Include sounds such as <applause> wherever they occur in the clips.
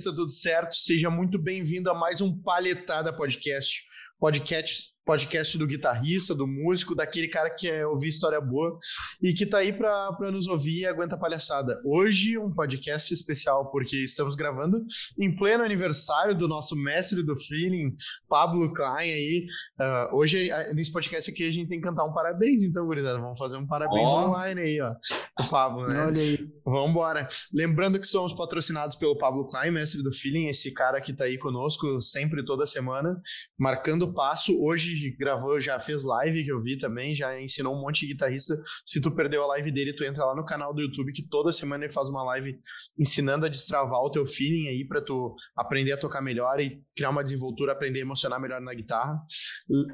guitarrista, tudo certo? Seja muito bem-vindo a mais um Palhetada Podcast. Podcast podcast do guitarrista, do músico, daquele cara que quer ouvir história boa e que tá aí para nos ouvir e aguenta palhaçada. Hoje, um podcast especial, porque estamos gravando em pleno aniversário do nosso mestre do feeling, Pablo Klein aí. Uh, hoje, nesse podcast aqui, a gente tem que cantar um parabéns, então, gurizada. Vamos fazer um parabéns oh. online aí, ó. O Pablo, né? Olha aí. Vamos embora. Lembrando que somos patrocinados pelo Pablo Klein, mestre do feeling, esse cara que tá aí conosco sempre, toda semana, marcando passo. Hoje gravou, já fez live que eu vi também, já ensinou um monte de guitarrista. Se tu perdeu a live dele, tu entra lá no canal do YouTube que toda semana ele faz uma live ensinando a destravar o teu feeling aí para tu aprender a tocar melhor e criar uma desenvoltura, aprender a emocionar melhor na guitarra.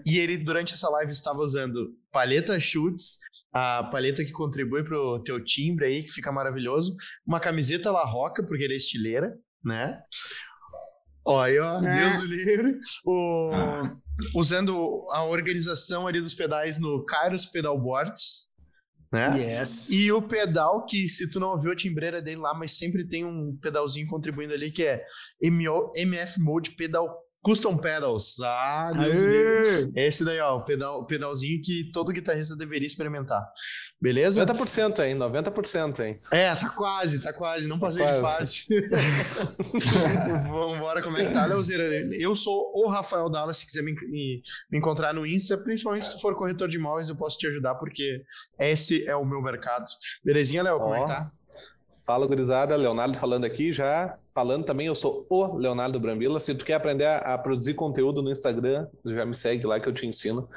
E ele durante essa live estava usando palheta Schutz, a palheta que contribui pro teu timbre aí, que fica maravilhoso, uma camiseta La Roca, porque ele é estileira, né? Olha, ó, é. Deus o livre. O, ah. Usando a organização ali dos pedais no Kairos Pedalboards. Né? Yes. E o pedal que, se tu não ouviu a timbreira dele lá, mas sempre tem um pedalzinho contribuindo ali, que é MF Mode Pedal Custom Pedals. Ah, Deus! Esse daí, ó, o pedal, pedalzinho que todo guitarrista deveria experimentar. Beleza? 90%, hein? 90%, hein? É, tá quase, tá quase. Não passei tá de fase. <laughs> <laughs> Vamos embora, como é que tá, Leozeira? Eu sou o Rafael Dallas, se quiser me, me, me, encontrar no Insta, principalmente se tu for corretor de imóveis, eu posso te ajudar, porque esse é o meu mercado. Belezinha, Léo? Como é que tá? Fala, gurizada. Leonardo falando aqui já. Falando também, eu sou o Leonardo Brambila. Se tu quer aprender a, a, produzir conteúdo no Instagram, já me segue lá que eu te ensino.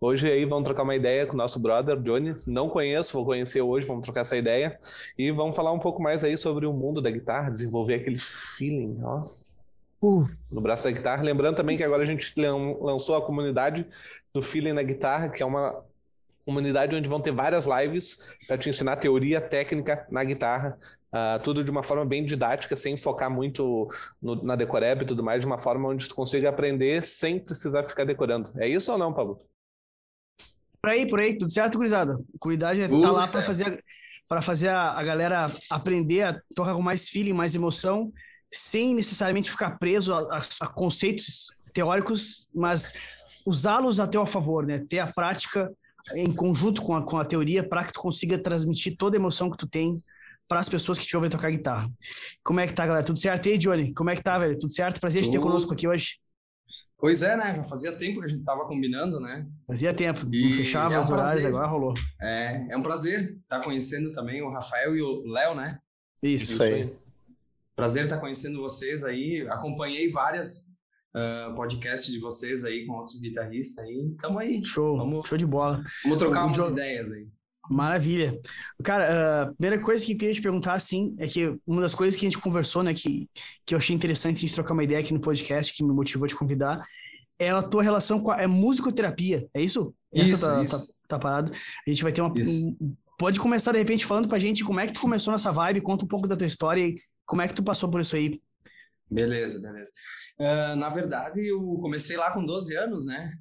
Hoje aí vamos trocar uma ideia com o nosso brother, Johnny. Não conheço, vou conhecer hoje, vamos trocar essa ideia. E vamos falar um pouco mais aí sobre o mundo da guitarra, desenvolver aquele feeling, ó. Uh, no braço da guitarra. Lembrando também que agora a gente lançou a comunidade do Feeling na Guitarra, que é uma comunidade onde vão ter várias lives para te ensinar teoria técnica na guitarra. Uh, tudo de uma forma bem didática, sem focar muito no, na decoreb e tudo mais, de uma forma onde tu consiga aprender sem precisar ficar decorando. É isso ou não, Pablo? Por aí, por aí, tudo certo, gurizada? A comunidade uh, tá lá para fazer, para fazer a, a galera aprender a tocar com mais feeling, mais emoção, sem necessariamente ficar preso a, a, a conceitos teóricos, mas usá-los a teu favor, né? Ter a prática em conjunto com a, com a teoria para que tu consiga transmitir toda a emoção que tu tem para as pessoas que te ouvem tocar guitarra. Como é que tá, galera? Tudo certo? E aí, Johnny? Como é que tá, velho? Tudo certo? Prazer de ter conosco aqui hoje. Pois é, né? Já fazia tempo que a gente tava combinando, né? Fazia tempo. E não fechava é um os horários, agora rolou. É, é um prazer estar conhecendo também o Rafael e o Léo, né? Isso, Isso aí. Prazer estar conhecendo vocês aí. Acompanhei várias uh, podcast de vocês aí com outros guitarristas aí. Tamo aí. Show, vamos, show de bola. Vamos trocar o, umas o ideias aí. Maravilha. Cara, a primeira coisa que eu queria te perguntar, assim, é que uma das coisas que a gente conversou, né, que, que eu achei interessante a gente trocar uma ideia aqui no podcast, que me motivou a te convidar, é a tua relação com a é musicoterapia, é isso? Isso, Essa tá, isso. Tá, tá parado. A gente vai ter uma... Um, pode começar, de repente, falando pra gente como é que tu começou nessa vibe, conta um pouco da tua história e como é que tu passou por isso aí. Beleza, beleza. Uh, na verdade, eu comecei lá com 12 anos, né?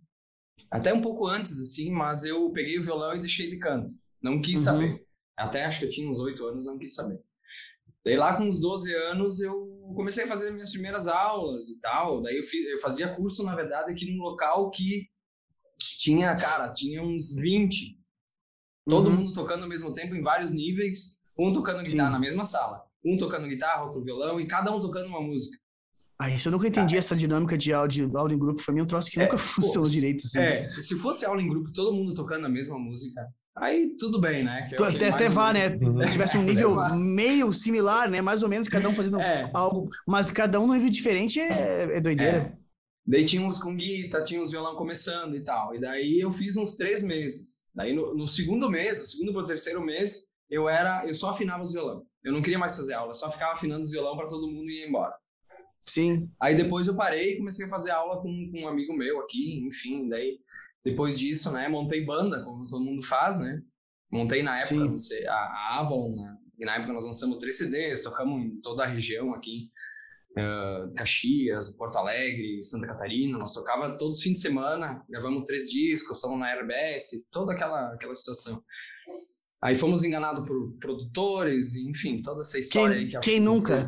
Até um pouco antes, assim, mas eu peguei o violão e deixei de canto. Não quis uhum. saber. Até acho que eu tinha uns 8 anos, não quis saber. Daí lá com uns 12 anos eu comecei a fazer minhas primeiras aulas e tal. Daí eu, fiz, eu fazia curso, na verdade, aqui num local que tinha, cara, tinha uns 20. Todo uhum. mundo tocando ao mesmo tempo em vários níveis, um tocando guitarra Sim. na mesma sala. Um tocando guitarra, outro violão e cada um tocando uma música. Ah, isso eu nunca entendi, ah, essa dinâmica de aula, de aula em grupo. Pra mim, é um troço que é, nunca <laughs> funcionou pô, direito. Assim. É, se fosse aula em grupo, todo mundo tocando a mesma música, aí tudo bem, né? É até até vá, né? Se tivesse um nível meio similar, né? Mais ou menos, cada um fazendo é. algo, mas cada um num nível diferente é, é doideira. É. Daí tinha uns com guitarra, tinha uns violão começando e tal. E daí eu fiz uns três meses. Daí no, no segundo mês, no segundo para terceiro mês, eu era, eu só afinava os violão. Eu não queria mais fazer aula, só ficava afinando os violão para todo mundo ir embora. Sim. Aí depois eu parei e comecei a fazer aula com, com um amigo meu aqui, enfim, daí depois disso, né, montei banda, como todo mundo faz, né? Montei na época sei, a, a, Avon, né? E na época nós lançamos três CDs, tocamos em toda a região aqui, uh, Caxias, Porto Alegre, Santa Catarina, nós tocava todos os fins de semana, gravamos três discos, estamos na RBS, toda aquela, aquela situação. Aí fomos enganados por produtores, enfim, toda essa história quem, aí que Quem nunca?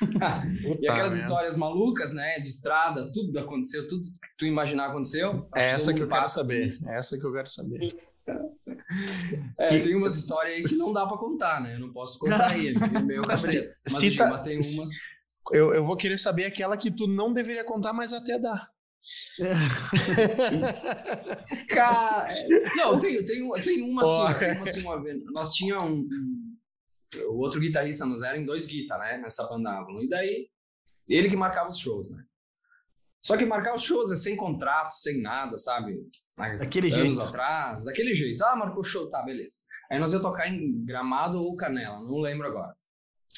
<laughs> e aquelas histórias malucas, né? De estrada, tudo aconteceu, tudo que tu imaginar aconteceu. É essa que eu quero saber. <laughs> É essa que eu quero saber. É, tem umas histórias aí que não dá pra contar, né? Eu não posso contar aí, <laughs> é meio cabreiro. Mas, tá... tem umas. Eu, eu vou querer saber aquela que tu não deveria contar, mas até dá. Cara, não, tem, tem, tem uma assim, tem uma, assim, uma vez. Nós tínhamos um, o outro guitarrista, nós eram dois guitar, né? Nessa banda E daí, ele que marcava os shows, né? Só que marcar os shows é sem contrato, sem nada, sabe? Daquele Anos jeito. atrás, daquele jeito. Ah, marcou show, tá, beleza. Aí nós ia tocar em Gramado ou Canela, não lembro agora.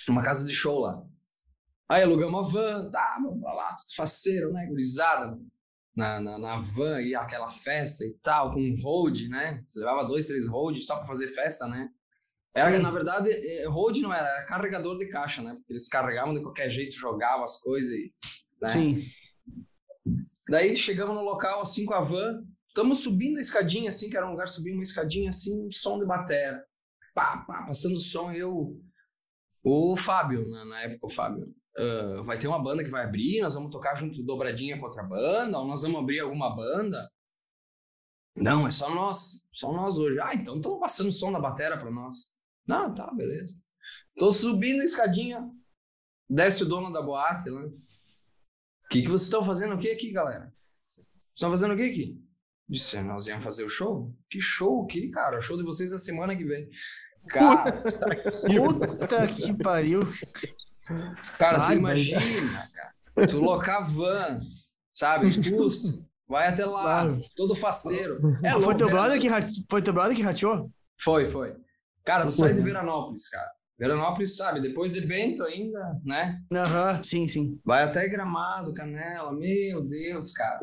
Uma casa de show lá. Aí alugamos a van, tá, vamos pra lá, tudo faceiro, né, gurizada, na, na, na van, e aquela festa e tal, com um hold, né? Você levava dois, três hold só pra fazer festa, né? Era, na verdade, hold não era, era carregador de caixa, né? Porque eles carregavam de qualquer jeito, jogavam as coisas e. Né? Sim. Daí chegamos no local, assim, com a van, estamos subindo a escadinha, assim, que era um lugar subindo uma escadinha, assim, som de bateria. Pá, pá, passando som, eu. O Fábio, na, na época, o Fábio. Uh, vai ter uma banda que vai abrir, nós vamos tocar junto dobradinha com outra banda, ou nós vamos abrir alguma banda. Não, é só nós, só nós hoje. Ah, então estão passando som da bateria para nós. Não, tá, beleza. Tô subindo a escadinha, desce o dono da boate, né? O que, que vocês estão fazendo aqui, aqui, galera? Estão fazendo o que aqui? Disse, nós íamos fazer o show? Que show que, cara? O show de vocês é semana que vem. Cara, puta que pariu. Cara, Ai, tu imagina, mas... cara, tu locar van, sabe, custo, vai até lá, claro. todo faceiro. É, foi, louco, teu brother que, foi teu brother que rateou? Foi, foi. Cara, tu sai de Veranópolis, cara. Veranópolis, sabe, depois de Bento ainda, né? Aham, uhum, sim, sim. Vai até Gramado, Canela, meu Deus, cara.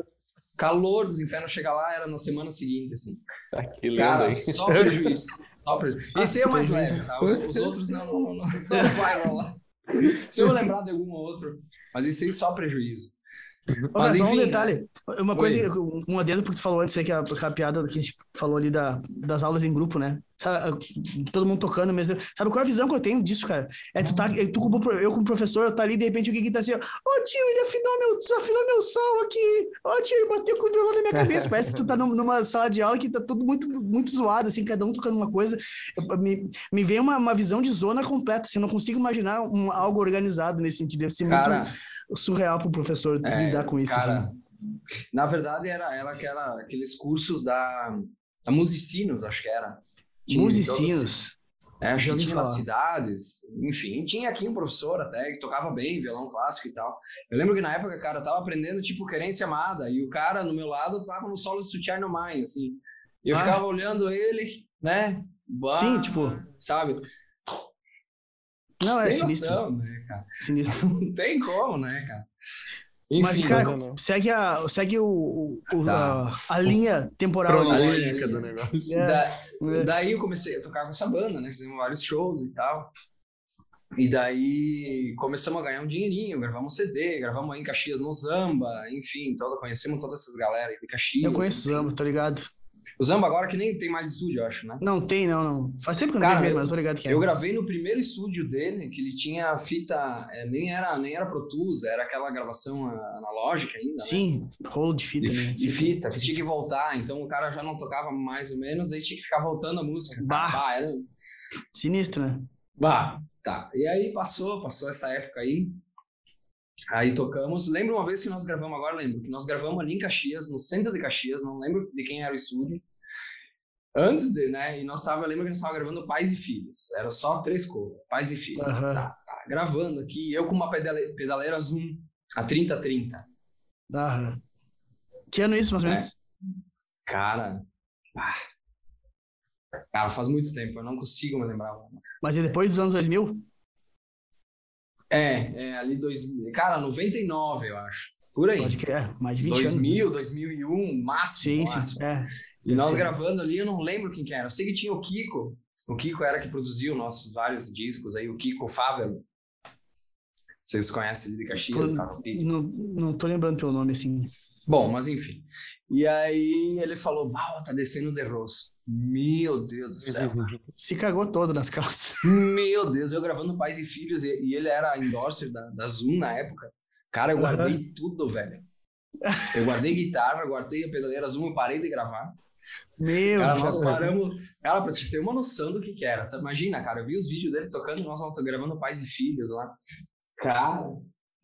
Calor dos infernos, chega lá, era na semana seguinte, assim. Ah, que lindo, cara, hein? só prejuízo. Só prejuízo. Esse é o mais leve, tá? Os, os outros não, não, não, não vai rolar. Se eu lembrar de algum outro, mas isso aí só prejuízo. Mas, enfim, só um detalhe, uma coisa, Oi. um adendo porque tu falou antes aí, que a, a piada que a gente falou ali da, das aulas em grupo, né? Sabe, todo mundo tocando mesmo. Sabe qual é a visão que eu tenho disso, cara? É tu tá, é tu como, eu como professor, eu tá ali, de repente o Gui tá assim, ó, oh, tio, ele afinou meu, desafinou meu som aqui, ó, oh, tio, ele bateu com o violão na minha cabeça. Parece que tu tá numa sala de aula que tá tudo muito, muito zoado, assim, cada um tocando uma coisa. Eu, me, me vem uma, uma visão de zona completa, assim, não consigo imaginar um, algo organizado nesse sentido. Deve ser cara, muito surreal para o professor é, lidar com isso. Cara, assim. Na verdade, era era aqueles cursos da, da Musicinos, acho que era. Tinha Musicinos. É, acho que tinha nas cidades, enfim, tinha aqui um professor até que tocava bem violão clássico e tal. Eu lembro que na época, cara, eu tava aprendendo tipo Querência Amada e o cara no meu lado tava no solo de Sutiã no Mai, assim. E eu ah. ficava olhando ele, né? Bah, Sim, tipo. Sabe? Não, é Sem é sinistro. Noção, né, cara? Sinistro. <laughs> Não tem como, né, cara? Enfim, Mas, cara, não, não. segue, a, segue o, o tá. a, a, linha temporal. Cronológica do negócio. É. Da, daí eu comecei a tocar com essa banda, né? Fizemos vários shows e tal. E daí começamos a ganhar um dinheirinho, gravamos um CD, gravamos aí em Caxias no Zamba, enfim, toda, conhecemos todas essas galera aí de Caxias. Eu conheço o Zamba, tô ligado. O Zamba agora que nem tem mais estúdio, eu acho, né? Não tem, não, não. Faz tempo que eu não Cara, mas eu tô ligado que é. Eu gravei no primeiro estúdio dele, que ele tinha fita, é, nem era nem era Pro Tools, era aquela gravação analógica ainda, né? Sim, né? rolo de fita, de, né? De fita, fita, tinha que voltar, então o cara já não tocava mais ou menos, aí tinha que ficar voltando a música. Bah, bah era... Sinistro, né? Bah, tá. E aí passou, passou essa época aí. Aí tocamos. Lembro uma vez que nós gravamos, agora lembro, que nós gravamos ali em Caxias, no centro de Caxias, não lembro de quem era o estúdio. Antes de, né? E nós tava, lembra que nós tava gravando Pais e Filhos. Era só três cores, Pais e Filhos. Uhum. Tá, tá, gravando aqui, eu com uma pedale, pedaleira Zoom, a 3030. Uhum. Que ano isso, mais ou menos? É. Cara, ah. cara, faz muito tempo, eu não consigo me lembrar. Mas é depois dos anos 2000? É, é ali 2000, cara, 99 eu acho. Por aí. Pode crer, é, mais de 20 2000, anos. 2001, máximo. Sim, máximo. sim. É. E nós gravando ali, eu não lembro quem que era. Eu sei que tinha o Kiko. O Kiko era que produziu nossos vários discos aí, o Kiko Fávero. Vocês conhecem ele de Caxias? Não, não tô lembrando pelo nome, assim. Bom, mas enfim. E aí ele falou, bah, tá descendo de rosto. Meu Deus do céu. Se cagou todo nas calças. <laughs> Meu Deus, eu gravando Pais e Filhos, e, e ele era endorser da, da Zoom na época. Cara, eu guardei uhum. tudo, velho. Eu guardei guitarra, guardei a pedaleira Zoom, eu parei de gravar. Meu Cara, nós paramos. Cara, pra te ter uma noção do que que era. Imagina, cara, eu vi os vídeos dele tocando, nós gravando Pais e Filhos lá. Cara.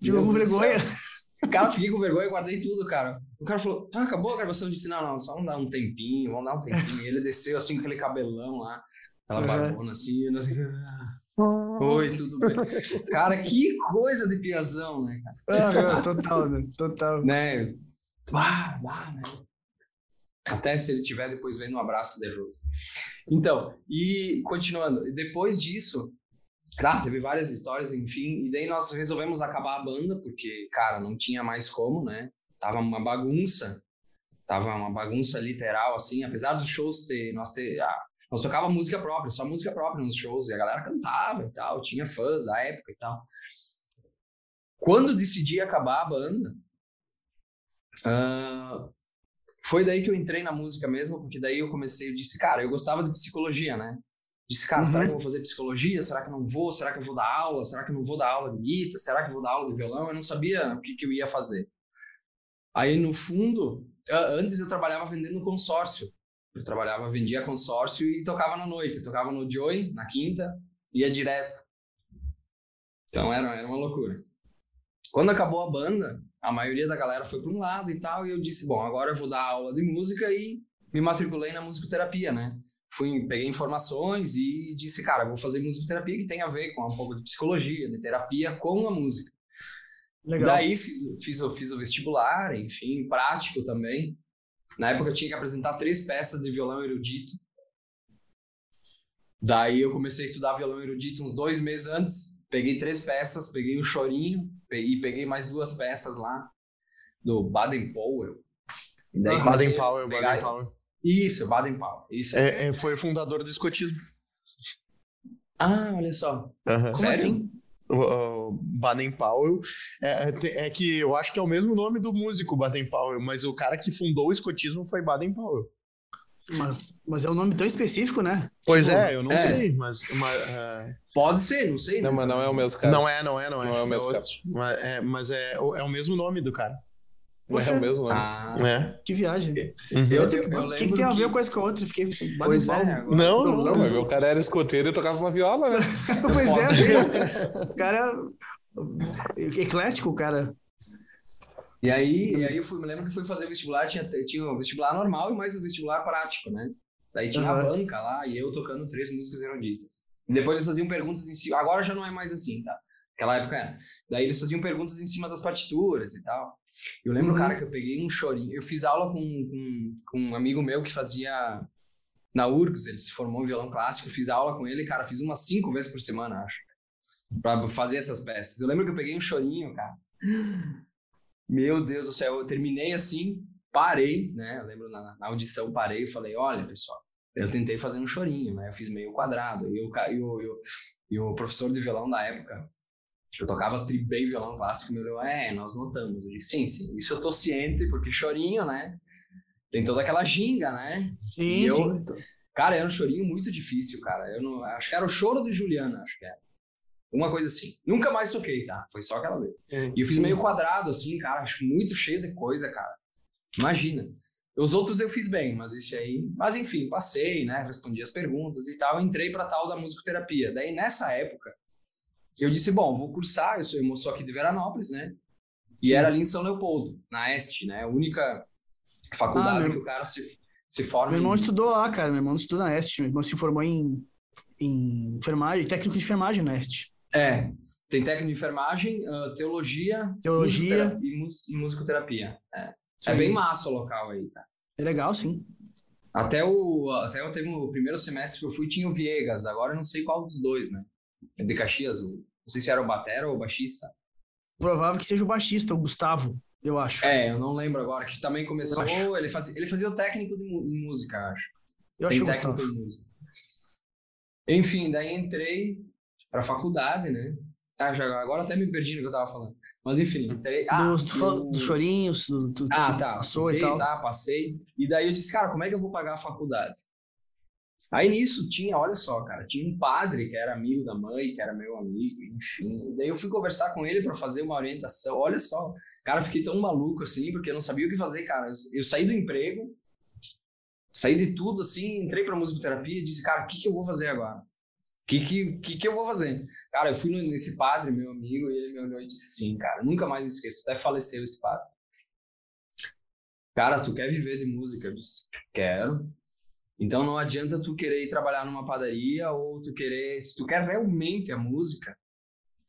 Tirou com vergonha. Cara, fiquei com vergonha e guardei tudo, cara. O cara falou, ah, acabou a gravação? Eu disse, não, não, só vamos dar um tempinho, vamos dar um tempinho. E ele desceu assim, com aquele cabelão lá, aquela barbona assim, eu assim, ah, Oi, tudo bem? Cara, que coisa de piazão, né, cara? Ah, total, né? Total. <laughs> Né? Ah, ah, né? Até se ele tiver depois vendo um abraço de Rosa. Então, e continuando, depois disso, Claro, teve várias histórias, enfim, e daí nós resolvemos acabar a banda, porque, cara, não tinha mais como, né? Tava uma bagunça, tava uma bagunça literal, assim, apesar dos shows ter, nós ter, ah, nós tocava música própria, só música própria nos shows, e a galera cantava e tal, tinha fãs da época e tal. Quando decidi acabar a banda, uh, foi daí que eu entrei na música mesmo, porque daí eu comecei, eu disse, cara, eu gostava de psicologia, né? Disse, cara, uhum. será que eu vou fazer psicologia? Será que não vou? Será que eu vou dar aula? Será que eu não vou dar aula de guitarra? Será que eu vou dar aula de violão? Eu não sabia o que, que eu ia fazer. Aí, no fundo, antes eu trabalhava vendendo consórcio. Eu trabalhava, vendia consórcio e tocava na noite. Eu tocava no Joy, na quinta, ia direto. Então era, era uma loucura. Quando acabou a banda, a maioria da galera foi para um lado e tal, e eu disse, bom, agora eu vou dar aula de música e me matriculei na musicoterapia, né? Fui, peguei informações e disse, cara, vou fazer musicoterapia que tem a ver com um pouco de psicologia, de terapia com a música. Legal. Daí fiz, fiz, fiz o vestibular, enfim, prático também. Na época eu tinha que apresentar três peças de violão erudito. Daí eu comecei a estudar violão erudito uns dois meses antes. Peguei três peças, peguei o chorinho e peguei mais duas peças lá do Baden Powell. Baden Powell, Baden Powell. Isso, Baden Powell. Isso é, é, foi o fundador do escotismo. Ah, olha só. Uhum. Como Sério? assim? O, Baden Powell é, é, é, que eu acho que é o mesmo nome do músico Baden Powell, mas o cara que fundou o escotismo foi Baden Powell. Mas, mas é um nome tão específico, né? Pois tipo, é, eu não é. sei, mas. mas uh... Pode ser, não sei. Né? Não, mas não é o mesmo cara. Não é, não é, não é. Não é o mesmo cara. Mas, é, mas é, é o mesmo nome do cara. Não é o mesmo nome. Ah, é. Que viagem. Uhum. Eu, eu, eu o que, que tem a ver uma coisa com a outra? Fiquei assim, Pois é. Agora. Não, não, não, o cara era escoteiro e tocava uma viola, né? <laughs> pois é. O cara eclético, cara. E aí, e aí eu fui, me lembro que fui fazer vestibular, tinha, tinha um vestibular normal e mais um vestibular prático, né? Daí tinha uhum. a banca lá e eu tocando três músicas eruditas. E depois eles faziam perguntas em si. Agora já não é mais assim, tá? Aquela época era. Daí eles faziam perguntas em cima das partituras e tal. Eu lembro, uhum. cara, que eu peguei um chorinho. Eu fiz aula com, com, com, um amigo meu que fazia na URGS, ele se formou em violão clássico. Fiz aula com ele, cara, fiz umas cinco vezes por semana, acho, pra fazer essas peças. Eu lembro que eu peguei um chorinho, cara. Meu Deus do céu, eu terminei assim, parei, né? Eu lembro na, na audição, parei e falei: olha, pessoal, eu tentei fazer um chorinho, né? Eu fiz meio quadrado. E, e, o, e o professor de violão da época, eu tocava tri bem violão clássico, meu é, nós notamos. Ele, sim, sim, isso eu tô ciente, porque chorinho, né? Tem toda aquela ginga, né? Sim, eu, sim. Cara, era um chorinho muito difícil, cara. Eu não, acho que era o choro de Juliana, acho que era. Uma coisa assim. Nunca mais toquei, tá? Foi só aquela vez. É, e eu fiz sim. meio quadrado, assim, cara. Acho muito cheio de coisa, cara. Imagina. Os outros eu fiz bem, mas isso aí. Mas enfim, passei, né? Respondi as perguntas e tal. Entrei pra tal da musicoterapia. Daí nessa época, eu disse, bom, vou cursar, eu sou, eu sou aqui de Veranópolis, né? E Sim. era ali em São Leopoldo, na Este, né? A única faculdade ah, que o cara se, se forma. Meu irmão em... estudou lá, cara. Meu irmão estudou na Este. Meu irmão se formou em, em enfermagem, técnico de enfermagem na Este. É, tem técnico de enfermagem, uh, teologia, teologia e, mus e musicoterapia. É. é. bem massa o local aí, cara. É legal, sim. Até o, até eu teve o primeiro semestre que eu fui, tinha o Viegas, agora eu não sei qual dos dois, né? De Caxias, o não sei se era o batera ou o baixista. Provável que seja o baixista, o Gustavo, eu acho. É, eu não lembro agora, que também começou. Ele fazia, ele fazia o técnico de, música, acho. Eu Tem acho técnico Gustavo. em música. Enfim, daí entrei pra faculdade, né? Ah, já, agora até me perdi no que eu tava falando. Mas enfim. Daí, ah, do, do chorinhos, do, do, ah, tá. Passou e tal. Tá, passei. E daí eu disse, cara, como é que eu vou pagar a faculdade? Aí nisso tinha, olha só, cara, tinha um padre que era amigo da mãe, que era meu amigo, enfim. Daí eu fui conversar com ele para fazer uma orientação. Olha só, cara, fiquei tão maluco assim, porque eu não sabia o que fazer, cara. Eu, eu saí do emprego, saí de tudo assim, entrei para musicoterapia e disse, cara, o que, que eu vou fazer agora? que, que, que, que eu vou fazer? Cara, eu fui nesse padre, meu amigo, e ele me olhou e disse sim, cara, nunca mais me esqueço, até faleceu esse padre. Cara, tu quer viver de música? Eu disse, quero. Então não adianta tu querer ir trabalhar numa padaria ou tu querer, se tu quer realmente a música,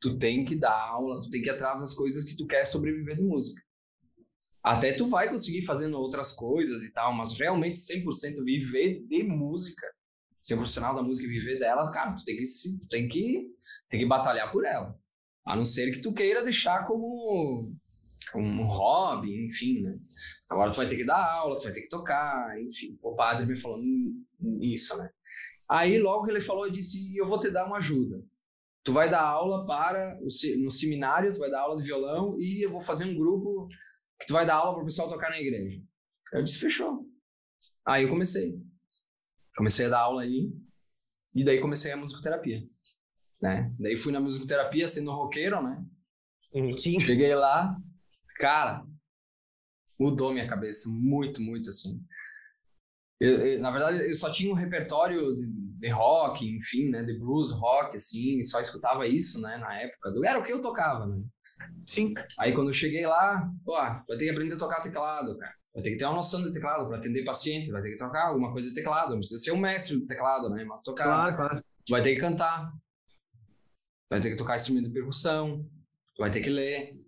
tu tem que dar aula, tu tem que ir atrás das coisas que tu quer sobreviver de música. Até tu vai conseguir fazendo outras coisas e tal, mas realmente 100% viver de música ser profissional da música e viver dela, cara, tu tem que, tu tem que, tem que batalhar por ela. A não ser que tu queira deixar como um hobby, enfim, né? Agora tu vai ter que dar aula, tu vai ter que tocar, enfim. O padre me falou isso, né? Aí logo que ele falou, eu disse, eu vou te dar uma ajuda. Tu vai dar aula para no seminário, tu vai dar aula de violão e eu vou fazer um grupo que tu vai dar aula para o pessoal tocar na igreja. Eu disse, fechou. Aí eu comecei. Comecei a dar aula aí e daí comecei a musicoterapia, né? Daí fui na musicoterapia sendo roqueiro, né? Sim. Cheguei lá, cara, mudou minha cabeça muito, muito assim. Eu, eu, na verdade, eu só tinha um repertório de, de, rock, enfim, né, de blues, rock, assim, só escutava isso, né, na época. Era o que eu tocava, né? Sim. Aí quando eu cheguei lá, pô, vai ter que aprender a tocar teclado, cara. Vai ter que ter uma noção de teclado para atender paciente, vai ter que tocar alguma coisa de teclado. Não precisa ser um mestre do teclado, né? Mas tocar. Claro, claro. Tu vai ter que cantar. Vai ter que tocar instrumento de percussão. Tu vai ter que ler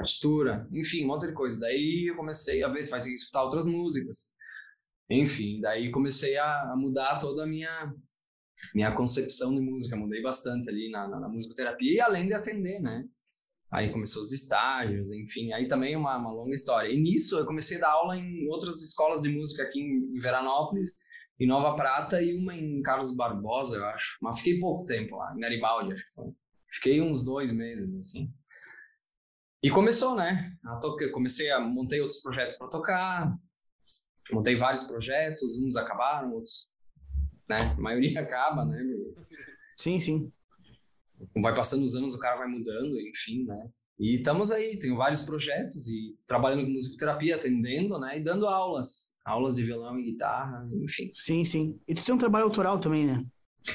partitura. Enfim, um monte de coisa. Daí eu comecei a ver, vai ter que escutar outras músicas. Enfim, daí comecei a, a mudar toda a minha minha concepção de música. Mudei bastante ali na, na, na musicoterapia e além de atender, né? Aí começou os estágios, enfim, aí também uma, uma longa história. E nisso eu comecei a dar aula em outras escolas de música aqui em, em Veranópolis, em Nova Prata e uma em Carlos Barbosa, eu acho. Mas fiquei pouco tempo lá, em Garibaldi, acho que foi. Fiquei uns dois meses, assim. E começou, né? Tocar, comecei a montei outros projetos para tocar, montei vários projetos, uns acabaram, outros, né? A maioria <laughs> acaba, né? Sim, sim vai passando os anos, o cara vai mudando, enfim, né? E estamos aí, tenho vários projetos e trabalhando com musicoterapia, atendendo, né? E dando aulas, aulas de violão e guitarra, enfim. Sim, sim. E tu tem um trabalho autoral também, né?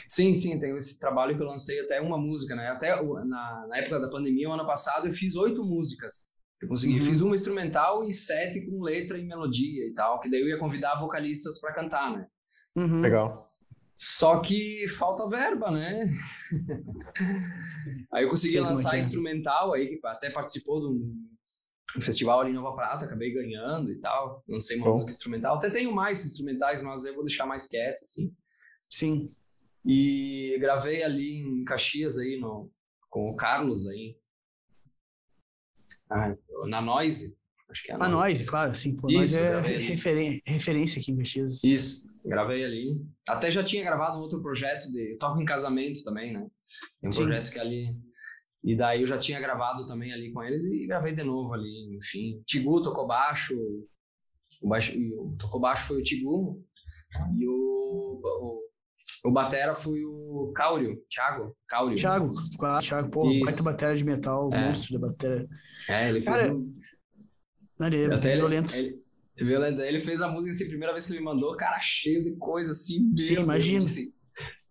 Sim, sim, tenho esse trabalho que eu lancei até uma música, né? Até na, na época da pandemia, o ano passado, eu fiz oito músicas. Eu consegui, uhum. fiz uma instrumental e sete com letra e melodia e tal, que daí eu ia convidar vocalistas para cantar, né? Uhum. Legal. Só que falta verba, né? <laughs> aí eu consegui Sim, lançar é. instrumental aí, que até participou de um, um, festival ali em Nova Prata, acabei ganhando e tal. Lancei uma Bom. música instrumental. Até tenho mais instrumentais, mas eu vou deixar mais quieto, assim. Sim. E gravei ali em Caxias aí no, com o Carlos aí. Ah, na Noise. Acho que é a Noise. Noise, claro, sim. Pô, Isso, é referen referência aqui em Caxias. Isso. Gravei ali. Até já tinha gravado um outro projeto de. Eu toco em casamento também, né? Tem um Sim. projeto que é ali. E daí eu já tinha gravado também ali com eles e gravei de novo ali, enfim. Tigu tocou baixo. O baixo o, tocou baixo foi o Tigu. E o, o, o batera foi o Cáurio, Thiago. Cáurio. Thiago, claro, Thiago, pô, baita bateria de metal, é. monstro da bateria. É, ele fez Cara, um... Ele é Até violento. Ele, ele, ele fez a música assim, primeira vez que ele me mandou, cara, cheio de coisa assim. Sim, imagina. Eu disse,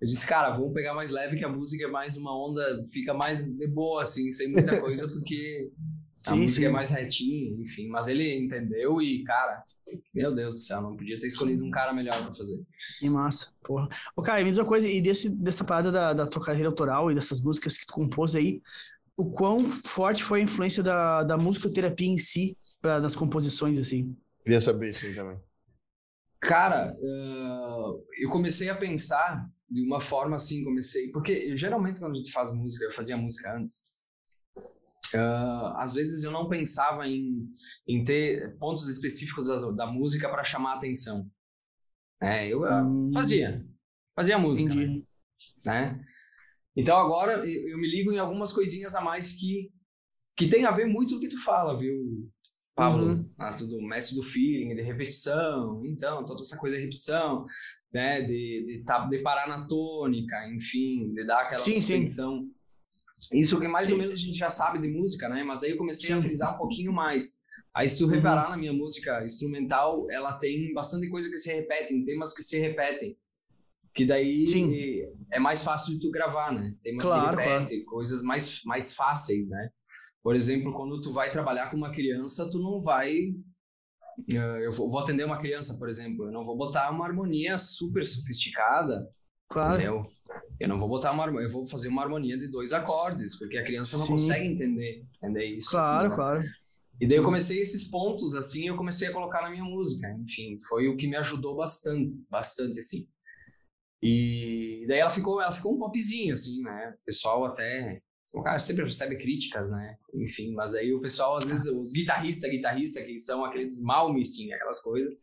eu disse, cara, vamos pegar mais leve que a música é mais uma onda, fica mais de boa, assim, sem muita coisa, porque a sim, música é sim. é mais retinha, enfim. Mas ele entendeu e, cara, meu Deus do céu, não podia ter escolhido um cara melhor pra fazer. Que massa, porra. Ô, cara, a mesma coisa, e desse, dessa parada da, da tua carreira autoral e dessas músicas que tu compôs aí, o quão forte foi a influência da, da musicoterapia em si pra, nas composições, assim? Queria saber isso aí também. Cara, uh, eu comecei a pensar de uma forma assim, comecei. Porque geralmente quando a gente faz música, eu fazia música antes. Uh, às vezes eu não pensava em, em ter pontos específicos da, da música para chamar a atenção. É, eu uh, fazia. Fazia música. Né? Então agora eu me ligo em algumas coisinhas a mais que que tem a ver muito com o que tu fala, viu? Pablo, uhum. ah, tudo mestre do feeling, de repetição, então, toda essa coisa de repetição, né, de, de, tá, de parar na tônica, enfim, de dar aquela sim, suspensão. Sim. Isso que mais sim. ou menos a gente já sabe de música, né, mas aí eu comecei a frisar um pouquinho mais. Aí se tu uhum. reparar na minha música instrumental, ela tem bastante coisa que se repetem, temas que se repetem. Que daí Sim. é mais fácil de tu gravar, né? Temas claro, que repetem, claro. coisas mais, mais fáceis, né? Por exemplo, quando tu vai trabalhar com uma criança, tu não vai eh, eu vou atender uma criança, por exemplo, eu não vou botar uma harmonia super sofisticada. Claro. Entendeu? Eu não vou botar uma eu vou fazer uma harmonia de dois acordes, porque a criança não Sim. consegue entender, entender isso. Claro, né? claro. E daí Sim. eu comecei esses pontos assim, eu comecei a colocar na minha música. Enfim, foi o que me ajudou bastante, bastante assim. E daí ela ficou, ela ficou um popzinho assim, né? O pessoal até o cara sempre recebe críticas, né? Enfim, mas aí o pessoal, às vezes, os guitarristas, guitarristas, que são aqueles mal misting, aquelas coisas,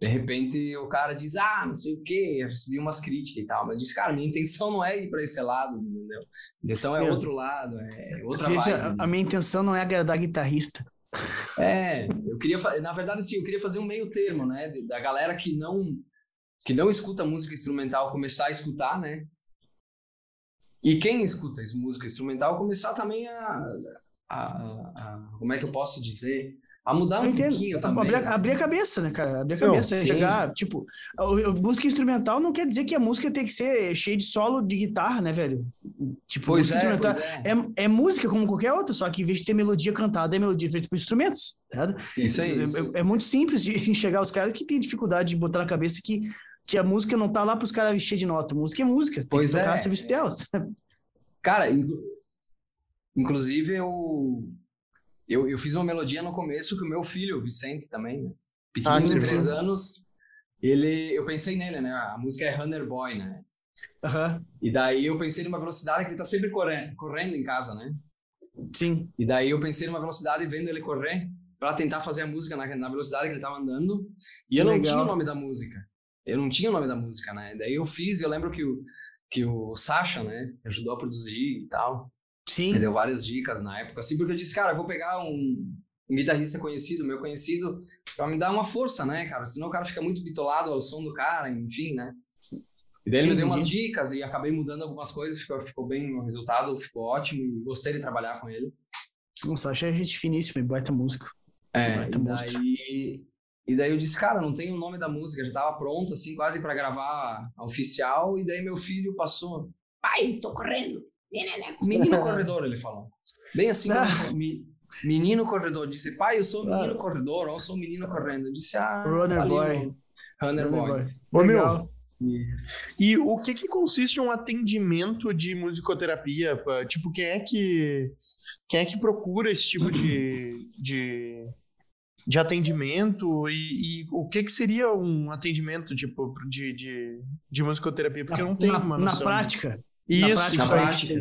de repente o cara diz, ah, não sei o quê, recebi umas críticas e tal, mas diz, cara, minha intenção não é ir para esse lado, entendeu? A intenção é outro lado, é outra vibe. A, a minha intenção não é agradar guitarrista. É, eu queria, na verdade, sim, eu queria fazer um meio termo, né, da galera que não que não escuta música instrumental começar a escutar, né? E quem escuta música instrumental começar também a, a, a, como é que eu posso dizer? A mudar um pouquinho também. Abrir, abrir, a cabeça, né, cara? Abrir a cabeça. Não, chegar, tipo, música instrumental não quer dizer que a música tem que ser cheia de solo de guitarra, né, velho? Tipo, pois música é, instrumental é. é. É, música como qualquer outra, só que em vez de ter melodia cantada, é melodia feita por instrumentos, certo? Isso aí. Isso. É, é, muito simples de <laughs> enxergar os caras que têm dificuldade de botar na cabeça que que a música não tá lá para os caras encher de nota. Música é música, tem pois que tocar é. a serviço delas. Cara, inclusive eu, eu, eu fiz uma melodia no começo que o meu filho, o Vicente também, né? pequenininho, ah, três anos, ele, eu pensei nele, né? A música é Runner Boy, né? Uhum. E daí eu pensei numa velocidade que ele tá sempre correndo, correndo em casa, né? Sim. E daí eu pensei numa velocidade vendo ele correr para tentar fazer a música na, na, velocidade que ele tava andando. E eu Legal. não tinha o nome da música. Eu não tinha o nome da música, né? Daí eu fiz, eu lembro que o, que o Sasha, né, ajudou a produzir e tal. Sim. Ele deu várias dicas na época, assim, porque eu disse, cara, eu vou pegar um, um guitarrista conhecido, meu conhecido, pra me dar uma força, né, cara? Senão o cara fica muito bitolado ao som do cara, enfim, né? E daí ele me deu umas dicas e acabei mudando algumas coisas, ficou, ficou bem, o resultado ficou ótimo e gostei de trabalhar com ele. O Sasha é gente finíssima, baita músico. É, baita e daí, e daí eu disse, cara, não tem o nome da música, já tava pronto, assim, quase para gravar a oficial. E daí meu filho passou, pai, tô correndo. Menino <laughs> corredor, ele falou. Bem assim, menino corredor. Disse, pai, eu sou menino corredor, ou eu sou menino correndo. Eu disse, ah, Runner tá Boy. Runner, Boy. Ô, meu, e o que que consiste um atendimento de musicoterapia? Tipo, quem é que quem é que procura esse tipo de, <laughs> de de atendimento e, e, o que que seria um atendimento tipo de, de, de musicoterapia porque na, eu não tenho na, uma noção. Na prática. Isso, na prática. Na prática.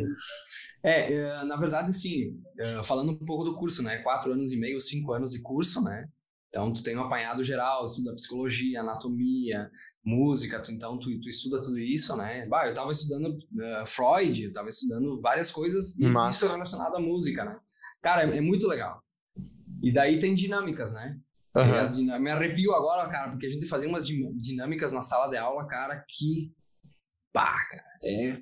É, é, na verdade, sim. É, falando um pouco do curso, né? Quatro anos e meio, cinco anos de curso, né? Então, tu tem um apanhado geral, estuda psicologia, anatomia, música, tu, então tu, tu estuda tudo isso, né? Bah, eu tava estudando uh, Freud, eu tava estudando várias coisas e isso relacionado à música, né? Cara, é, é muito legal. E daí tem dinâmicas, né? Uhum. Dinâmicas, me arrepio agora, cara, porque a gente fazia umas dinâmicas na sala de aula, cara, que. Pá, cara, é.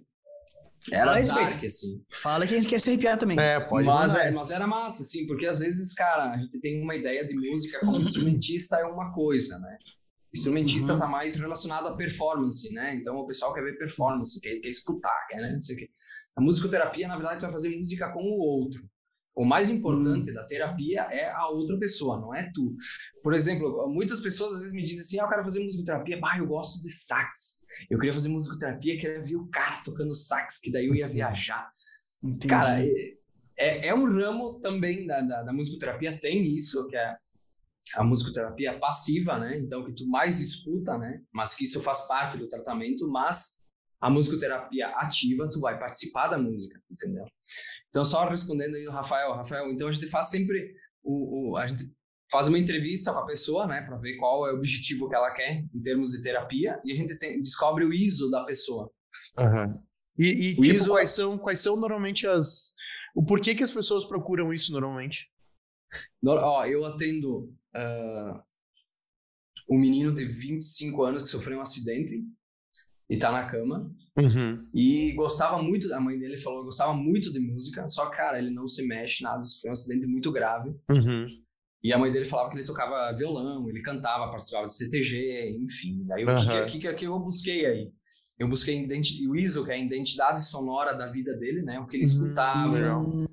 Era dark, assim. Fala que a gente quer se arrepiar também. É, pode mas, é, mas era massa, assim, porque às vezes, cara, a gente tem uma ideia de música como instrumentista é uma coisa, né? Instrumentista uhum. tá mais relacionado à performance, né? Então o pessoal quer ver performance, quer, quer escutar, quer, né? Não sei o quê. A musicoterapia, na verdade, tu vai fazer música com o outro. O mais importante hum. da terapia é a outra pessoa, não é tu. Por exemplo, muitas pessoas às vezes me dizem assim: ah, eu quero fazer musicoterapia, bah, eu gosto de sax. Eu queria fazer musicoterapia, queria ver o cara tocando sax, que daí eu ia viajar. Entendi. Cara, é, é, é, um ramo também da, da, da musicoterapia, tem isso, que é a musicoterapia passiva, né? Então, que tu mais escuta, né? Mas que isso faz parte do tratamento, mas a musicoterapia ativa, tu vai participar da música, entendeu? Então, só respondendo aí o Rafael, Rafael, então a gente faz sempre o, o a gente faz uma entrevista com a pessoa, né, para ver qual é o objetivo que ela quer em termos de terapia e a gente tem, descobre o ISO da pessoa. Uhum. E, e tipo, ISO... quais, são, quais são normalmente as. O porquê que as pessoas procuram isso normalmente? Ó, eu atendo uh, um menino de 25 anos que sofreu um acidente e tá na cama. Uhum. E gostava muito, a mãe dele falou, gostava muito de música, só que, cara, ele não se mexe, nada, foi um acidente muito grave. Uhum. E a mãe dele falava que ele tocava violão, ele cantava, participava de CTG, enfim. Daí o uhum. que, que, que, eu busquei aí? Eu busquei o ISO, que é a identidade sonora da vida dele, né? O que ele escutava, uhum.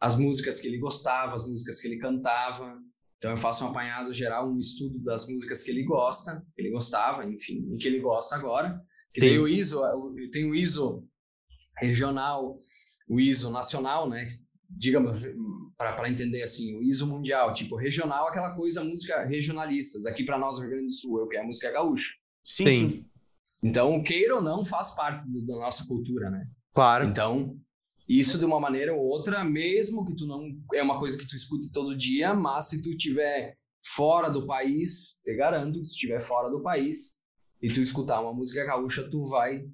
as músicas que ele gostava, as músicas que ele cantava. Então eu faço um apanhado geral, um estudo das músicas que ele gosta, que ele gostava, enfim, e que ele gosta agora. Que daí o ISO, tem o ISO regional, o ISO nacional, né? Digamos, para entender assim, o ISO mundial, tipo, regional, aquela coisa, música regionalistas. Aqui para nós, no Rio Grande do Sul, é o que é a música gaúcha. Sim, sim. sim. Então, queira ou não, faz parte do, da nossa cultura, né? Claro. Então, isso de uma maneira ou outra, mesmo que tu não é uma coisa que tu escute todo dia, mas se tu estiver fora do país, te garanto que se estiver fora do país e tu escutar uma música gaúcha, tu vai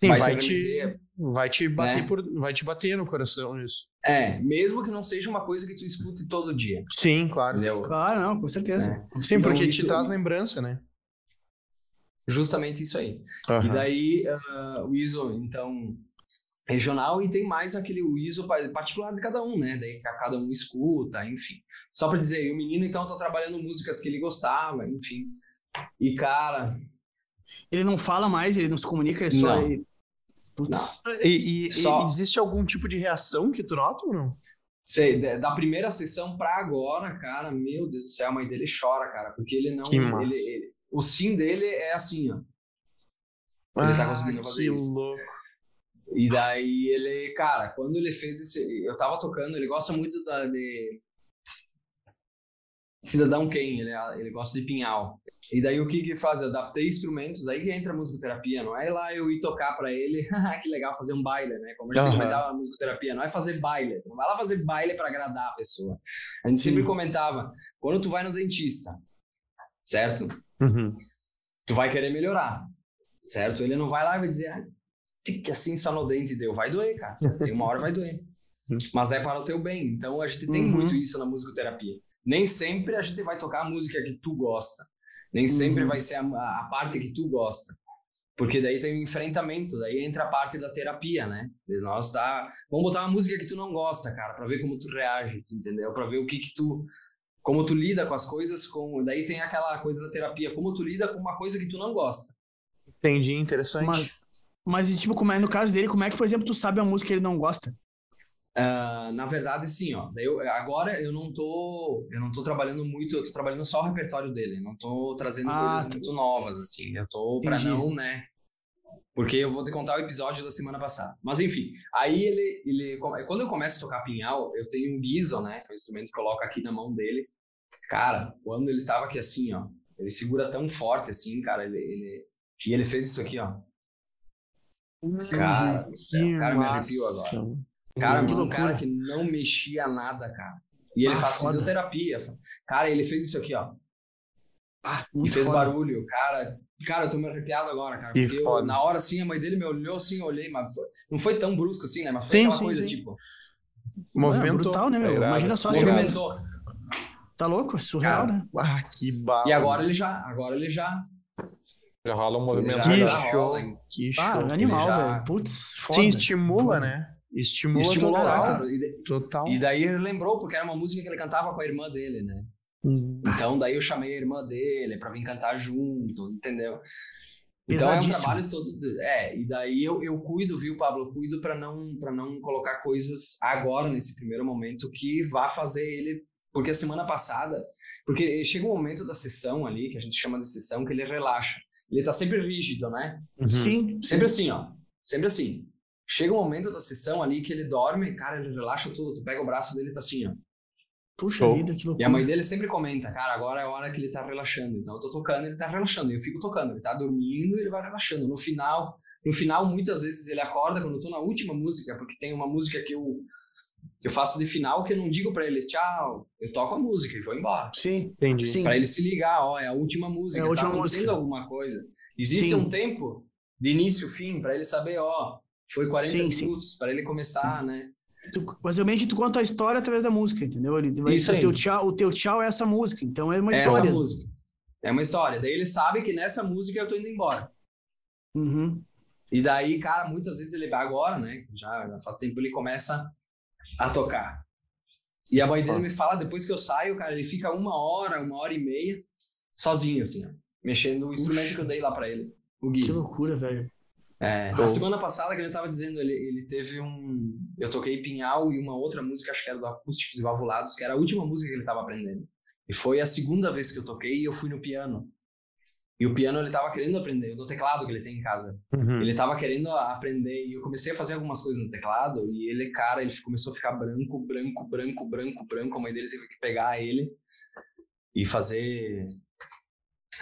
Sim, vai, vai te, vai te bater né? por, vai te bater no coração isso. É, mesmo que não seja uma coisa que tu escute todo dia. Sim, claro. Entendeu? Claro, não, com certeza. É. Sim, porque então, te traz lembrança, né? Justamente isso aí. Uhum. E daí uh, o ISO, então, regional e tem mais aquele ISO particular de cada um, né? Daí cada um escuta, enfim. Só para dizer, o menino então tá trabalhando músicas que ele gostava, enfim. E cara, ele não fala mais, ele não se comunica, ele só não. Putz. Não. E, e, só... e, existe algum tipo de reação que tu nota ou não? Sei, da primeira sessão para agora, cara, meu Deus do céu, a mãe dele chora, cara, porque ele não ele, ele, o sim dele é assim, ó. Ele tá ah, tá conseguindo fazer que isso. Louco. E daí ele, cara, quando ele fez esse. Eu tava tocando, ele gosta muito da, de. Cidadão Ken, ele, ele gosta de pinhal. E daí o que que faz? Eu adaptei instrumentos, aí que entra a musicoterapia, não é lá eu ir tocar para ele, <laughs> que legal, fazer um baile, né? Como a gente uhum. comentava na musicoterapia, não é fazer baile, tu não vai lá fazer baile para agradar a pessoa. A gente Sim. sempre comentava, quando tu vai no dentista, certo? Uhum. Tu vai querer melhorar, certo? Ele não vai lá e vai dizer, ah, tique assim só no dente deu. Vai doer, cara. Tem uma hora vai doer. <laughs> Mas é para o teu bem. Então a gente tem uhum. muito isso na musicoterapia. Nem sempre a gente vai tocar a música que tu gosta. Nem sempre uhum. vai ser a, a, parte que tu gosta. Porque daí tem um enfrentamento, daí entra a parte da terapia, né? De nós tá, vamos botar uma música que tu não gosta, cara, para ver como tu reage, tu entendeu? Para ver o que que tu como tu lida com as coisas, com daí tem aquela coisa da terapia, como tu lida com uma coisa que tu não gosta. Entendi, interessante. Mas mas, tipo, como é no caso dele, como é que, por exemplo, tu sabe a música que ele não gosta? Uh, na verdade, sim, ó. Eu, agora eu não tô. Eu não tô trabalhando muito, eu tô trabalhando só o repertório dele. Não tô trazendo ah, coisas muito novas, assim. Eu tô pra não, né? Porque eu vou te contar o episódio da semana passada. Mas enfim, aí ele, ele. Quando eu começo a tocar pinhal, eu tenho um guiso, né? Que é o instrumento que coloco aqui na mão dele. Cara, quando ele tava aqui assim, ó. Ele segura tão forte assim, cara. Ele, ele, e ele fez isso aqui, ó. Cara céu, o cara me arrepiou agora. Cara, um cara que não mexia nada, cara. E ele ah, faz foda. fisioterapia. Cara, ele fez isso aqui, ó. Ah, e fez foda. barulho. Cara, cara, eu tô me arrepiado agora, cara. porque eu, na hora, assim, a mãe dele me olhou assim, eu olhei, mas foi, não foi tão brusco assim, né? Mas foi sim, aquela sim, coisa, sim. tipo... Movimentou. É, brutal, né, meu? Imagina só se... Movimentou. Tá louco? Surreal, cara, né? Ah, que bala. E agora ele já, agora ele já já rola um movimento. Que show, que ah, show. Ah, animal, já... velho. Putz, foda. Sim, estimula, né? Estimula, Estimulou, total. Cara. Total. E daí ele lembrou, porque era uma música que ele cantava com a irmã dele, né? Hum. Então daí eu chamei a irmã dele pra vir cantar junto, entendeu? Então é um trabalho todo. É, e daí eu, eu cuido, viu, Pablo? Eu cuido para não, pra não colocar coisas agora, nesse primeiro momento, que vá fazer ele. Porque a semana passada. Porque chega um momento da sessão ali, que a gente chama de sessão, que ele relaxa ele tá sempre rígido, né? Uhum. Sim. Sempre sim. assim, ó. Sempre assim. Chega um momento da sessão ali que ele dorme, cara, ele relaxa tudo. Tu pega o braço dele e tá assim, ó. Puxa Show. vida, que loucura. E a mãe dele sempre comenta, cara, agora é a hora que ele tá relaxando. Então eu tô tocando, ele tá relaxando. E eu fico tocando, ele tá dormindo e ele vai relaxando. No final, no final, muitas vezes ele acorda quando eu tô na última música, porque tem uma música que eu que eu faço de final que eu não digo para ele tchau, eu toco a música e vou embora. Sim, entendi. Para ele se ligar, ó, é a última música, é a última tá acontecendo música. alguma coisa. Existe Sim. um tempo de início ao fim, para ele saber, ó, foi 40 sim, minutos para ele começar, né? Tu, basicamente, tu conta a história através da música, entendeu? Ele, Isso o, teu tchau, o teu tchau é essa música, então é uma é história. Essa música. É uma história. Daí ele sabe que nessa música eu tô indo embora. Uhum. E daí, cara, muitas vezes ele vai agora, né? Já, já faz tempo ele começa a tocar. E a mãe dele me fala, depois que eu saio, cara, ele fica uma hora, uma hora e meia, sozinho, assim, ó, mexendo o instrumento que eu dei lá para ele, o guiz. Que loucura, velho. É, a semana passada, que ele tava dizendo, ele, ele teve um. Eu toquei Pinhal e uma outra música, acho que era do Acústicos e Valvulados, que era a última música que ele tava aprendendo. E foi a segunda vez que eu toquei e eu fui no piano. E o piano ele tava querendo aprender, do teclado que ele tem em casa. Uhum. Ele tava querendo aprender e eu comecei a fazer algumas coisas no teclado e ele, cara, ele começou a ficar branco, branco, branco, branco, branco. A mãe dele teve que pegar ele e fazer.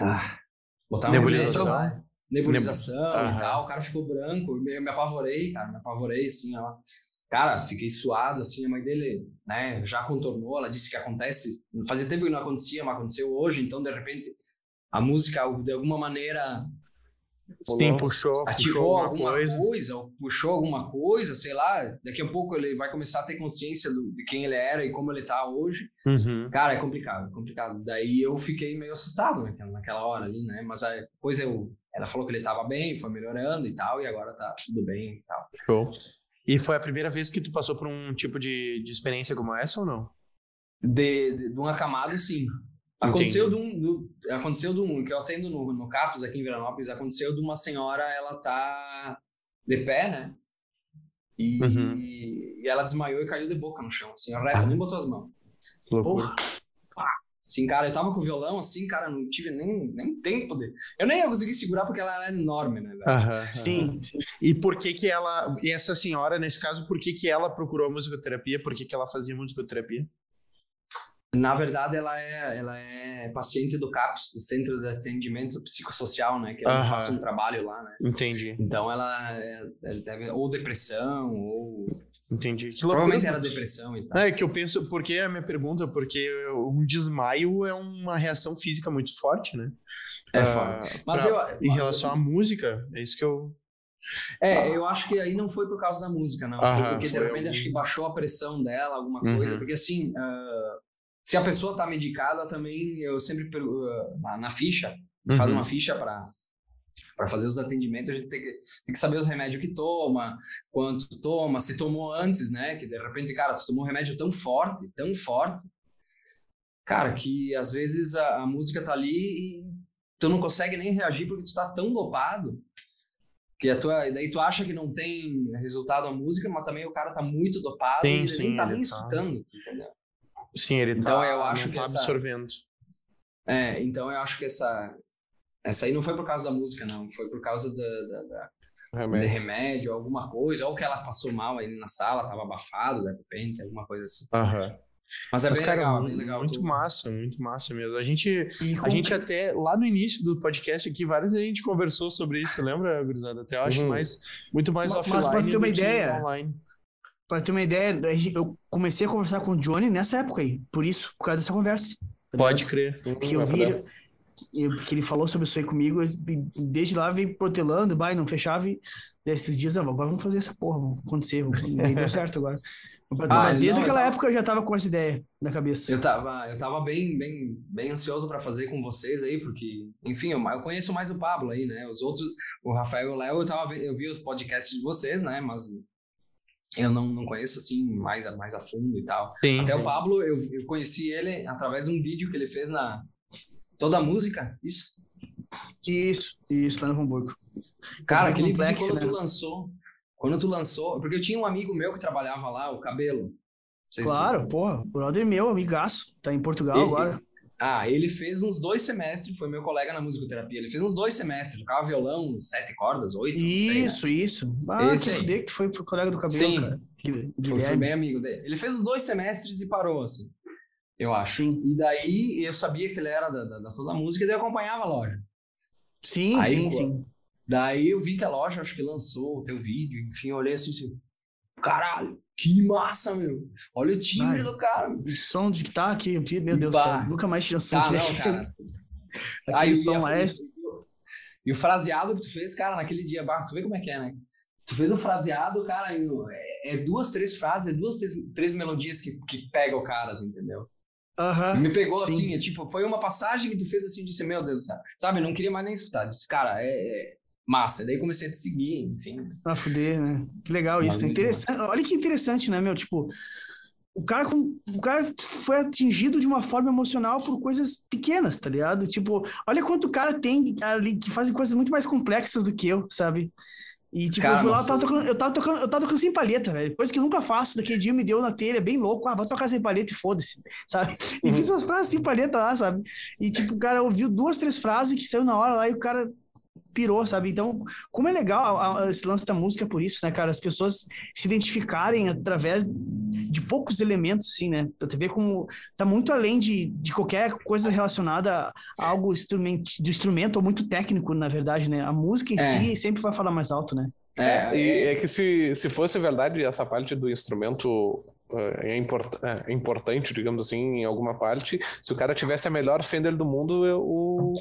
Ah, botar uma nebulização, nebulização Neb... e tal. O cara ficou branco, eu me apavorei, cara, me apavorei assim, ó. Cara, fiquei suado, assim, a mãe dele, né, já contornou, ela disse que acontece, fazia tempo que não acontecia, mas aconteceu hoje, então, de repente, a música de alguma maneira Sim, puxou, ativou puxou alguma coisa. coisa. ou puxou alguma coisa, sei lá. Daqui a pouco ele vai começar a ter consciência do, de quem ele era e como ele tá hoje. Uhum. Cara, é complicado, é complicado. Daí eu fiquei meio assustado naquela, naquela hora ali, né? Mas aí, depois eu, ela falou que ele tava bem, foi melhorando e tal, e agora tá tudo bem e tal. Show. E foi a primeira vez que tu passou por um tipo de, de experiência como essa ou não? De, de, de um acamado, sim. Aconteceu de um, do, aconteceu de um, que eu atendo no, no CAPS aqui em Veranópolis, aconteceu de uma senhora, ela tá de pé, né? E, uhum. e ela desmaiou e caiu de boca no chão, assim, reto, nem botou as mãos. Loucura. Assim, cara, eu tava com o violão, assim, cara, não tive nem, nem tempo de... Eu nem ia conseguir segurar porque ela era enorme, né? Uhum, sim, sim. E por que que ela... E essa senhora, nesse caso, por que que ela procurou musicoterapia? Por que que ela fazia musicoterapia? Na verdade, ela é, ela é paciente do CAPS, do Centro de Atendimento Psicossocial, né? Que eu faço um trabalho lá, né? Entendi. Então, ela é, deve... Ou depressão, ou... Entendi. Que Provavelmente era depressão e tal. É, que eu penso... Por que a minha pergunta? Porque um desmaio é uma reação física muito forte, né? É uh, forte. Mas pra, eu... Em relação eu... à música, é isso que eu... É, eu acho que aí não foi por causa da música, não. Aham, foi porque, de repente, acho que baixou a pressão dela, alguma coisa. Uhum. Porque, assim... Uh se a pessoa está medicada, também eu sempre uh, na, na ficha, uhum. faz uma ficha para para fazer os atendimentos, a gente tem que, tem que saber o remédio que toma, quanto toma, se tomou antes, né? Que de repente, cara, tu tomou um remédio tão forte, tão forte, cara, que às vezes a, a música tá ali e tu não consegue nem reagir porque tu tá tão dopado que a tua, daí tu acha que não tem resultado a música, mas também o cara tá muito dopado sim, e ele sim, nem tá nem tá. escutando, entendeu? Sim, ele então, tá, eu acho que tá essa... absorvendo. É, então eu acho que essa essa aí não foi por causa da música, não. Foi por causa da, da, da remédio. de remédio, alguma coisa. Ou que ela passou mal aí na sala, tava abafado, de repente, alguma coisa assim. Aham. Mas é Mas, bem cara, legal, bem legal. Muito tudo. massa, muito massa mesmo. A gente, a gente até, lá no início do podcast aqui, várias vezes a gente conversou sobre isso, lembra, Gurizada? Até eu acho uhum. mais, muito mais mas, offline Mas pra ter uma ideia, online. Pra ter uma ideia, eu comecei a conversar com o Johnny nessa época aí, por isso, por causa dessa conversa. Tá Pode crer. Que eu vi, eu, que ele falou sobre isso aí comigo, desde lá veio protelando, vai, não fechava, e desses dias, ah, agora vamos fazer essa porra, vamos acontecer, e deu certo agora. <laughs> Ah, Mas desde não, aquela tava... época eu já tava com essa ideia na cabeça. Eu tava, eu tava bem, bem, bem ansioso para fazer com vocês aí, porque, enfim, eu, eu, conheço mais o Pablo aí, né? Os outros, o Rafael e o Léo, eu, tava, eu vi os podcasts de vocês, né? Mas eu não, não conheço assim mais a, mais a fundo e tal. Sim, Até sim. o Pablo, eu, eu conheci ele através de um vídeo que ele fez na toda a música, isso? Isso, isso, lá no Hamburgo. Cara, aquele vídeo quando né? tu lançou, quando tu lançou, porque eu tinha um amigo meu que trabalhava lá, o Cabelo. Claro, se... porra, brother meu, amigaço, tá em Portugal ele, agora. Ah, ele fez uns dois semestres, foi meu colega na musicoterapia. Ele fez uns dois semestres, tocava violão, sete cordas, oito. Isso, sei, né? isso. Ah, Esse que que foi pro colega do cabelo, Sim, cara. Foi, foi bem amigo dele. Ele fez os dois semestres e parou, assim. Eu acho. Sim. E daí eu sabia que ele era da, da, da toda música e daí eu acompanhava a loja. Sim, Aí, sim, pô, sim. Daí eu vi que a loja, acho que lançou o teu vídeo, enfim, eu olhei assim, assim, caralho, que massa, meu. Olha o timbre Ai, do cara. O som de que tá aqui, meu Deus, tá, nunca mais tinha som. Tá, não, <laughs> cara. Aí o som é... E o fraseado que tu fez, cara, naquele dia, barro, tu vê como é que é, né? Tu fez o fraseado, cara, é, é duas, três frases, é duas, três, três melodias que, que pegam o cara, assim, entendeu? Uhum, me pegou sim. assim, é, tipo, foi uma passagem que tu fez assim, disse, meu Deus, sabe? sabe? Não queria mais nem escutar. Disse, cara, é, é massa. Daí comecei a te seguir, enfim. Ah, fuder, né? Que legal isso. Né? Interessante. Olha que interessante, né, meu? Tipo, o cara, com, o cara foi atingido de uma forma emocional por coisas pequenas, tá ligado? Tipo, olha quanto cara tem ali que fazem coisas muito mais complexas do que eu, sabe? E, tipo, cara, eu fui lá, eu tava, tocando, eu, tava tocando, eu tava tocando sem palheta, velho. Coisa que eu nunca faço. Daquele dia me deu na telha, bem louco. Ah, vou tocar sem palheta e foda-se, sabe? E fiz umas frases sem palheta lá, sabe? E, tipo, o cara ouviu duas, três frases que saiu na hora lá e o cara pirou, sabe? Então, como é legal a, a, esse lance da música por isso, né, cara? As pessoas se identificarem através de poucos elementos, assim, né? Você vê como tá muito além de, de qualquer coisa relacionada a algo instrumento, de instrumento ou muito técnico, na verdade, né? A música em é. si sempre vai falar mais alto, né? É, e é que se, se fosse verdade essa parte do instrumento é, import, é importante, digamos assim, em alguma parte. Se o cara tivesse a melhor Fender do mundo, eu, o,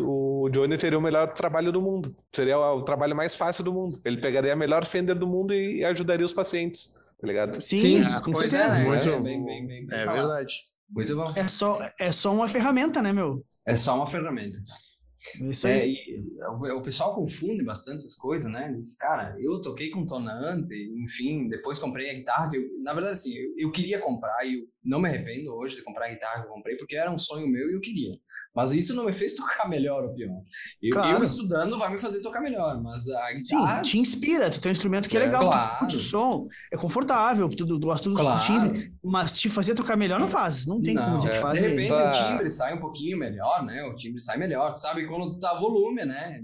o Johnny teria o melhor trabalho do mundo. Seria o, o, trabalho mais fácil do mundo. Ele pegaria a melhor Fender do mundo e, ajudaria os pacientes, tá ligado? Sim, Sim com certeza. É, muito, é, bem, bem, bem, é verdade. Muito bom. É só, é só uma ferramenta, né, meu? É só uma ferramenta. Isso é, aí. É, o, o, pessoal confunde bastante as coisas, né? Diz, cara, eu toquei com tonante, enfim, depois comprei a guitarra. Eu, na verdade, assim, eu, eu queria comprar e eu não me arrependo hoje de comprar a guitarra que eu comprei, porque era um sonho meu e eu queria. Mas isso não me fez <laughs> tocar melhor o pior. Eu, claro. eu estudando vai me fazer tocar melhor, mas a guitarra. Sim, te inspira, tu tem um instrumento que é, é legal, claro. tu curte o som, é confortável, tu, gosta do claro. timbre, mas te fazer tocar melhor não faz. Não tem não, como dizer é. que faz. De repente o timbre sai um pouquinho melhor, né? O timbre sai melhor. Tu sabe quando tu tá volume, né?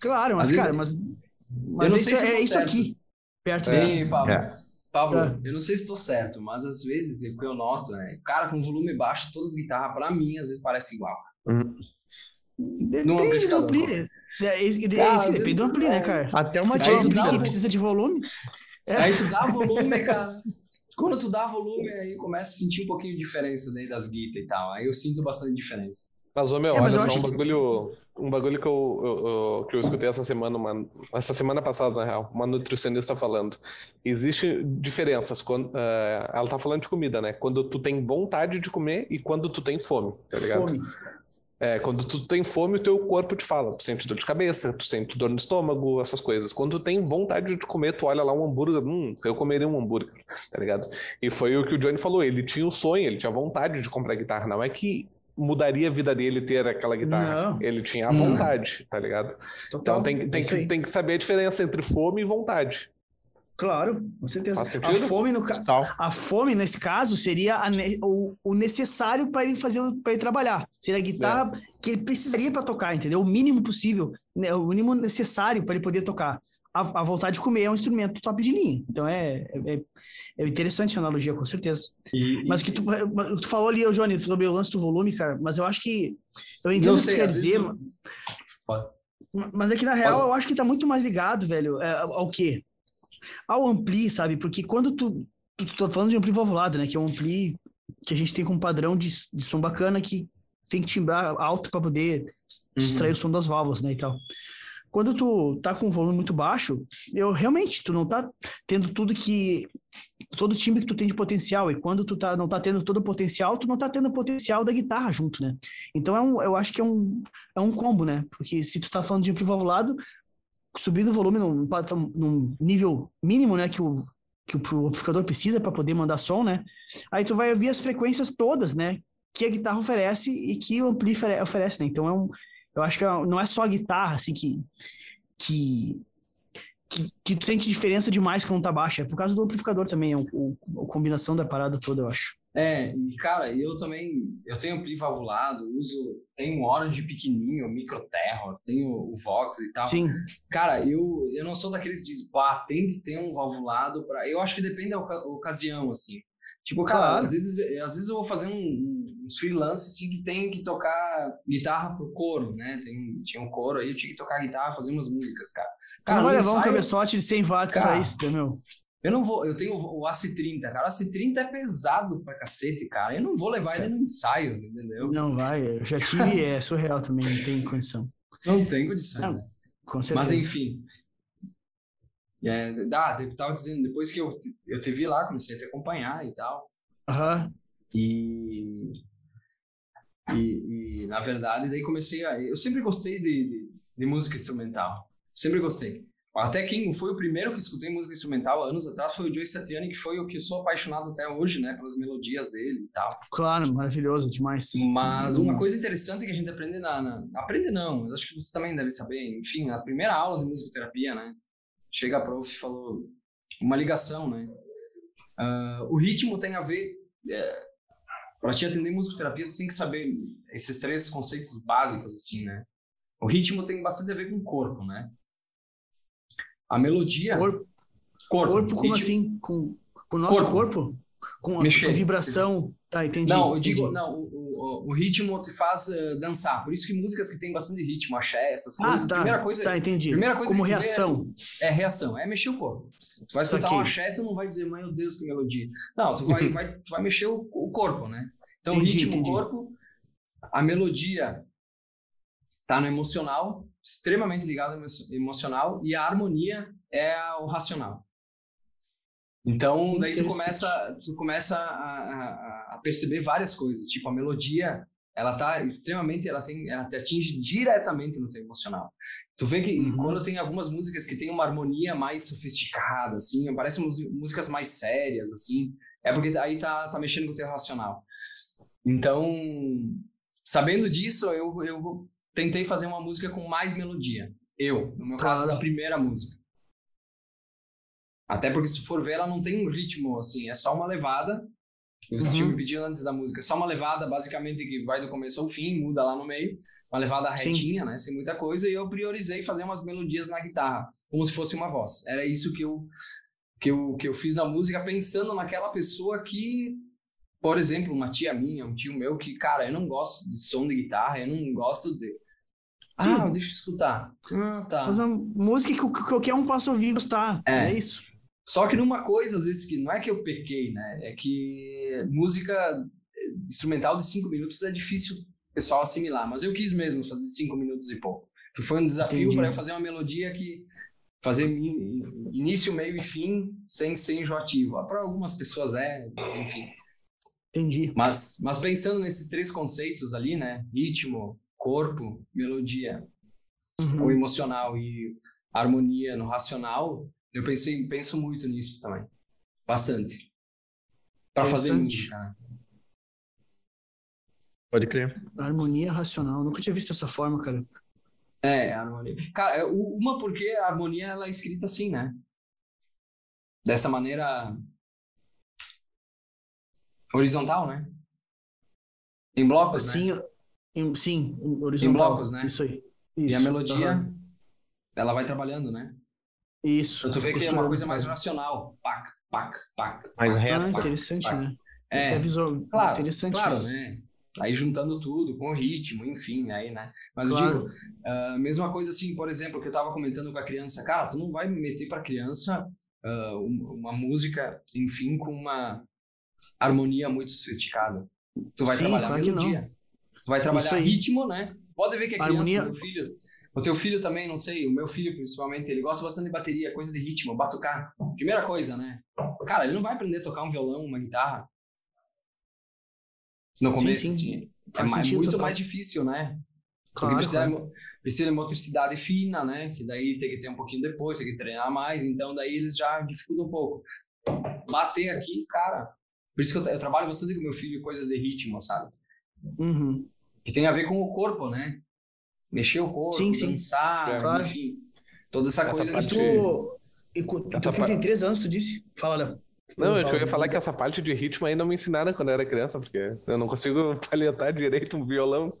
Claro, mas, cara, mas, mas eu não sei se é isso aqui, perto é. dele. Pablo. É. Pablo, é. eu não sei se estou certo, mas às vezes, o que eu noto, né? Cara, com volume baixo, todas as guitarras, para mim, às vezes parece igual. Uhum. Depende do ampli. É, cara, depende do ampli, né, cara? Até uma de ampli que precisa de volume. É. Aí tu dá volume, <laughs> cara. Quando tu dá volume, aí começa a sentir um pouquinho de diferença dentro das guitarras e tal. Aí eu sinto bastante diferença. Mas, ô, meu, é, olha só, um bagulho, que... um bagulho que eu, eu, eu, que eu escutei essa semana, uma, essa semana passada, na real, uma nutricionista falando. Existe diferenças, quando, uh, ela tá falando de comida, né? Quando tu tem vontade de comer e quando tu tem fome, tá ligado? Fome. É, quando tu tem fome, o teu corpo te fala. Tu sente dor de cabeça, tu sente dor no estômago, essas coisas. Quando tu tem vontade de comer, tu olha lá um hambúrguer, hum, eu comeria um hambúrguer, tá ligado? E foi o que o Johnny falou, ele tinha o um sonho, ele tinha vontade de comprar guitarra. Não é que mudaria a vida dele ter aquela guitarra. Não. Ele tinha a vontade, não. tá ligado? Total. Então tem, tem, que, tem que saber a diferença entre fome e vontade. Claro, com certeza. A fome, no, a fome, nesse caso, seria a, o, o, necessário para ele fazer para ele trabalhar. Seria a guitarra é. que ele precisaria para tocar, entendeu? O mínimo possível, né? o mínimo necessário para ele poder tocar a, a, vontade de comer é um instrumento top de linha. Então é, é, é interessante a analogia, com certeza. E, mas o que tu, tu falou ali, Johnny, sobre o lance do volume, cara, mas eu acho que. Eu entendo o que tu quer dizer. Eu... Mas é que, na real, Pode. eu acho que tá muito mais ligado, velho, é, ao quê? Ao ampli, sabe? Porque quando tu. Tu tá falando de ampli valvulado, né? Que é um ampli que a gente tem com um padrão de, de som bacana que tem que timbrar alto para poder extrair uhum. o som das válvulas, né? E tal. Quando tu tá com um volume muito baixo, eu realmente, tu não tá tendo tudo que todo o timbre que tu tem de potencial, e quando tu tá, não tá tendo todo o potencial, tu não tá tendo o potencial da guitarra junto, né? Então é um, eu acho que é um, é um combo, né? Porque se tu tá falando de ampli valvulado, subindo o volume num, num nível mínimo, né, que o, que o amplificador precisa para poder mandar som, né? Aí tu vai ouvir as frequências todas, né, que a guitarra oferece e que o ampli oferece, né? Então é um, eu acho que é não é só a guitarra, assim, que, que, que, que tu sente diferença demais quando tá baixa. É por causa do amplificador também, é a combinação da parada toda, eu acho. É, e cara, eu também, eu tenho ampli valvulado, uso, tenho um Orange pequenininho, Micro Terror, tenho o Vox e tal. Sim. Cara, eu, eu não sou daqueles que dizem, pá, tem que ter um valvulado para Eu acho que depende da ocasião, assim. Tipo, cara, claro. às, vezes, às vezes eu vou fazer um, uns freelance assim, que tem que tocar guitarra pro coro, né? Tem, tinha um coro aí, eu tinha que tocar guitarra, fazer umas músicas, cara. Cara, não vai levar um cabeçote de 100 watts cara, pra isso, entendeu? Eu não vou, eu tenho o AC30, cara. O AC30 é pesado pra cacete, cara. Eu não vou levar ele no ensaio, entendeu? Não vai, eu já tive, é surreal também, não tem condição. Não tem condição. Não, né? com certeza. Mas enfim. É, ah, eu tava dizendo, depois que eu, eu te vi lá, comecei a te acompanhar e tal. Aham. E, e, e, na verdade, daí comecei a. Eu sempre gostei de, de, de música instrumental. Sempre gostei. Até quem foi o primeiro que escutei música instrumental anos atrás foi o Joe Satriani, que foi o que eu sou apaixonado até hoje, né? Pelas melodias dele e tal. Claro, maravilhoso demais. Mas uma coisa interessante que a gente aprende na, na. Aprende não, mas acho que você também deve saber. Enfim, na primeira aula de musicoterapia, né? Chega a prof e falou uma ligação, né? Uh, o ritmo tem a ver. É, para te atender musicoterapia, tu tem que saber esses três conceitos básicos, assim, né? O ritmo tem bastante a ver com o corpo, né? A melodia. Corpo, corpo, corpo como assim? Com, com o nosso corpo? corpo? Com, a, com vibração. Tá, entendi. Não, eu entendi. digo, não, o, o, o, ritmo te faz uh, dançar. Por isso que músicas que tem bastante ritmo, axé, essas coisas. Ah, tá. Primeira coisa, tá, entendi. Primeira coisa como tu reação. É, é, reação, é mexer o corpo. Tu vai escutar um axé, tu não vai dizer, meu Deus, que melodia. Não, tu vai, <laughs> vai, tu vai mexer o, o corpo, né? Então, Entendi, ritmo, entendi. corpo, a melodia tá no emocional, extremamente ligado ao emo- emocional, e a harmonia é o racional. Então, daí tu começa, tu começa a, a, a perceber várias coisas, tipo a melodia, ela tá extremamente, ela tem, ela te atinge diretamente no teu emocional. Tu vê que Uhum. quando tem algumas músicas que tem uma harmonia mais sofisticada, assim, parecem músi- músicas mais sérias, assim, é porque aí tá, tá mexendo com o teu racional. Então, sabendo disso, eu, eu tentei fazer uma música com mais melodia. Eu, no meu caso, da primeira música. Até porque se tu for ver, ela não tem um ritmo, assim, é só uma levada. Você Uhum. me pedido antes da música. Só uma levada, basicamente, que vai do começo ao fim, muda lá no meio. Uma levada Sim. retinha, né? Sem muita coisa. E eu priorizei fazer umas melodias na guitarra, como se fosse uma voz. Era isso que eu, que eu, que eu fiz na música, pensando naquela pessoa que, por exemplo, uma tia minha, um tio meu, que, cara, eu não gosto de som de guitarra, eu não gosto de. Sim. Ah, deixa eu escutar. Ah, tá. Fazer uma música que, que qualquer um possa ouvir e gostar. É. É, isso. Só que numa coisa, às vezes, que não é que eu pequei, né? É que música instrumental de cinco minutos é difícil o pessoal assimilar. Mas eu quis mesmo fazer cinco minutos e pouco. Foi um desafio para eu fazer uma melodia que fazer in- início, meio e fim sem ser enjoativo. Para algumas pessoas é, mas enfim. Entendi. Mas, mas pensando nesses três conceitos ali, né? Ritmo, corpo, melodia, Uhum. o emocional e harmonia no racional, eu pensei, penso muito nisso também. Bastante. Para fazer música. né? Pode crer. Harmonia racional. Nunca tinha visto dessa forma, cara. É, harmonia. Cara, é, uma porque a harmonia ela é escrita assim, né? Dessa maneira horizontal, né? Em blocos, né? Assim, em- sim, em horizontal. blocos, né? Isso aí. E a Isso. melodia, ela vai trabalhando, né? Isso. Então tu vê que é uma coisa mais racional. Pac, pac, pac. Mais pac, reta. Ah, pac, interessante, pac. né? É, Até visual. Claro, interessante claro, isso. né? Aí juntando tudo, com o ritmo, enfim, aí, né? Mas eu Claro. digo, a mesma coisa assim, por exemplo, que eu tava comentando com a criança, cara, tu não vai meter pra criança um- uma música, enfim, com uma harmonia muito sofisticada. Tu vai Sim, trabalhar claro melodia. Tu vai trabalhar ritmo, né? Pode ver que a criança, Harmonia- meu filho, o teu filho também, não sei, o meu filho principalmente, ele gosta bastante de bateria, coisa de ritmo, batucar. Primeira coisa, né? Cara, ele não vai aprender a tocar um violão, uma guitarra. No Sim, começo, sim. assim. É mais- muito total. mais difícil, né? Porque Claro, precisa, claro. precisa de motricidade fina, né? Que daí tem que ter um pouquinho depois, tem que treinar mais, então daí eles já dificultam um pouco. Bater aqui, cara. Por isso que eu, eu trabalho bastante com meu filho coisas de ritmo, sabe? Uhum. Que tem a ver com o corpo, né? Mexer o corpo, Sim, sim. dançar, É. Claro. enfim. Toda essa, Essa coisa. E parte- tu. E teu Essa filho pa- tem três anos, tu disse? Fala, Léo. Não, eu ia falar que essa parte de ritmo aí não me ensinaram quando eu era criança, porque eu não consigo <laughs> palhetar direito um violão, tá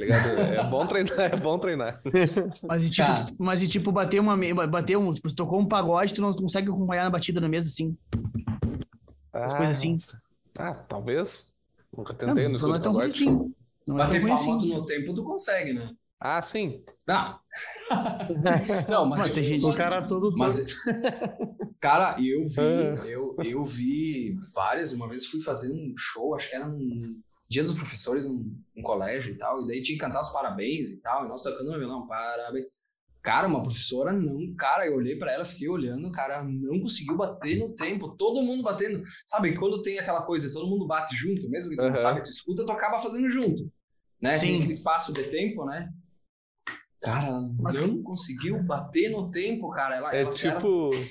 ligado? É bom treinar, é bom treinar. <laughs> Mas e tipo, Tá. mas e, tipo bater uma. Bater um. Tipo, se tocou um pagode, tu não consegue acompanhar na batida na mesa assim. Essas Ah, coisas assim. Ah, talvez. Nunca Não, tentei mas no não é tão ruim assim. Não é Bater ruim palma assim. no tempo, tu consegue, né? Ah, sim. Não. <laughs> não, mas Mas eu- tem gente- O cara todo Mas, cara, eu vi, Ah. eu, eu vi várias. Uma vez fui fazer um show, acho que era num dia dos professores no, no colégio e tal, e daí tinha que cantar os parabéns e tal, e nós tocando no violão, parabéns. Cara, uma professora não, cara, eu olhei para ela, fiquei olhando, cara, não conseguiu bater no tempo, todo mundo batendo. Sabe, quando tem aquela coisa, todo mundo bate junto, mesmo que tu uhum. não sabe, tu escuta, tu acaba fazendo junto. Né? Sim. Tem aquele espaço de tempo, né? Cara, Mas não conseguiu bater no tempo, cara. Ela, é ela tipo. Era...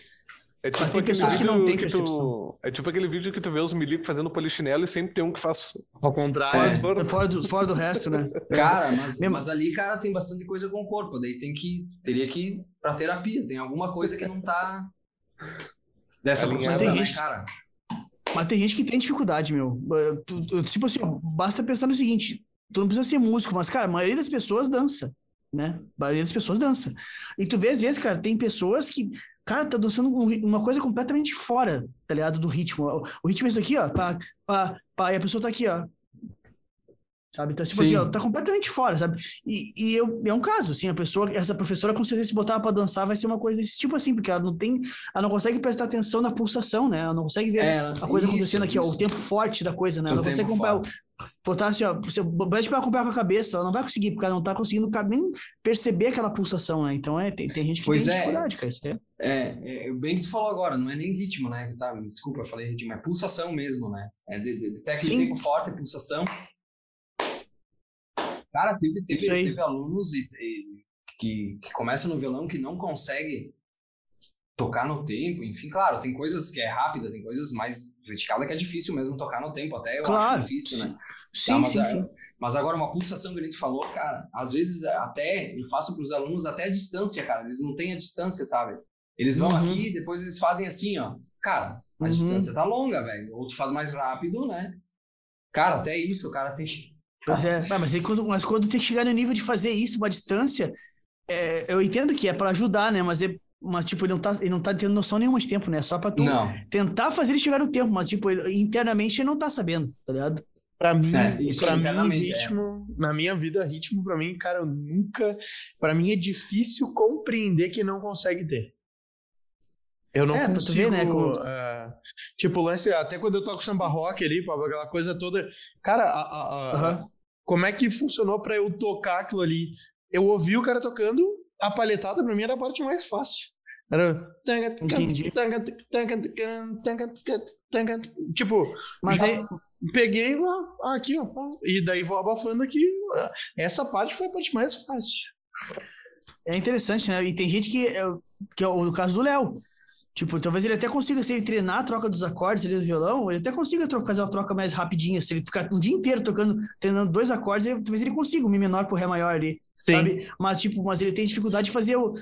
É tipo tem pessoas que não têm que tu... É tipo aquele vídeo que tu vê os milicos fazendo polichinelo e sempre tem um que faz ao contrário. Fora, fora, do, fora do resto, né? <laughs> Cara, mas, mas ali, cara, tem bastante coisa com o corpo. Daí tem que. Teria que ir pra terapia. Tem alguma coisa que não tá. Dessa tem né, gente, cara? Mas tem gente que tem dificuldade, meu. Tipo assim, basta pensar no seguinte: tu não precisa ser músico, mas, cara, a maioria das pessoas dança né? A maioria das pessoas dança. E tu vê, às vezes, cara, tem pessoas que Cara, tá dançando uma coisa completamente fora, tá ligado? Do ritmo. O ritmo é isso aqui, ó. Pá, pá, pá, e a pessoa tá aqui, ó. Sabe? Então, tipo Sim. assim, ó, tá completamente fora, sabe? E, e eu, é um caso, assim, a pessoa, essa professora, com certeza, se botar pra dançar, vai ser uma coisa desse tipo assim, porque ela não tem, ela não consegue prestar atenção na pulsação, né? Ela não consegue ver é, a coisa isso, acontecendo aqui, isso. ó, o tempo forte da coisa, né? Ela não consegue acompanhar botar assim, ó, você pede para acompanhar com a cabeça, ela não vai conseguir, porque ela não tá conseguindo nem perceber aquela pulsação, né? Então é, tem, tem gente que pois tem é, dificuldade, cara. Isso é. É, é, bem que tu falou agora, não é nem ritmo, né? Tá, desculpa, eu falei ritmo, é pulsação mesmo, né? É de, de, de técnica tempo forte, pulsação. Cara, teve, teve, teve alunos e, e, que, que começam no violão que não conseguem tocar no tempo, enfim, claro, tem coisas que é rápida, tem coisas mais verticada que é difícil mesmo tocar no tempo, até eu claro. acho difícil, né? Sim, tá, mas, sim, sim. mas agora uma pulsação que gente falou, cara, às vezes até eu faço para os alunos até a distância, cara, eles não têm a distância, sabe? Eles vão uhum. aqui, depois eles fazem assim, ó. Cara, a uhum. distância tá longa, velho. Ou tu faz mais rápido, né? Cara, até isso, o cara tem Pois é, mas, aí, quando, mas quando tem que chegar no nível de fazer isso, uma distância, é, eu entendo que é para ajudar, né? Mas é, mas, tipo, ele não, tá, ele não tá tendo noção nenhuma de tempo, né? Só pra tu não. tentar fazer ele chegar no tempo, mas, tipo, ele, internamente ele não tá sabendo, tá ligado? Pra mim, é, isso pra mim, ritmo, é. na minha vida, ritmo, pra mim, cara, eu nunca. Pra mim é difícil compreender que não consegue ter. Eu não é, consigo. Ver, né, como... uh, tipo, lance, até quando eu toco samba rock ali, aquela coisa toda. Cara, a, a, a, uhum. como é que funcionou pra eu tocar aquilo ali? Eu ouvi o cara tocando, a palhetada pra mim era a parte mais fácil. Era. Entendi. Tipo, mas aí. Peguei aqui, ó. E daí vou abafando aqui. Essa parte foi a parte mais fácil. É interessante, né? E tem gente que. É que é o caso do Léo. Tipo, talvez ele até consiga, se ele treinar a troca dos acordes ali do violão, ele até consiga fazer uma troca mais rapidinha. Se ele ficar um dia inteiro tocando, treinando dois acordes, ele, talvez ele consiga um Mi menor pro Ré maior ali. Sim. Sabe? Mas, tipo, mas ele tem dificuldade de fazer o.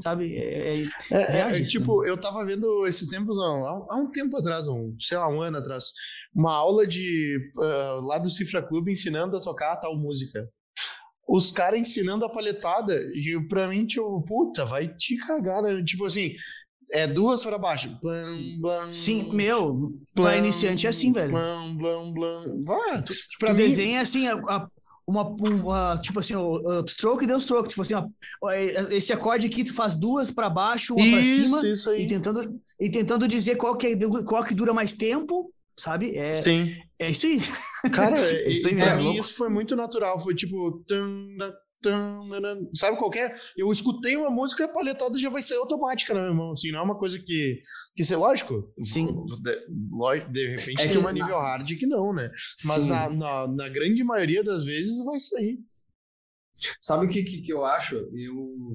Sabe? É, é, é tipo, eu tava vendo esses tempos, não, há, há, um tempo atrás, um, sei lá, um ano atrás, uma aula de uh, lá do Cifra Clube ensinando a tocar tal música os caras ensinando a paletada, e pra mim, tipo, puta, vai te cagar, né? Tipo assim, é duas para baixo. Blam, blam, Sim, meu, pra iniciante é assim, velho. Blam, blam, blam. Vai, tu, pra mim... desenho é assim, a, a, uma, uma, tipo assim, o upstroke e downstroke, tipo assim, ó, esse acorde aqui tu faz duas para baixo, uma para cima, isso aí. e tentando e tentando dizer qual que, é, qual que dura mais tempo, sabe? É, Sim. É isso aí. Cara, <laughs> é isso, aí pra mim isso foi muito natural, foi tipo sabe qualquer. Eu escutei uma música, a paletada já vai ser automática na minha mão, assim, não é uma coisa que. Que ser lógico. Sim. De, de repente é tem uma nível hard que não, né? Mas na, na, na, grande maioria das vezes vai sair. Sabe o que, que, que eu acho? Eu.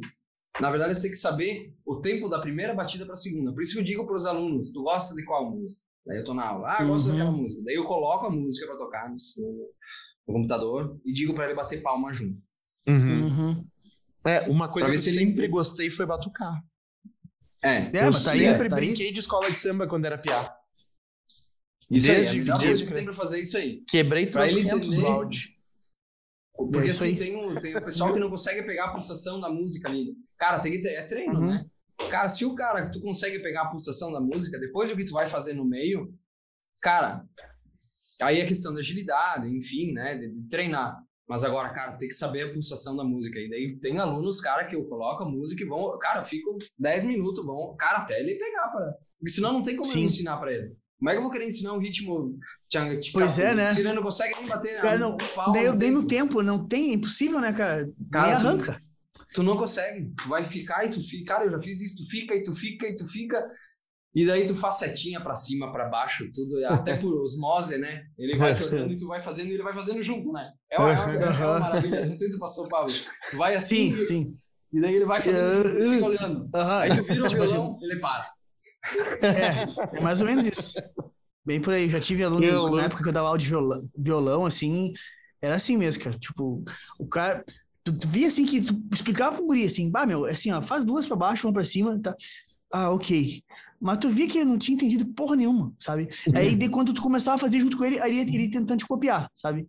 Na verdade, você tem que saber o tempo da primeira batida para a segunda. Por isso que eu digo para os alunos: tu gosta de qual música? Daí eu tô na aula, ah, gosto uhum. daquela música. Daí eu coloco a música para tocar no, no computador e digo para ele bater palma junto. Uhum. Uhum. É, uma coisa que eu sempre ele... gostei foi batucar. É, é eu tá sempre aí, tá brinquei aí. de escola de samba quando era piá. Isso desde, aí, é a desde que tem pra fazer isso aí. Quebrei trocentos do áudio. Porque é assim, tem, um, tem o pessoal que não consegue pegar a pulsação da música ali. Cara, tem que ter, é treino, uhum. né? Cara, se o cara, tu consegue pegar a pulsação da música, depois o que tu vai fazer no meio, cara, aí é questão da agilidade, enfim, né? De, de treinar. Mas agora, cara, tem que saber a pulsação da música. E daí tem alunos, cara, que eu coloco a música e vão. Cara, fico 10 minutos, vão. Cara, até ele pegar. Pra... Porque senão não tem como eu ensinar pra ele. Como é que eu vou querer ensinar um ritmo? pois é, né? Você não consegue nem bater cara, não, pau nem, nem no tempo, não tem, é impossível, né, cara? cara nem arranca. Tu, não consegue. Tu vai ficar e tu fica. Cara, eu já fiz isso, tu fica e tu fica e tu fica. E daí tu faz setinha pra cima, pra baixo, tudo, até por <laughs> osmose, né? Ele vai te olhando e tu vai fazendo e ele vai fazendo junto, né? É uma, é uma, é uma maravilha. Não sei se tu passou, Pablo. Tu vai assim. Sim, e, sim. E daí ele vai fazendo junto, tu fica olhando. Aí tu vira o tipo violão, assim. ele para. É, é mais ou menos isso. Bem por aí. Já tive aluno na época que eu dava aula de violão, violão, assim, era assim mesmo, cara. Tipo, o cara. Tu, tu via assim que tu explicava pro guri assim, bah, meu, assim, ó, faz duas pra baixo, uma pra cima, tá? Ah, ok. Mas tu via que ele não tinha entendido porra nenhuma, sabe? Uhum. Aí de, quando tu começava a fazer junto com ele, aí ele, ele tentando te copiar, sabe?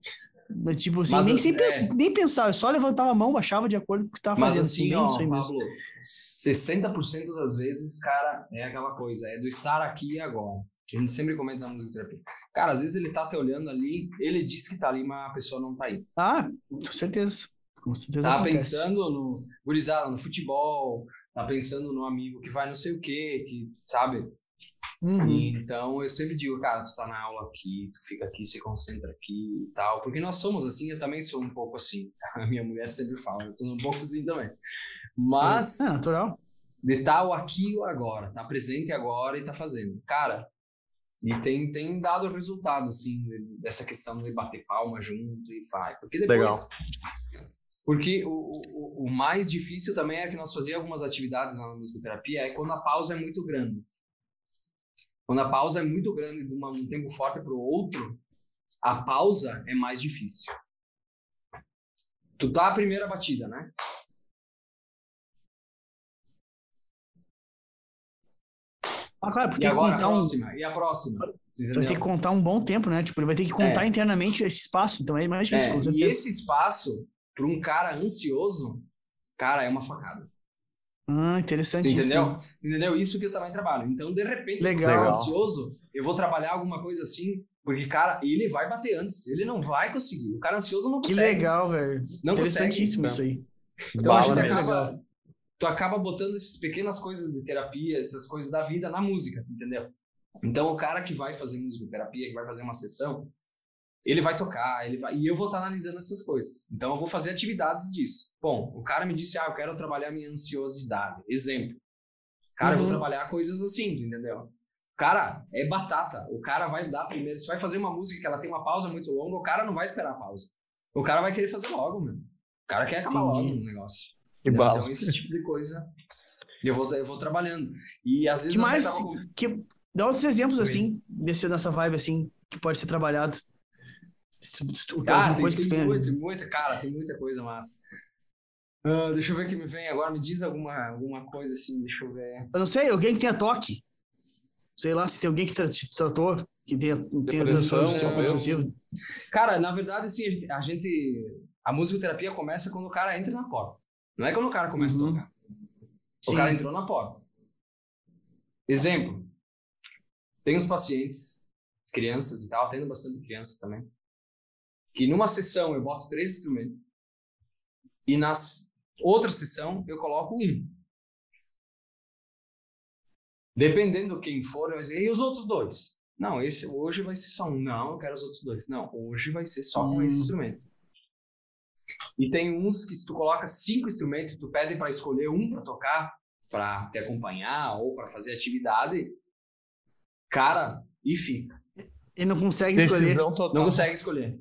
Tipo assim, Mas, nem, sem é... nem pensava, só levantava a mão, baixava de acordo com o que tava Mas, fazendo. Assim, assim ó, Pablo, 60% das vezes, cara, é aquela coisa, é do estar aqui e agora. A gente sempre comenta na musicoterapia. Cara, às vezes ele tá te olhando ali, ele diz que tá ali, mas a pessoa não tá aí. Ah, com certeza. Com certeza tá acontece. pensando no gurizada, no futebol, tá pensando no amigo que vai não sei o quê, que, sabe? Uhum. então eu sempre digo, cara, tu tá na aula aqui, tu fica aqui, se concentra aqui e tal, porque nós somos assim, eu também sou um pouco assim. <laughs> A minha mulher sempre fala, eu sou um pouco assim também. Mas. É, natural. De tal tá aqui ou agora, tá presente agora e tá fazendo. Cara, e tem, tem dado resultado, assim, dessa questão de bater palma junto e vai. Porque depois. Legal. Porque o, o, o, mais difícil também é que nós fazíamos algumas atividades na musicoterapia, é quando a pausa é muito grande. Quando a pausa é muito grande de uma, um tempo forte para o outro, a pausa é mais difícil. Tu tá a primeira batida, né? Ah, claro, porque e agora, contar a próxima, um... e a próxima. Entendeu? Vai ter que contar um bom tempo, né? Tipo, ele vai ter que contar é. internamente esse espaço, então é mais difícil. É. E esse espaço, para um cara ansioso, cara, é uma facada. Ah, interessante Entendeu? Isso, né? Entendeu? Isso que eu também trabalho. Então, de repente, Legal. eu ansioso, eu vou trabalhar alguma coisa assim, porque, cara, ele vai bater antes. Ele não vai conseguir. O cara ansioso não consegue. Que legal, velho. Não Interessantíssimo consegue. isso aí. Então, Bala a gente acaba, tu acaba botando essas pequenas coisas de terapia, essas coisas da vida na música, entendeu? Então, o cara que vai fazer musicoterapia, que vai fazer uma sessão, ele vai tocar, ele vai, e eu vou estar analisando essas coisas. Então, eu vou fazer atividades disso. Bom, o cara me disse, ah, eu quero trabalhar minha ansiosidade. Exemplo. Cara, uhum. eu vou uhum. trabalhar coisas assim, entendeu? Cara, é batata. O cara vai dar primeiro. Se vai fazer uma música que ela tem uma pausa muito longa, o cara não vai esperar a pausa. O cara vai querer fazer logo, meu. O cara quer acabar Entendi. logo no negócio. Que então, esse tipo de coisa eu vou, eu vou trabalhando. E às vezes que mais, tava... que Dá outros exemplos, assim, desse, dessa vibe, assim, que pode ser trabalhado. Ah, tem, tem, tem muita, muita, cara, tem muita coisa massa. Uh, deixa eu ver o que me vem agora. Me diz alguma, alguma coisa assim, deixa eu ver. Eu não sei, alguém que tenha toque. Sei lá, se tem alguém que te tratou, que tenha, tenha transformação cognitivo. Cara, na verdade, assim, a gente. A musicoterapia começa quando o cara entra na porta. Não é quando o cara começa uhum. a tocar. O Sim. cara entrou na porta. Exemplo. Tem uns pacientes, crianças e tal, tendo bastante criança também, que numa sessão eu boto três instrumentos e na outra sessão eu coloco um. Dependendo quem for, eu dizer, e os outros dois? Não, esse hoje vai ser só um. Não, eu quero os outros dois. Não, hoje vai ser só um esse instrumento. E tem uns que se tu coloca cinco instrumentos, tu pede para escolher um para tocar, para te acompanhar ou para fazer atividade, Cara, e fica. E não consegue escolher. Total. Não consegue escolher.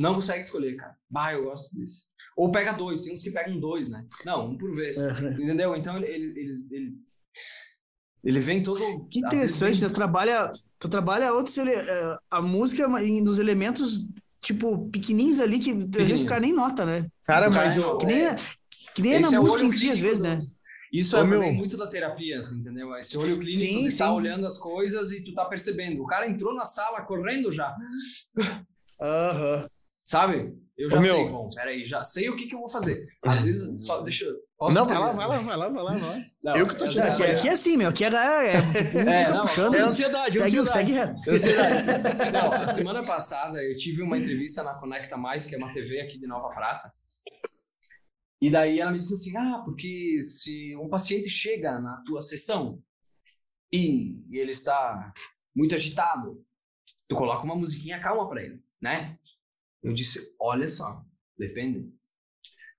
Não consegue escolher, cara. Bah, eu gosto disso. Ou pega dois, tem uns que pegam dois, né? Não, um por vez. Uhum. Entendeu? Então ele, ele, ele, ele, vem todo. Que interessante, vem... tu trabalha. Tu trabalha outros ele, eh, a música nos elementos, tipo, pequenininhos ali que às vezes o cara nem nota, né? Cara, mas eu, que nem, é, que nem é na é música em si, às vezes, né? Isso Ô, é meu... muito da terapia, entendeu? Esse olho clínico sim, de tá olhando as coisas e tu tá percebendo. O cara entrou na sala correndo já. Aham. Uhum. Sabe? Eu já Ô, sei, meu... bom, peraí, já sei o que, que eu vou fazer. Às vezes, só deixa eu. Posso não, vai lá, vai lá, vai lá, vai lá, vai lá. Não, eu que tô te aqui, aqui é assim, meu. Aqui é, é, é, tipo, <laughs> é, não, puxando. É ansiedade, segue, ansiedade. Segue ansiedade. <laughs> não, a semana passada eu tive uma entrevista na Conecta Mais, que é uma TV aqui de Nova Prata. E daí ela me disse assim: ah, porque se um paciente chega na tua sessão e ele está muito agitado. Tu coloca uma musiquinha calma para ele, né? Eu disse, olha só, depende.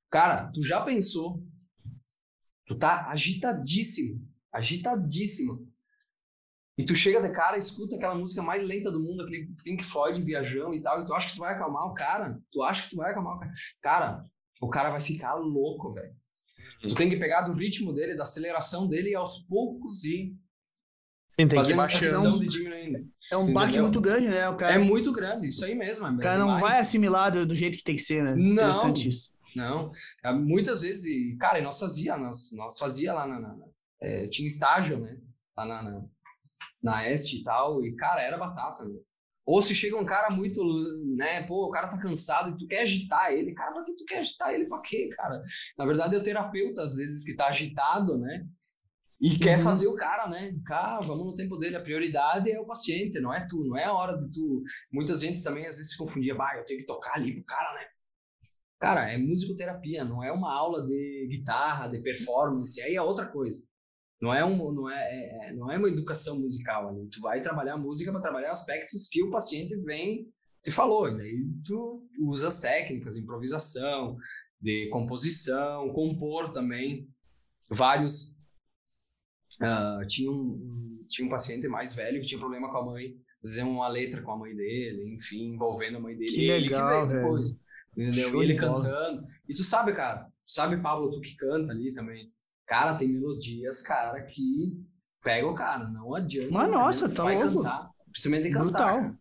Cara, tu já pensou? Tu tá agitadíssimo, agitadíssimo. E tu chega de cara, escuta aquela música mais lenta do mundo, aquele Pink Floyd viajando e tal, e tu acha que tu vai acalmar o cara? Tu acha que tu vai acalmar o cara? Cara, o cara vai ficar louco, velho. Tu tem que pegar do ritmo dele, da aceleração dele e aos poucos ir Sim, tem fazendo que essa questão de diminuindo. É um baque muito grande, né? O cara, É muito grande, isso aí mesmo. É o cara não vai assimilar do, do jeito que tem que ser, né? Não. Não, é, muitas vezes, cara, e nós fazia, nós, nós fazia lá na, na- na- é, tinha estágio, né, lá na, na, na Este e tal, e, cara, era batata, meu. Ou se chega um cara muito, né, pô, o cara tá cansado e tu quer agitar ele, cara, pra que tu quer agitar ele, pra quê, cara? Na verdade, é o terapeuta, às vezes, que tá agitado, né, e quer Uhum. fazer o cara, né, cara, vamos no tempo dele, a prioridade é o paciente, não é tu, não é a hora de tu... Muita gente também, às vezes, se confundia, vai, eu tenho que tocar ali pro cara, né, Cara, é musicoterapia, não é uma aula de guitarra, de performance, aí é outra coisa. Não é, um, não é, é- é- não é uma educação musical ali. Tu vai trabalhar música para trabalhar aspectos que o paciente vem te falou. E daí tu usa as técnicas, improvisação, de composição, compor também. Vários. Ah, tinha, um, tinha um paciente mais velho que tinha problema com a mãe, fazer uma letra com a mãe dele, enfim, envolvendo a mãe dele. Que ele legal, que veio depois. Entendeu? E ele cantando. E tu sabe, cara, sabe, Pablo, tu que canta ali também. Cara, tem melodias, cara, que pega o cara. Não adianta. Mas, nossa, tá vai louco. cantar. Principalmente cantar. Brutal. cara.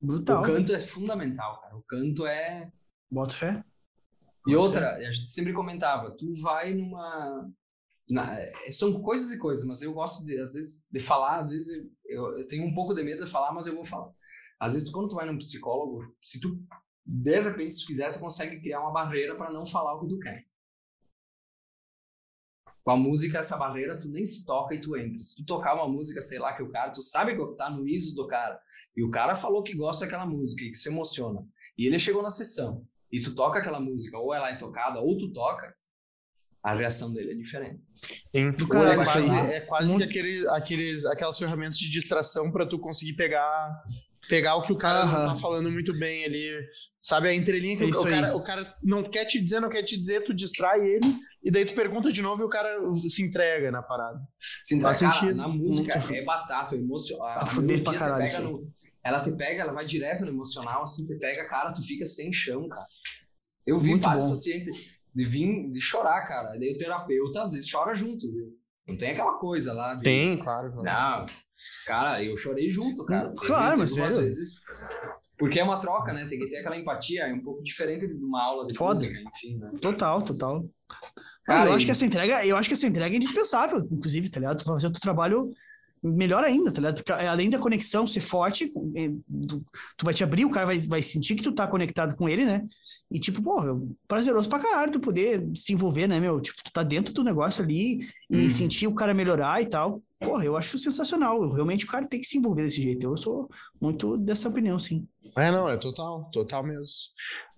Brutal. O canto é fundamental, cara. O canto é. Bota fé. E outra, a gente sempre comentava, tu vai numa. Na- é, são coisas e coisas, mas eu gosto de, às vezes, de falar, às vezes eu, eu, eu tenho um pouco de medo de falar, mas eu vou falar. Às vezes, quando tu vai num psicólogo, se tu, de repente, se tu quiser, tu consegue criar uma barreira para não falar o que tu quer. Com a música, essa barreira, tu nem se toca e tu entra. Se tu tocar uma música, sei lá, que o cara, tu sabe que tá no ISO do cara, e o cara falou que gosta daquela música e que se emociona, e ele chegou na sessão, e tu toca aquela música, ou ela é tocada, ou tu toca, a reação dele é diferente. Do é quase, é quase que aqueles, aqueles, aquelas ferramentas de distração para tu conseguir pegar pegar o que o cara não Aham. tá falando muito bem ali. Sabe, a entrelinha que É o, cara, o cara não quer te dizer, não quer te dizer, tu distrai ele, e daí tu pergunta de novo e o cara se entrega na parada. Se Faz entregar sentido. na música Muito é batata, o emocio... a, Pra a fuder pra caralho no... Ela te pega, ela vai direto no emocional, assim, te pega, cara, tu fica sem chão, cara. Eu vi Muito vários bom. pacientes de vir, de chorar, cara. Daí o terapeuta às vezes chora junto, viu? Não tem aquela coisa lá de... Tem, claro. claro. Não, cara, eu chorei junto, cara. Claro, mas é. vezes. Porque é uma troca, né? Tem que ter aquela empatia, é um pouco diferente de uma aula de Foda. música, enfim, né? Total, total. Cara, eu acho e- que essa entrega, eu acho que essa entrega é indispensável, inclusive, tá ligado? Tu fazer o teu trabalho melhor ainda, tá ligado? Porque além da conexão ser forte, eh, tu, vai te abrir, o cara vai, vai sentir que tu tá conectado com ele, né? E tipo, pô, prazeroso pra caralho tu poder se envolver, né, meu? Tipo, tu tá dentro do negócio ali e Uhum. sentir o cara melhorar e tal. Porra, eu acho sensacional. Realmente o cara tem que se envolver desse jeito. Eu sou muito dessa opinião, sim. É, não, é total, total mesmo.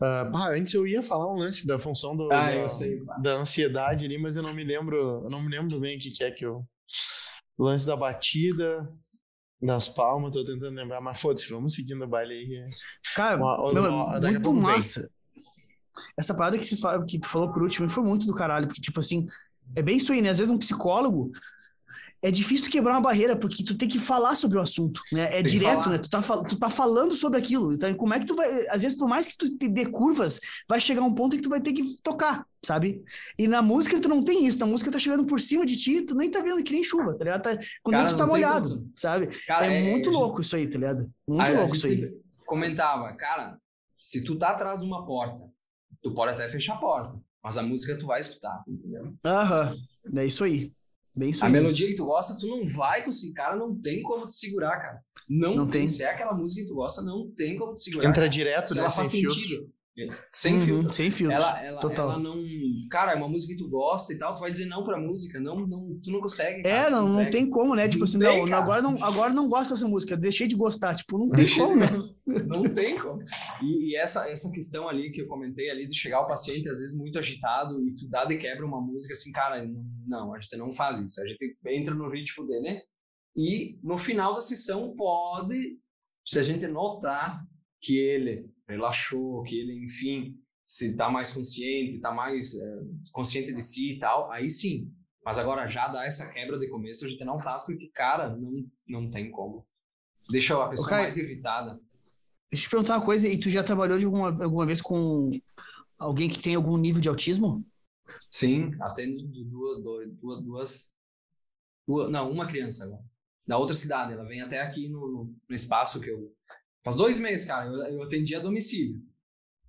Ah, bah, antes eu ia falar um lance da função do, Ah, da, sei. da ansiedade ali, mas eu não me lembro, eu não me lembro bem o que, que é que eu. O lance da batida, das palmas, tô tentando lembrar, mas foda-se, vamos seguindo o baile aí. Cara, Uma- uma- é daqui a muito pouco vem. massa. Essa parada que, vocês falaram, que tu falou por último foi muito do caralho, porque, tipo assim, é bem isso aí, né? Às vezes um psicólogo é difícil tu quebrar uma barreira, porque tu tem que falar sobre o assunto, né? É Tem direto, né? Tu tá, tu tá falando sobre aquilo. Então, como é que tu vai. Às vezes, por mais que tu te dê curvas, vai chegar um ponto em que tu vai ter que tocar, sabe? E na música tu não tem isso. Na música tá chegando por cima de ti, tu nem tá vendo que nem chuva, tá ligado? Tá, quando Cara, tu tá molhado, como sabe? Cara, é, muito a gente- louco isso aí, tá ligado? Muito a, a louco isso aí. comentava, cara, se tu tá atrás de uma porta, tu pode até fechar a porta, mas a música tu vai escutar, entendeu? Aham, é isso aí. Bem A melodia que tu gosta, tu não vai conseguir, cara, não tem como te segurar, cara. Não, Não tem. tem. Se é aquela música que tu gosta, não tem como te segurar. Entra cara. direto, Se né? ela Sem faz filtro. Sem Uhum, filtro. Sem filtros. Ela, ela, total. ela não. Cara, é uma música que tu gosta e tal, tu vai dizer não pra música. Não, não, tu não consegue. É, cara, não, se não pega. tem como, né? Tipo Não assim, tem, não, cara. agora não, agora não gosto dessa música, deixei de gostar. Tipo, não tem como, né? <laughs> Não tem como. E, e essa, essa questão ali que eu comentei ali de chegar o paciente às vezes muito agitado e tu dá de quebra uma música assim, cara, não, a gente não faz isso. A gente entra no ritmo dele, E no final da sessão pode, se a gente notar que ele relaxou, que ele, enfim, se está mais consciente, está mais é, consciente de si e tal, aí sim. Mas agora já dá essa quebra de começo, a gente não faz porque, cara, não, não tem como. Deixa a pessoa okay. mais irritada. Deixa eu te perguntar uma coisa, e tu já trabalhou de alguma, alguma vez com alguém que tem algum nível de autismo? Sim, atendo duas, duas, duas, duas, não, uma criança agora, da outra cidade, ela vem até aqui no, no espaço que eu, faz dois meses, cara, eu, eu atendi a domicílio,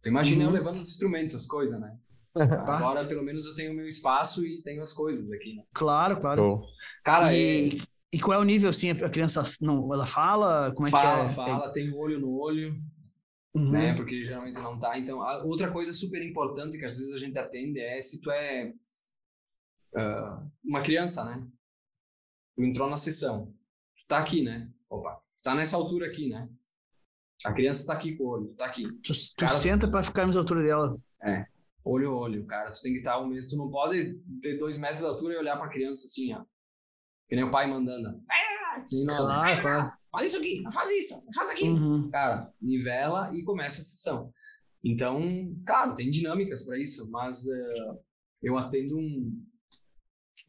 tu imagina uhum. eu levando os instrumentos, as coisas, né? <laughs> Agora, pelo menos, eu tenho o meu espaço e tenho as coisas aqui, né? Claro, claro. Cara, e, é... e qual é o nível, assim, a criança, não, ela fala? Como é fala, que é? Fala, tem olho no olho, uhum. né? Porque geralmente não tá. Então, outra coisa super importante que às vezes a gente atende é se tu é uh, uma criança, né? Tu entrou na sessão, tu tá aqui, né? Opa, tá nessa altura aqui, né? A criança tá aqui com o olho, tá aqui. Tu, tu cara, senta para ficar na altura dela. É, olho a olho, cara. Tu tem que estar o mesmo. Tu não pode ter dois metros de altura e olhar pra criança assim, ó. Que nem o pai mandando. Ah, claro, claro. Faz isso aqui, faz isso, faz aquilo. Uhum. Cara, nivela e começa a sessão. Então, claro, tem dinâmicas para isso, mas uh, eu atendo um,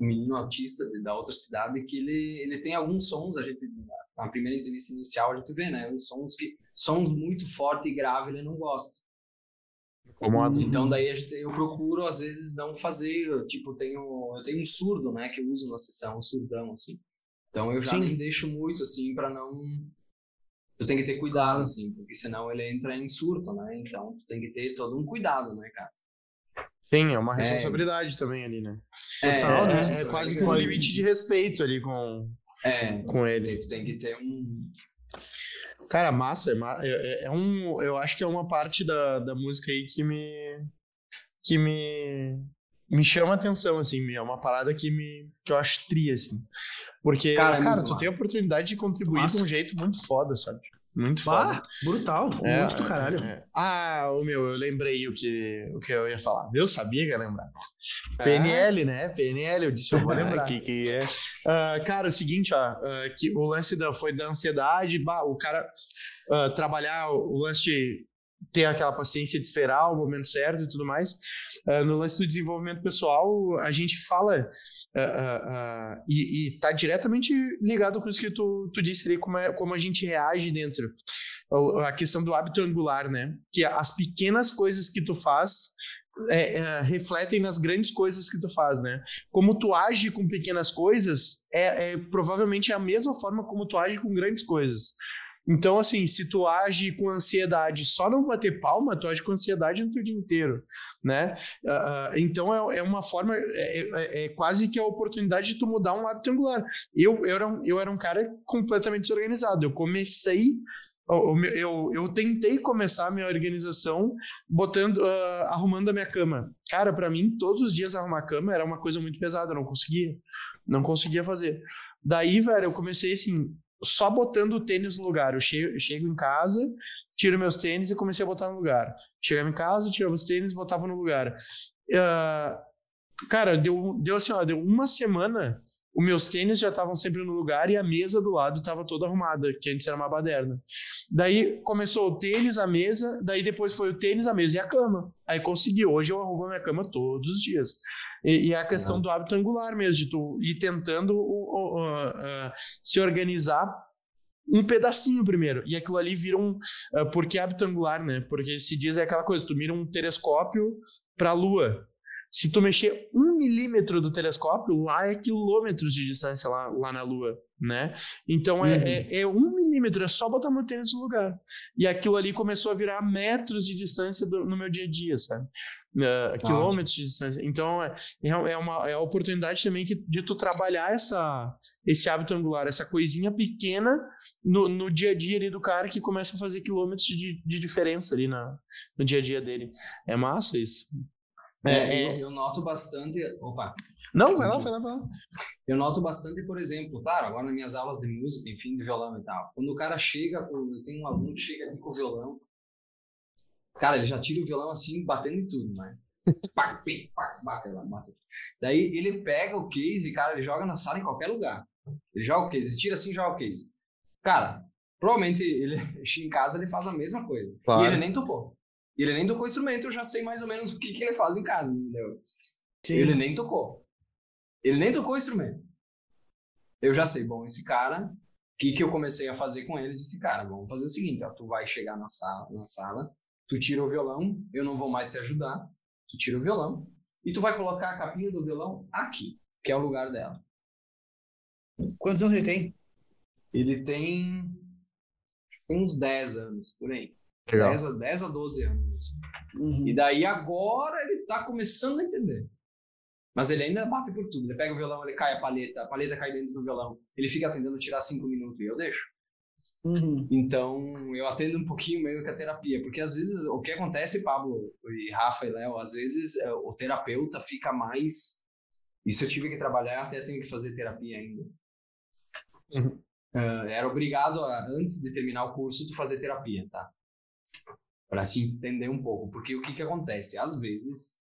um, menino autista da outra cidade que ele, ele tem alguns sons, a gente, na primeira entrevista inicial, a gente vê, né? Uns sons que, sons muito forte e grave ele não gosta. Então daí eu procuro às vezes não fazer, tipo, tenho, eu tenho um surdo, né, que eu uso na sessão, um surdão assim. Então eu já Sim. nem deixo muito assim para não tu tem que ter cuidado assim, porque senão ele entra em surto, né? Então tu tem que ter todo um cuidado, né, cara? Sim, é uma é. responsabilidade é. também ali, né? É, Total, né? É, é quase que um limite de respeito ali com, é, com ele. Tu tem que ter um Cara, massa, é, é, é, um, eu acho que é uma parte da, da música aí que me que me me chama atenção assim, é uma parada que me que eu acho tri assim. Porque cara, é cara tu massa. tem a oportunidade de contribuir massa. de um jeito muito foda, sabe? Muito foda. brutal. É, muito do caralho. É. Ah, o meu, eu lembrei o que, o que eu ia falar. Eu sabia que ia lembrar. É. PNL, né? PNL, eu disse, eu vou <laughs> lembrar. que, que é? Uh, cara, é o seguinte, ó, uh, que o lance da, foi da ansiedade, bah, o cara uh, trabalhar o lance de ter aquela paciência de esperar o momento certo e tudo mais. Uh, no lance do desenvolvimento pessoal, a gente fala uh, uh, e está diretamente ligado com isso que tu, tu disse ali, como, é, como a gente reage dentro. A questão do hábito angular, né? Que as pequenas coisas que tu faz é, é, refletem nas grandes coisas que tu faz, né? Como tu age com pequenas coisas é, é provavelmente a mesma forma como tu age com grandes coisas. Então, assim, se tu age com ansiedade só não bater palma, tu age com ansiedade no teu dia inteiro, né? Uh, então, é, é, uma forma, é, é, é, quase que a oportunidade de tu mudar um hábito angular. Eu, eu, era, um, eu era um cara completamente desorganizado. Eu comecei eu, eu, tentei começar a minha organização botando, uh, arrumando a minha cama. Cara, para mim, todos os dias arrumar a cama era uma coisa muito pesada, eu não conseguia. Não conseguia fazer. Daí, velho, eu comecei assim, só botando o tênis no lugar. Eu chego, eu chego, em casa, tiro meus tênis e comecei a botar no lugar. Chegava em casa, tirava os tênis botava no lugar. Uh, cara, deu, deu assim, ó, deu uma semana, os meus tênis já estavam sempre no lugar e a mesa do lado estava toda arrumada, que antes era uma baderna. Daí começou o tênis, a mesa, daí depois foi o tênis, a mesa e a cama. Aí consegui. Hoje eu arrumo a minha cama todos os dias. E, e é a questão do hábito angular mesmo, de tu ir tentando se organizar um pedacinho primeiro. E aquilo ali vira um. Uh, porque hábito angular, né? Porque se diz é aquela coisa, tu mira um telescópio para a Lua. Se tu mexer um milímetro do telescópio, lá é quilômetros de distância lá, lá na Lua, né? Então é, uhum. é, é, um milímetro, é só botar meu tênis no lugar. E aquilo ali começou a virar metros de distância do, no meu dia a dia, sabe? Uh, quilômetros de distância. Então é, é, é uma é a oportunidade também que, de tu trabalhar essa, esse hábito angular, essa coisinha pequena no, no dia a dia ali do cara que começa a fazer quilômetros de, de diferença ali na, no dia a dia dele. É massa isso. É, é, eu, eu, noto bastante. Opa! Não, vai lá, vai lá, vai lá. Eu noto bastante, por exemplo, claro, agora nas minhas aulas de música, enfim, de violão e tal. Quando o cara chega, eu tenho um aluno que chega aqui com o violão, Cara, ele já tira o violão assim, batendo em tudo, né? pá, pim, pá, bate lá, bate. Daí ele pega o case, cara, ele joga na sala em qualquer lugar. Ele joga o case, ele tira assim e joga o case. Cara, provavelmente ele <laughs> em casa ele faz a mesma coisa. Claro. E ele nem Ele nem tocou instrumento, eu já sei mais ou menos o que, que ele faz em casa, entendeu? Sim. Ele nem tocou. Ele nem tocou instrumento. Eu já sei, bom, esse cara, o que, que eu comecei a fazer com ele? Disse, cara, vamos fazer o seguinte, ó, tu vai chegar na sala, na sala, tu tira o violão, eu não vou mais te ajudar, tu tira o violão, e tu vai colocar a capinha do violão aqui, que é o lugar dela. Quantos anos ele tem? Ele tem uns 10 anos, por aí. 10 a, 10 a 12 anos. Uhum. E daí agora ele tá começando a entender. Mas ele ainda bate por tudo. Ele pega o violão, ele cai a palheta, a palheta cai dentro do violão. Ele fica tentando tirar 5 minutos e eu deixo. Uhum. Então, eu atendo um pouquinho meio que a terapia, porque às vezes o que acontece, Pablo e Rafa e Léo, às vezes é, o terapeuta fica mais. Isso eu tive que trabalhar, até tenho que fazer terapia ainda. Uhum. Uh, era obrigado a, antes de terminar o curso, tu fazer terapia, tá? Para se entender um pouco, porque o que que acontece? Às vezes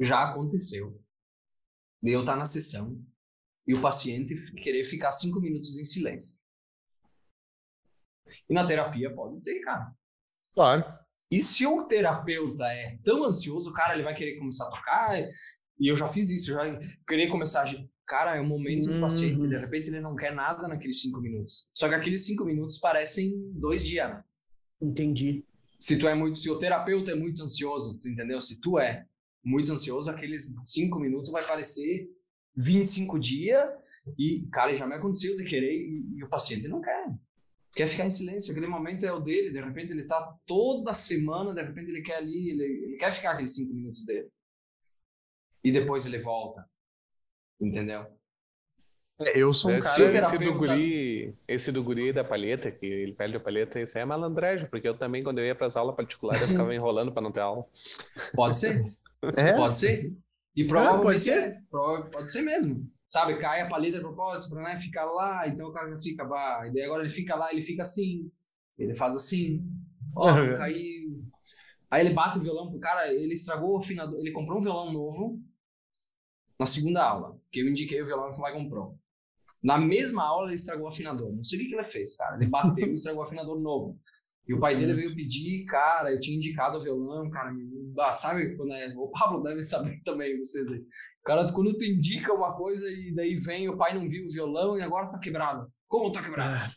já aconteceu de eu estar tá na sessão e o paciente querer ficar cinco minutos em silêncio. E na terapia pode ter, cara. Claro. E se o terapeuta é tão ansioso, cara, ele vai querer começar a tocar. E eu já fiz isso, já querer começar a. Cara, é o momento do paciente. De uhum. repente ele não quer nada naqueles cinco minutos. Só que aqueles cinco minutos parecem dois dias, né? Entendi. Se tu é muito, se o terapeuta é muito ansioso, tu entendeu? Se tu é muito ansioso, aqueles cinco minutos vai parecer 25 dias e, cara, já me aconteceu de querer e, e o paciente não quer quer ficar em silêncio, aquele momento é o dele, de repente ele tá toda semana, de repente ele quer ali, ele, ele quer ficar aqueles cinco minutos dele. E depois ele volta. Entendeu? É, eu sou um cara... Esse do, guri, esse do guri da palheta, que ele perde a palheta, isso é malandragem, porque eu também, quando eu ia para as aulas particulares, eu ficava <laughs> enrolando para não ter aula. Pode ser. É? Pode ser. E provavelmente pode ser. É. Pode ser mesmo sabe, cai a paleta de propósito para né, ficar lá, então o cara já fica, bah, e daí agora ele fica lá, ele fica assim, ele faz assim, ó, oh, caiu. Aí ele bate o violão pro cara, ele estragou o afinador, ele comprou um violão novo na segunda aula, que eu indiquei o violão e foi lá e comprou. Na mesma aula ele estragou o afinador, não sei o que, que ele fez, cara, ele bateu e estragou o afinador novo. E o pai dele veio pedir, cara, eu tinha indicado o violão, cara, sabe quando é, o Pablo deve saber <laughs> também, vocês aí. Cara, quando tu indica uma coisa e daí vem, o pai não viu o violão e agora tá quebrado. Como tá quebrado? É.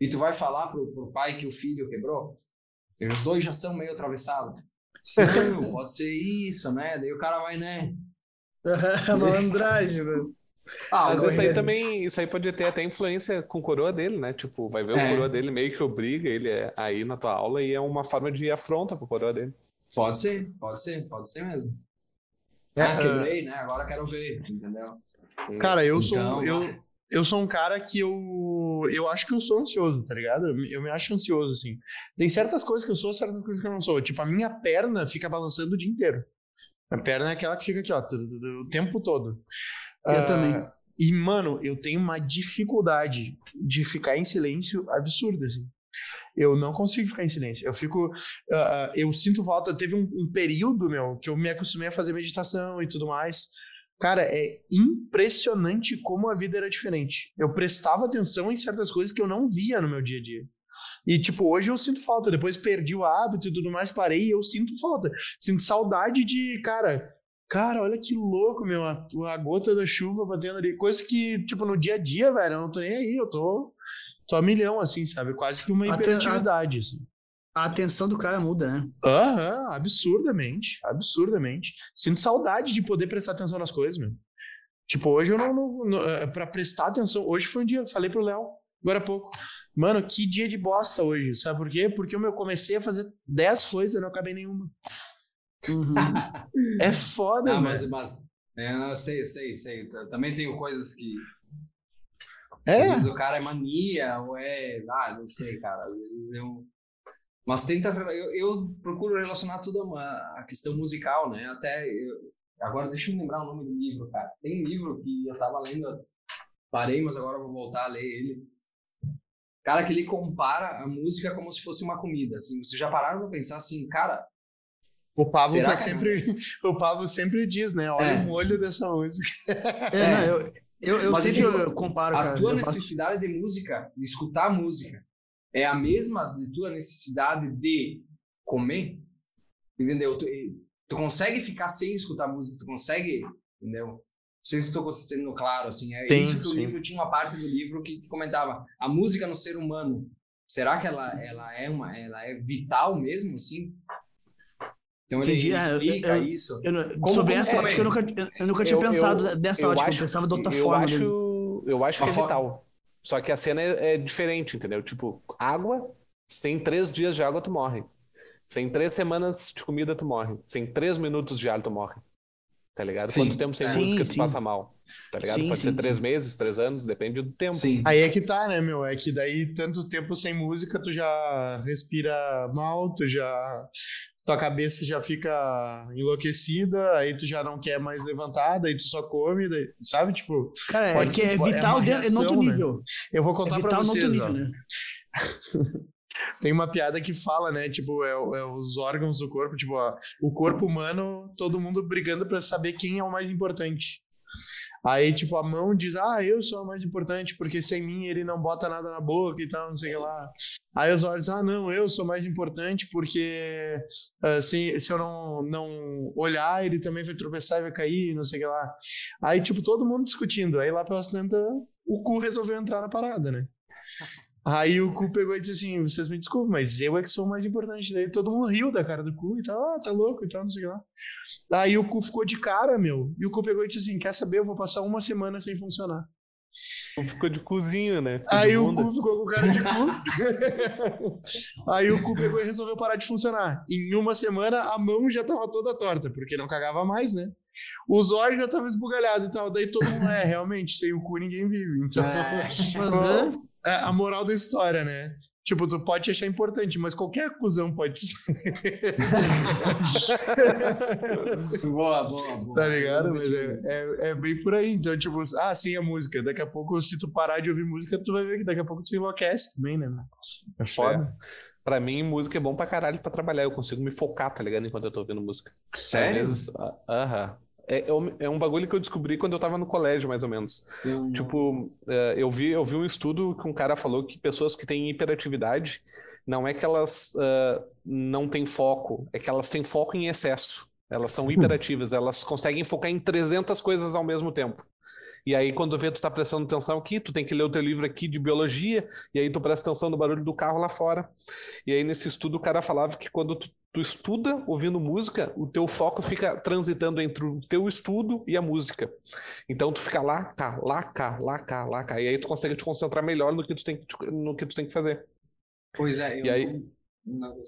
E tu vai falar pro, pro pai que o filho quebrou? E os dois já são meio atravessados. Não, <laughs> pode ser isso, né? Daí o cara vai, né? <laughs> Malandragem, né? Ah, mas isso aí também, isso aí pode ter até influência com o coroa dele, né? Tipo, vai ver é. o coroa dele meio que obriga ele a ir na tua aula e é uma forma de afronta pro coroa dele. Pode ser, pode ser, pode ser mesmo. É, ah, quebrei, né? Agora quero ver, entendeu? Cara, eu sou, então, eu, eu sou um cara que eu, eu acho que eu sou ansioso, tá ligado? Eu, eu me acho ansioso, assim. Tem certas coisas que eu sou, certas coisas que eu não sou. Tipo, a minha perna fica balançando o dia inteiro. A perna é aquela que fica aqui, ó, o tempo todo. Eu uh, também. E, mano, eu tenho uma dificuldade de ficar em silêncio absurda, assim. Eu não consigo ficar em silêncio. Eu fico. Uh, eu sinto falta. Teve um, um, período, meu, que eu me acostumei a fazer meditação e tudo mais. Cara, é impressionante como a vida era diferente. Eu prestava atenção em certas coisas que eu não via no meu dia a dia. E, tipo, hoje eu sinto falta. Depois perdi o hábito e tudo mais, parei e eu sinto falta. Sinto saudade de, cara, Cara, olha que louco, meu. A, a, gota da chuva batendo ali. Coisa que, tipo, no dia a dia, velho, eu não tô nem aí. Eu tô, tô a milhão, assim, sabe? Quase que uma hiperatividade, assim. A atenção do cara muda, né? Aham, uhum, absurdamente. Absurdamente. Sinto saudade de poder prestar atenção nas coisas, meu. Tipo, hoje eu não. não, não é, pra prestar atenção. Hoje foi um dia, falei pro Léo, agora há pouco. Mano, que dia de bosta hoje. Sabe por quê? Porque eu comecei a fazer 10 coisas e não acabei nenhuma. Uhum. é <laughs> foda, não, mas, mas é, eu sei, eu sei, sei. Também tenho coisas que. É. Às vezes o cara é mania, ou é. Ah, não sei, cara. Às vezes eu. Mas tenta. Eu, eu procuro relacionar tudo a, uma, a questão musical, né? Até. Eu, agora deixa eu lembrar o nome do livro, cara. Tem um livro que eu tava lendo, parei, mas agora eu vou voltar a ler ele. Cara, que ele compara a música como se fosse uma comida. Assim, vocês já pararam pra pensar assim, cara, o Pablo tá sempre, <laughs> o Pablo sempre diz, né? Olha é. o molho dessa música. É, não, eu, Eu, eu Mas sempre eu eu comparo, A cara. tua eu faço- necessidade de música, de escutar música, é a mesma de tua necessidade de comer? Entendeu? Tu, tu consegue ficar sem escutar música, tu consegue, entendeu? Não sei se estou sendo claro, assim. É Sim, isso que o livro tinha uma parte do livro que, que comentava. A música no ser humano, será que ela, ela, é, uma, ela é vital mesmo, assim? Então ele, Entendi, ele é, eu- explica eu- isso. eu Como- sobre como essa comer? ótica, eu nunca, eu- eu nunca tinha Eu- pensado eu- dessa eu ótica, acho- eu pensava de outra eu forma. Acho, mesmo. eu acho que é vital. Só que a cena é, é diferente, entendeu? Tipo, água, sem três dias de água tu morre. Sem três semanas de comida tu morre. Sem três minutos de ar tu morre. Tá ligado? Sim. Quanto tempo sem Sim, música tu sim. passa mal? Tá ligado? Sim, Pode sim, ser três sim. meses, três anos, depende do tempo. Sim. Aí é que tá, né, meu? É que daí tanto tempo sem música, tu já respira mal, tu já. Tua cabeça já fica enlouquecida, aí tu já não quer mais levantar, daí tu só come, daí, sabe? Tipo, Cara, é Pode que ser- é é vital é no outro reação, né? nível. eu vou É contar pra vital no vocês, nível, né? <laughs> Tem uma piada que fala, né? Tipo, é, é os órgãos do corpo, tipo, ó, o corpo humano, todo mundo brigando pra saber quem é o mais importante. Aí, tipo, a mão diz, ah, eu sou a mais importante, porque sem mim ele não bota nada na boca e tal, não sei o que lá. Aí os olhos, ah, não, eu sou mais importante porque ah, se, se eu não, não olhar, ele também vai tropeçar e vai cair, não sei o que lá. Aí, tipo, todo mundo discutindo. Aí lá pelas tantas, o cu resolveu entrar na parada, né? Aí o cu pegou e disse assim: vocês me desculpem, mas eu é que sou o mais importante. Daí todo mundo riu da cara do cu e tal, ah, tá louco e tal, não sei o que lá. Aí o cu ficou de cara, meu. E o cu pegou e disse assim: quer saber? Eu vou passar uma semana sem funcionar. Ficou de cozinho, né? Ficou Aí o cu ficou com cara de cu. <laughs> Aí o cu pegou e resolveu parar de funcionar. Em uma semana a mão já tava toda torta, porque não cagava mais, né? Os olhos já estavam esbugalhados e tal. Daí todo mundo, é, realmente, sem o cu ninguém vive. Então, Mas, é a moral da história, né? Tipo, tu pode te achar importante, mas qualquer cuzão pode ser. <laughs> Boa, boa, boa. tá ligado? Mas Exatamente. é, é, é bem por aí. Então, tipo, ah, sim, a música. Daqui a pouco, se tu parar de ouvir música, tu vai ver que daqui a pouco tu enlouquece também, né? É foda. Pra mim, música é bom pra caralho pra trabalhar. Eu consigo me focar, tá ligado? Enquanto eu tô ouvindo música. Sério? ah, aham. É, é um- é um bagulho que eu descobri quando eu tava no colégio, mais ou menos. Eu- Tipo, eh, eu vi, eu vi um estudo que um cara falou que pessoas que têm hiperatividade não é que elas ah, não têm foco, é que elas têm foco em excesso. Elas são hiperativas, elas conseguem focar em 300 coisas ao mesmo tempo. E aí, quando vê, tu tá prestando atenção aqui, tu tem que ler o teu livro aqui de biologia, e aí tu presta atenção no barulho do carro lá fora. E aí, nesse estudo, o cara falava que quando tu, tu estuda ouvindo música, o teu foco fica transitando entre o teu estudo e a música. Então, tu fica lá, cá, lá, cá, lá, cá, lá, cá. E aí, tu consegue te concentrar melhor no que tu tem, que- no que tu tem que fazer. Pois é, eu E aí-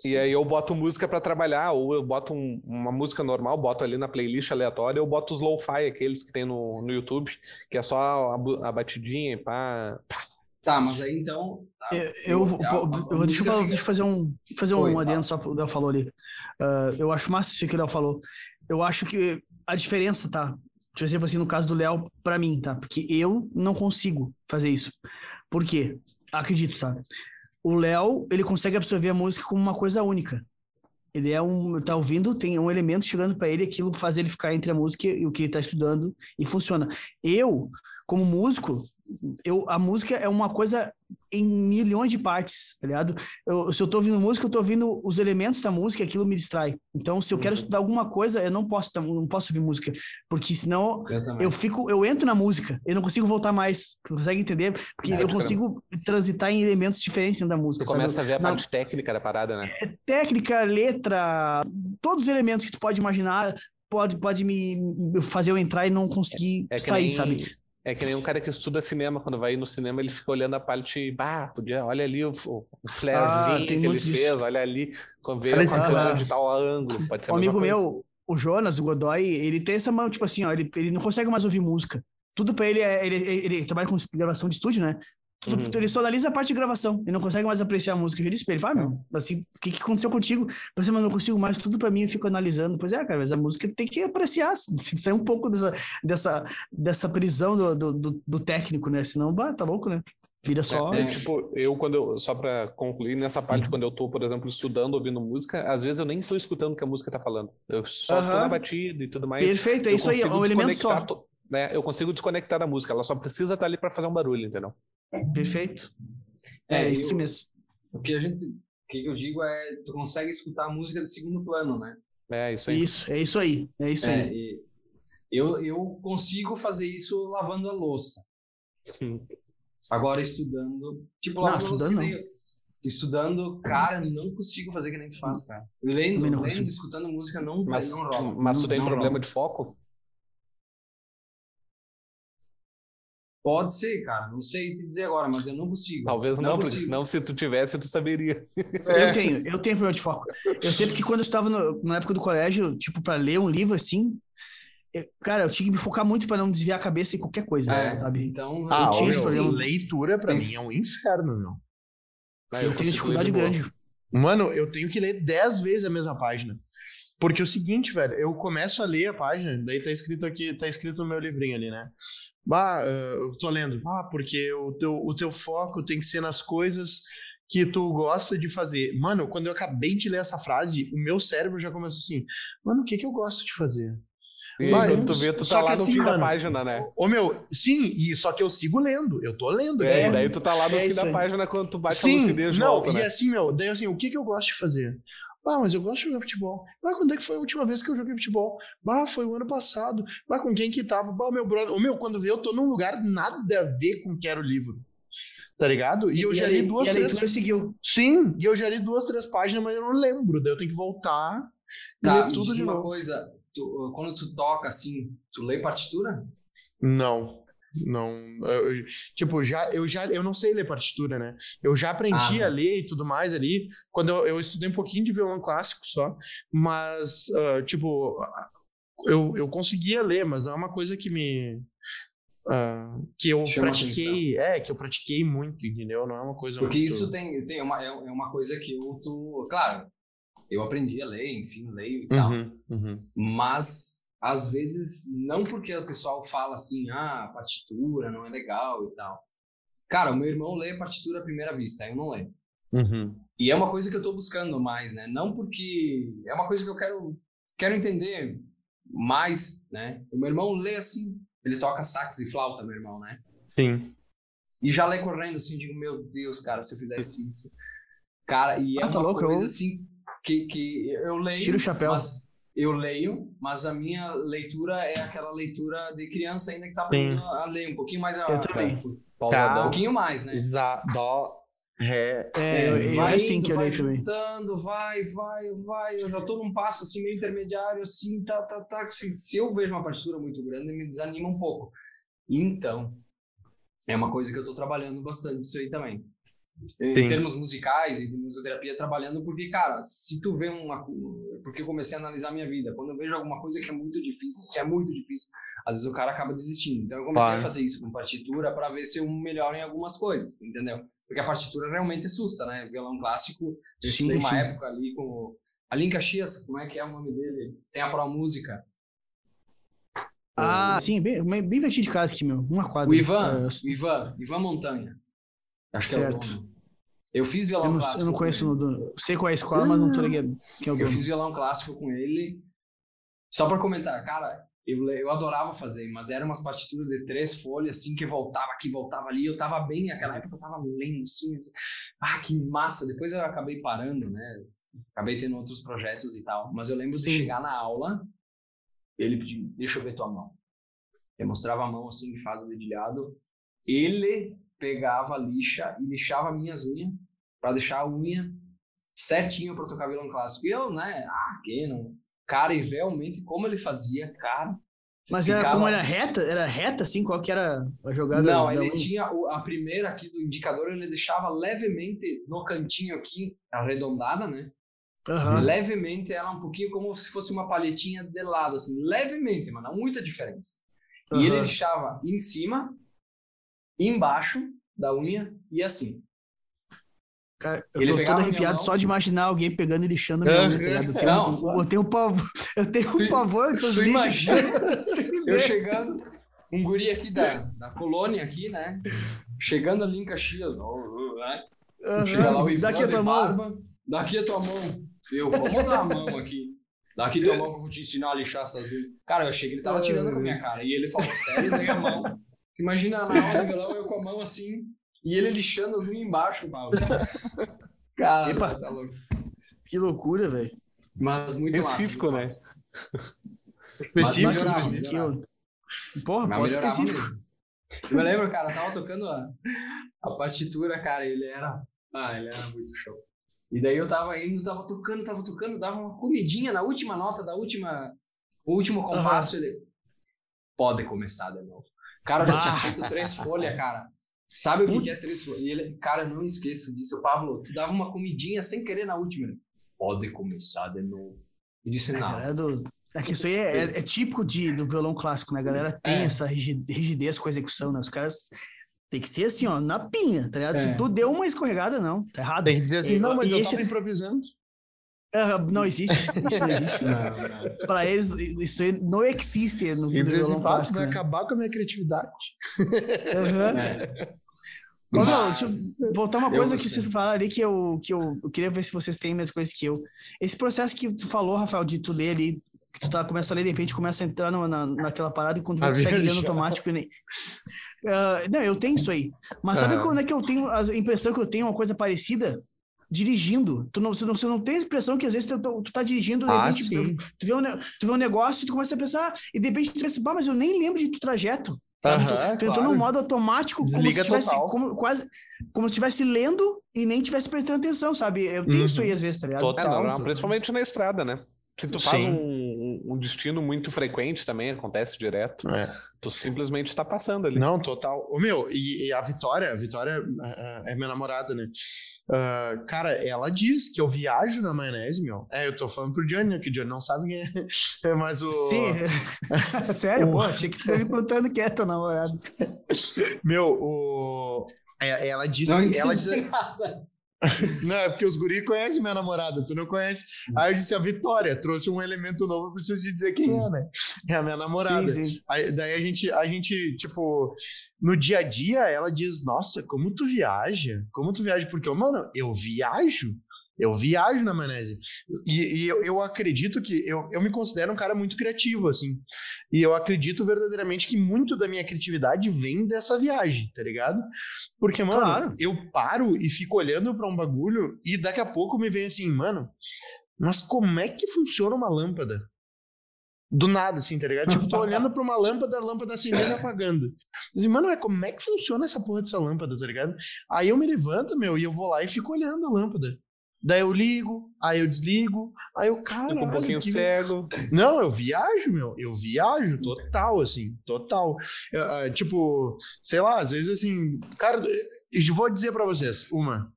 E aí eu boto música pra trabalhar, ou eu boto um- uma música normal, boto ali na playlist aleatória, eu boto os lo-fi, aqueles que tem no, no YouTube, que é só a, a batidinha e pá. pá. Tá, mas aí então. tá, Eu, eu, a- a- a eu vou- deixa, eu falar- deixa eu fazer um, fazer Foi, um fala. adendo só pro que o Léo falou ali. Ah, eu acho massa isso que o Léo falou. Eu acho que a diferença, tá? Por exemplo, assim, no caso do Léo, pra mim, tá? Porque eu não consigo fazer isso. Por quê? Acredito, tá? O Léo, ele consegue absorver a música como uma coisa única. Ele é um, tá ouvindo, tem um elemento chegando pra ele, aquilo faz ele ficar entre a música e o que ele tá estudando e funciona. Eu, como músico, eu, a música é uma coisa em milhões de partes, tá ligado? Eu, se eu tô ouvindo música, eu tô ouvindo os elementos da música, aquilo me distrai. Então, se eu quero Uhum. estudar alguma coisa, eu não posso, não posso ouvir música, porque senão Eu eu fico, eu entro na música, eu não consigo voltar mais. Tu consegue entender? Porque É, eu caramba. consigo transitar em elementos diferentes dentro da Tu música, sabe? começa a ver a Não- parte técnica da parada, né? técnica, letra, todos os elementos que tu pode imaginar pode, pode me fazer eu entrar e não conseguir É que sair, nem, sabe? É que nem um cara que estuda cinema, quando vai no cinema, ele fica olhando a parte, bah, podia, olha ali o, o flarezinho Ah, que ele disso. fez, olha ali, Olha com a câmera de tal ângulo, pode ser Um amigo coisa. meu, o Jonas, o Godoy, ele tem essa mão, tipo assim, ó, ele, ele não consegue mais ouvir música. Tudo pra ele é. Ele, ele, ele trabalha com gravação de estúdio, né? Uhum. Ele só analisa a parte de gravação. Ele não consegue mais apreciar a música. Eu já disse pra ele, fala, meu, assim, o que, que aconteceu contigo? Mas eu não consigo mais, tudo pra mim eu fico analisando. Pois é, cara, mas a música tem que apreciar, <laughs> tem que sair um pouco dessa, dessa, dessa prisão do, do, do, do técnico, né? Senão, bah, tá louco, né? Vira só. É, tipo, eu quando eu, só pra concluir, nessa Uhum. parte, quando eu tô, por exemplo, estudando, ouvindo música, às vezes eu nem estou escutando o que a música tá falando. Eu só tô Aham. na batida e tudo mais. Perfeito, é Eu isso aí, é um elemento só. né, eu consigo desconectar da música. Ela só precisa estar ali para fazer um barulho, entendeu? Perfeito. É, é isso eu, mesmo. O que a gente, o que eu digo é, tu consegue escutar a música de segundo plano, né? É isso aí. Isso, é isso aí. É isso é, aí. Eu, eu consigo fazer isso lavando a louça. Sim. Agora estudando, tipo, lavando não, estudando, a louça. Não. Estudando, cara, não consigo fazer que nem tu faz, cara. Lendo, lendo, escutando música, não, mas, não rola. Mas tu não, tem problema rola. de foco? Pode ser, cara. Não sei te dizer agora, mas eu não consigo. Talvez não, não porque senão se tu tivesse, tu saberia. É. Eu tenho, eu tenho problema de foco. Eu sei que quando eu estava no, na época do colégio, tipo, para ler um livro assim, eu, cara, eu tinha que me focar muito para não desviar a cabeça em qualquer coisa, é, sabe? Então, ah, eu tinha esse leitura para mim é um inferno, meu. eu, eu tenho dificuldade grande. Mano, eu tenho que ler dez vezes a mesma página. Porque é o seguinte, velho, eu começo a ler a página, daí tá escrito aqui, tá escrito no meu livrinho ali, né? Bah, eu tô lendo. Ah, porque o teu, o teu foco tem que ser nas coisas que tu gosta de fazer. Mano, quando eu acabei de ler essa frase, o meu cérebro já começou assim, mano, o que que eu gosto de fazer? E quando tu vê, tu tá lá no assim, fim mano, da página, né? Ô, meu, sim, e só que eu sigo lendo, eu tô lendo. É, e daí tu tá lá no é fim da aí. página quando tu bate sim, a lucidez de não, volta, e né? assim, meu, daí assim, o que que eu gosto de fazer? Ah, mas eu gosto de jogar futebol. Mas quando é que foi a última vez que eu joguei futebol? Bah, foi o ano passado. Mas com quem que tava? Bah, meu brother. O meu, quando vê, eu tô num lugar nada a ver com que era o livro. Tá ligado? E, e eu já li duas, e três. seguiu. Sim, e eu já li duas, três páginas, mas eu não lembro. Daí eu tenho que voltar e tá, ler tudo de uma novo. coisa, tu, quando tu toca assim, tu lê partitura? Não. Não, eu, tipo, já eu já eu não sei ler partitura, né? Eu já aprendi ah, a ler e tudo mais ali quando eu, eu, estudei um pouquinho de violão clássico só, mas uh, tipo eu, eu conseguia ler, mas não é uma coisa que me uh, que eu Chama pratiquei, é que eu pratiquei muito, entendeu? Não é uma coisa porque muito... isso tem tem uma é, é uma coisa que eu tô, claro, eu aprendi a ler, enfim, leio e tal, uhum, uhum. mas às vezes, não porque o pessoal fala assim, ah, partitura não é legal e tal. Cara, o meu irmão lê a partitura à primeira vista, eu não leio. Uhum. E é uma coisa que eu estou buscando mais, né? Não porque é uma coisa que eu quero quero entender mais, né? O meu irmão lê assim, ele toca sax e flauta, meu irmão, né? Sim. E já lê correndo assim, digo, meu Deus, cara, se eu fizesse isso. Cara, e é ah, tá uma louco, coisa eu... assim que, que eu leio. Tira o chapéu. Mas eu leio, mas a minha leitura é aquela leitura de criança ainda que tá aprendendo a ler um pouquinho mais. Eu a, também. Tá. Um pouquinho mais, né? Dó, Ré. É, eu, vai assim indo, que eu vai juntando, vai, vai, vai. Eu já tô num passo assim meio intermediário, assim, tá, tá, tá. Se, se eu vejo uma partitura muito grande, me desanima um pouco. Então, é uma coisa que eu tô trabalhando bastante isso aí também. Sim. em termos musicais e de musicoterapia trabalhando, porque, cara, se tu vê uma. Porque eu comecei a analisar a minha vida. Quando eu vejo alguma coisa que é muito difícil, que é muito difícil, às vezes o cara acaba desistindo. Então eu comecei a fazer isso com partitura para ver se eu melhoro em algumas coisas, entendeu? Porque a partitura realmente assusta, né? Violão clássico, eu sim, uma época ali com. Ali em Caxias, como é que é o nome dele? Tem a Pro Música. Ah, o... sim, bem, bem pertinho de casa aqui, meu. Uma quadra. O Ivan, uh, Ivan, Ivan Montanha. Acho certo. que é o dono. Eu fiz violão eu não, clássico. Eu não conheço, sei qual é a escola, mas não tô ligado que é o dono. Eu fiz violão clássico com ele. Só para comentar, cara, eu, eu adorava fazer, mas eram umas partituras de três folhas, assim, que voltava aqui, voltava ali. Eu tava bem, naquela época eu tava lendo, assim. Ah, que massa. Depois eu acabei parando, né? Acabei tendo outros projetos e tal. Mas eu lembro Sim. de chegar na aula, ele pediu, deixa eu ver tua mão. Ele mostrava a mão, assim, que faz o dedilhado. Ele pegava a lixa e lixava minhas unhas para deixar a unha certinho para tocar violão clássico. E eu, né, ah, que não. Cara, e realmente como ele fazia, cara. Mas ficava... era como era reta? Era reta assim? Qual que era a jogada? Não, ele unha? tinha a primeira aqui do indicador, ele deixava levemente no cantinho aqui, arredondada, né? Uhum. Levemente ela um pouquinho como se fosse uma palhetinha de lado, assim, levemente, mas não muita diferença. E uhum. ele deixava em cima embaixo da unha e assim. Cara, eu ele tô todo arrepiado só de imaginar alguém pegando e lixando a minha unha, tá ligado? Eu não, eu tenho um pavor, eu tenho um pavor <laughs> dessas tu imagina <laughs> eu chegando, um guri aqui da, da colônia aqui, né? Chegando ali em Caxias, né? Uhum. Chega lá o Ivan daqui a tua barba, mão. Daqui a tua mão. Eu, vamos dar a mão aqui. Dá aqui tua mão que eu vou te ensinar a lixar essas duas. Cara, eu achei que ele tava tirando com a minha cara. E ele falou sério, dei a mão. Imagina na hora do violão, eu com a mão assim, e ele lixando as unhas embaixo, Pablo. <laughs> Cara, Epa. tá louco. Que loucura, velho. Mas muito Específico, massa, né? muito massa. Mas Específico, melhorava, específico. Porra, Mas pode específico. mesmo. Eu me lembro, cara, eu tava tocando a, a partitura, cara, ele era. Ah, ele era muito show. E daí eu tava indo, tava tocando, tava tocando, dava uma comidinha na última nota da última. O último compasso, ele. Pode começar de novo. Cara, eu já tinha Ah. feito três folhas, cara. Sabe o que, é três folhas? E ele, cara, não esqueça disso. Pablo, tu dava uma comidinha sem querer na última. Ele, Pode começar de novo. E disse, A não. galera do- É que isso aí é, é- é típico de, do violão clássico, né? A galera tem É. essa rigi- rigidez com a execução, né? Os caras tem que ser assim, ó, na pinha, tá ligado? É. Se tu deu uma escorregada, não, tá errado. Tem que dizer assim, E- não, mas e eu esse- tava improvisando. Ah, não existe, <laughs> isso não existe. Não, não. Pra eles, isso aí não existe no, E assim, violão "Pá, clássico, vai né? acabar com a minha criatividade. Aham. É. Mas, não, deixa eu voltar uma eu coisa que vocês falaram ali que eu, que eu, eu queria ver se vocês têm a mesma coisa que eu. Esse processo que tu falou, Rafael, de tu ler ali, que tu tá, começa a ler, de repente começa a entrar no- na, naquela parada e quando tu segue lendo automático. e nem- Ah, não, eu tenho isso aí. Mas sabe Aham. quando é que eu tenho a impressão que eu tenho uma coisa parecida? Dirigindo. Tu não, você, não, você não tem a impressão que às vezes tu, tu tá dirigindo, de Ah, repente, sim. tu, vê um, tu vê um negócio e tu começa a pensar, e de repente tu pensa, bah, mas eu nem lembro de trajeto. Sabe? Tu- tu entrou claro. num modo automático, como se Desliga tivesse como, quase como se estivesse lendo e nem tivesse prestando atenção, sabe? Eu tenho Uhum. isso aí às vezes, tá ligado? Total. É, total. principalmente na estrada, né? Se tu faz Sim. um, um- um destino muito frequente também, acontece direto, É. tu simplesmente tá passando ali. Não, total. Ô, meu, e, e a Vitória, a Vitória ah, ah, é minha namorada, né? Ah, cara, ela diz que eu viajo na maionese, meu. É, eu tô falando pro Johnny, né? Que o Johnny não sabe quem é. <laughs> É, mas o. Sim. <laughs> Sério, O- pô, achei que tu tava me contando quieto, namorado. Meu, o. é- Ela diz Não que. Ela diz. Não, é porque os guri conhecem minha namorada, tu não conhece. Aí eu disse, a Vitória trouxe um elemento novo, eu preciso de dizer quem é, né? É a minha namorada. Sim, sim. Aí, daí a gente, a gente, tipo, no dia a dia, ela diz, nossa, como tu viaja? Como tu viaja? Porque, mano, eu viajo. Eu viajo na maionese. E, e eu, eu acredito que... Eu, eu me considero um cara muito criativo, assim. E eu acredito verdadeiramente que muito da minha criatividade vem dessa viagem, tá ligado? Porque, mano, Claro. eu paro e fico olhando pra um bagulho e daqui a pouco me vem assim, mano, mas como é que funciona uma lâmpada? Do nada, assim, tá ligado? Tipo, tô <laughs> olhando pra uma lâmpada, a lâmpada acendendo e apagando. Assim, mano, é como é que funciona essa porra dessa lâmpada, tá ligado? Aí eu me levanto, meu, e eu vou lá e fico olhando a lâmpada. Daí eu ligo, aí eu desligo, aí eu, cara. Fica um pouquinho cego. Não, eu viajo, meu. Eu viajo total, assim, total. Eu, ah, tipo, sei lá, às vezes assim, cara, eu vou dizer pra vocês, uma.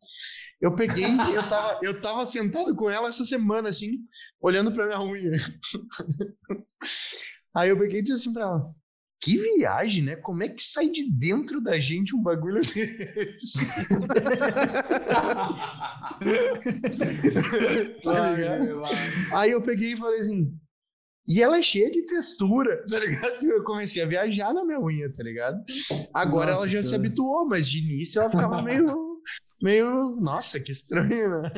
Eu peguei, eu tava, eu tava sentado com ela essa semana, assim, olhando pra minha unha. <laughs> Aí eu peguei e disse assim pra ela: Que viagem, né? Como é que sai de dentro da gente um bagulho <laughs> desse? <laughs> Tá? Aí eu peguei e falei assim. E ela é cheia de textura, <laughs> tá ligado? Eu comecei a viajar na minha unha, tá ligado? Agora Nossa ela já se Senhora. habituou, mas de início ela ficava meio. Meio. Nossa, que estranho, né?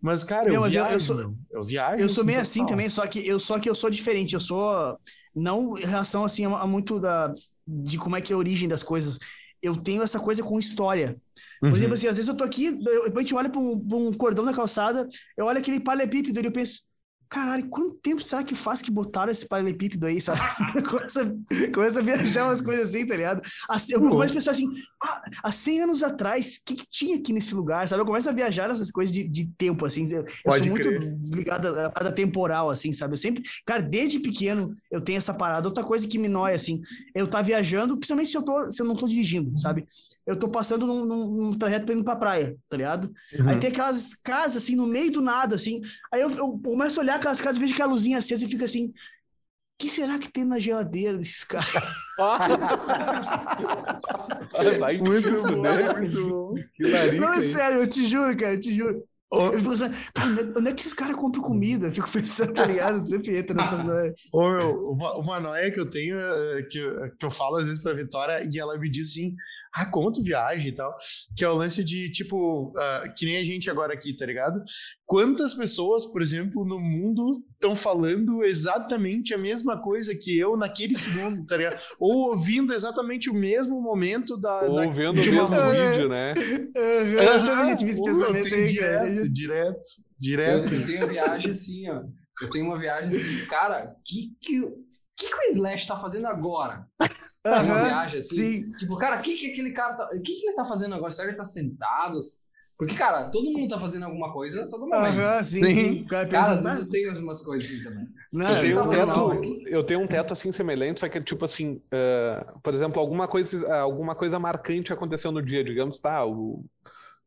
Mas, cara, eu Meu, mas eu- eu viajo. sou-. Eu viajo. Eu sou meio total. assim também, só que eu só que eu sou diferente. Eu sou não em relação assim a, a muito da de como é que é a origem das coisas. Eu tenho essa coisa com história. Por Uhum. exemplo, assim, às vezes eu tô aqui, eu- depois a gente olha pra um, pra um cordão da calçada, eu olho aquele paralelepípedo e eu penso, caralho, quanto tempo será que faz que botaram esse paralelepípedo aí, sabe? <laughs> começa, começa a viajar umas coisas assim, tá ligado? Assim, eu começo a pensar assim, ah, há 100 anos atrás, o que, que tinha aqui nesse lugar, sabe? Eu começo a viajar nessas coisas de, de tempo, assim. Eu, eu sou muito crer. ligado à parada temporal, assim, sabe? Eu sempre, cara, desde pequeno eu tenho essa parada. Outra coisa que me nóia, assim, eu tá viajando, principalmente se eu, tô, se eu não tô dirigindo, sabe? Eu tô passando num, num, num trajeto pra indo pra praia, tá ligado? Uhum. Aí tem aquelas casas, assim, no meio do nada, assim. Aí eu, eu começo a olhar aquelas casas, vejo aquela luzinha acesa e fico assim. O que será que tem na geladeira desses caras? Muito bom, né? muito bom. Que larica, Não, é sério, eu te juro, cara, eu te juro. Eu fico pensando, onde é- onde é que esses caras compram comida? Eu fico <laughs> pensando, tá ligado? Sempre entra nessas noias. Ô, meu, uma, uma noia que eu tenho, eh, que, eu- que eu falo às vezes pra Vitória, e ela me diz assim: ah, conto viagem e tal, que é o lance de, tipo, uh, que nem a gente agora aqui, tá ligado? Quantas pessoas, por exemplo, no mundo estão falando exatamente a mesma coisa que eu naquele segundo, tá ligado? <laughs> Ou ouvindo exatamente o mesmo momento da... Ou da, vendo o mesmo vídeo, né? Uhum, uhum, esse pensamento aí, direto, direto, direto. Eu, eu tenho viagem assim, ó. Eu tenho uma viagem assim, cara, que que, que, que o Slash tá fazendo agora? Uhum, uma viagem assim. Sim. Tipo, cara, o que, que aquele cara tá. O que, que ele tá fazendo agora? Será que ele tá sentado? Porque, cara, todo mundo tá fazendo alguma coisa todo momento. Aham, sim, sim. sim. Cara, cara às vezes eu tenho umas coisas assim também. Não, eu, tenho um teto, eu tenho um teto assim semelhante, só que tipo assim, uh, por exemplo, alguma coisa, alguma coisa marcante aconteceu no dia, digamos, tá, o,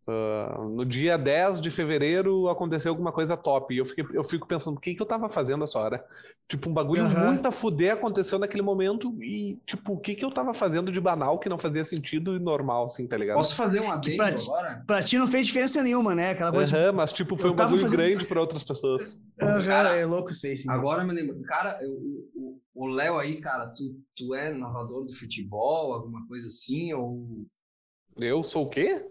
Uh, no dia 10 de fevereiro aconteceu alguma coisa top. E eu, fiquei, eu fico pensando, o que, que eu tava fazendo essa hora? Tipo, um bagulho uhum. muito a fuder aconteceu naquele momento. E, tipo, o que, que eu tava fazendo de banal que não fazia sentido e normal, assim, tá ligado? Posso fazer um adendo pra, agora? Pra ti não fez diferença nenhuma, né? Aquela coisa. Uhum, mas, tipo, foi um bagulho fazendo... grande pra outras pessoas. Uhum, cara, é louco, sei, sim. Agora me lembro. Cara, o Léo aí, cara, tu, tu é narrador do futebol, alguma coisa assim? Ou. Eu sou o quê?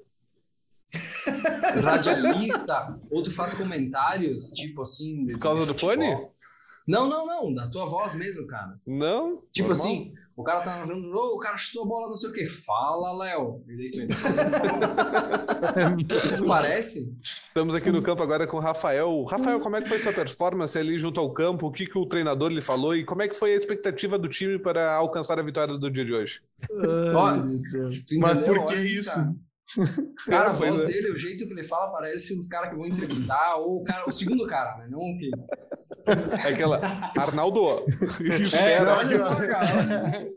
Radialista, ou tu faz comentários, tipo assim. Por causa do fone? Não, não, não, da tua voz mesmo, cara. Não? Tipo normal. assim, o cara tá narrando, oh, o cara chutou a bola, não sei o quê. Fala, Léo. E daí tu Não parece? Estamos aqui no campo agora com o Rafael. Rafael, como é que foi sua performance ali junto ao campo? O que, que o treinador lhe falou? E como é que foi a expectativa do time para alcançar a vitória do dia de hoje? Ai, Mas por que isso? Cara. <laughs> Cara, a voz é. dele, o jeito que ele fala, parece uns caras que vão entrevistar, ou o, cara, o segundo cara, né? Não o que. É aquela. Arnaldo, <laughs> espera. É, olha só, cara.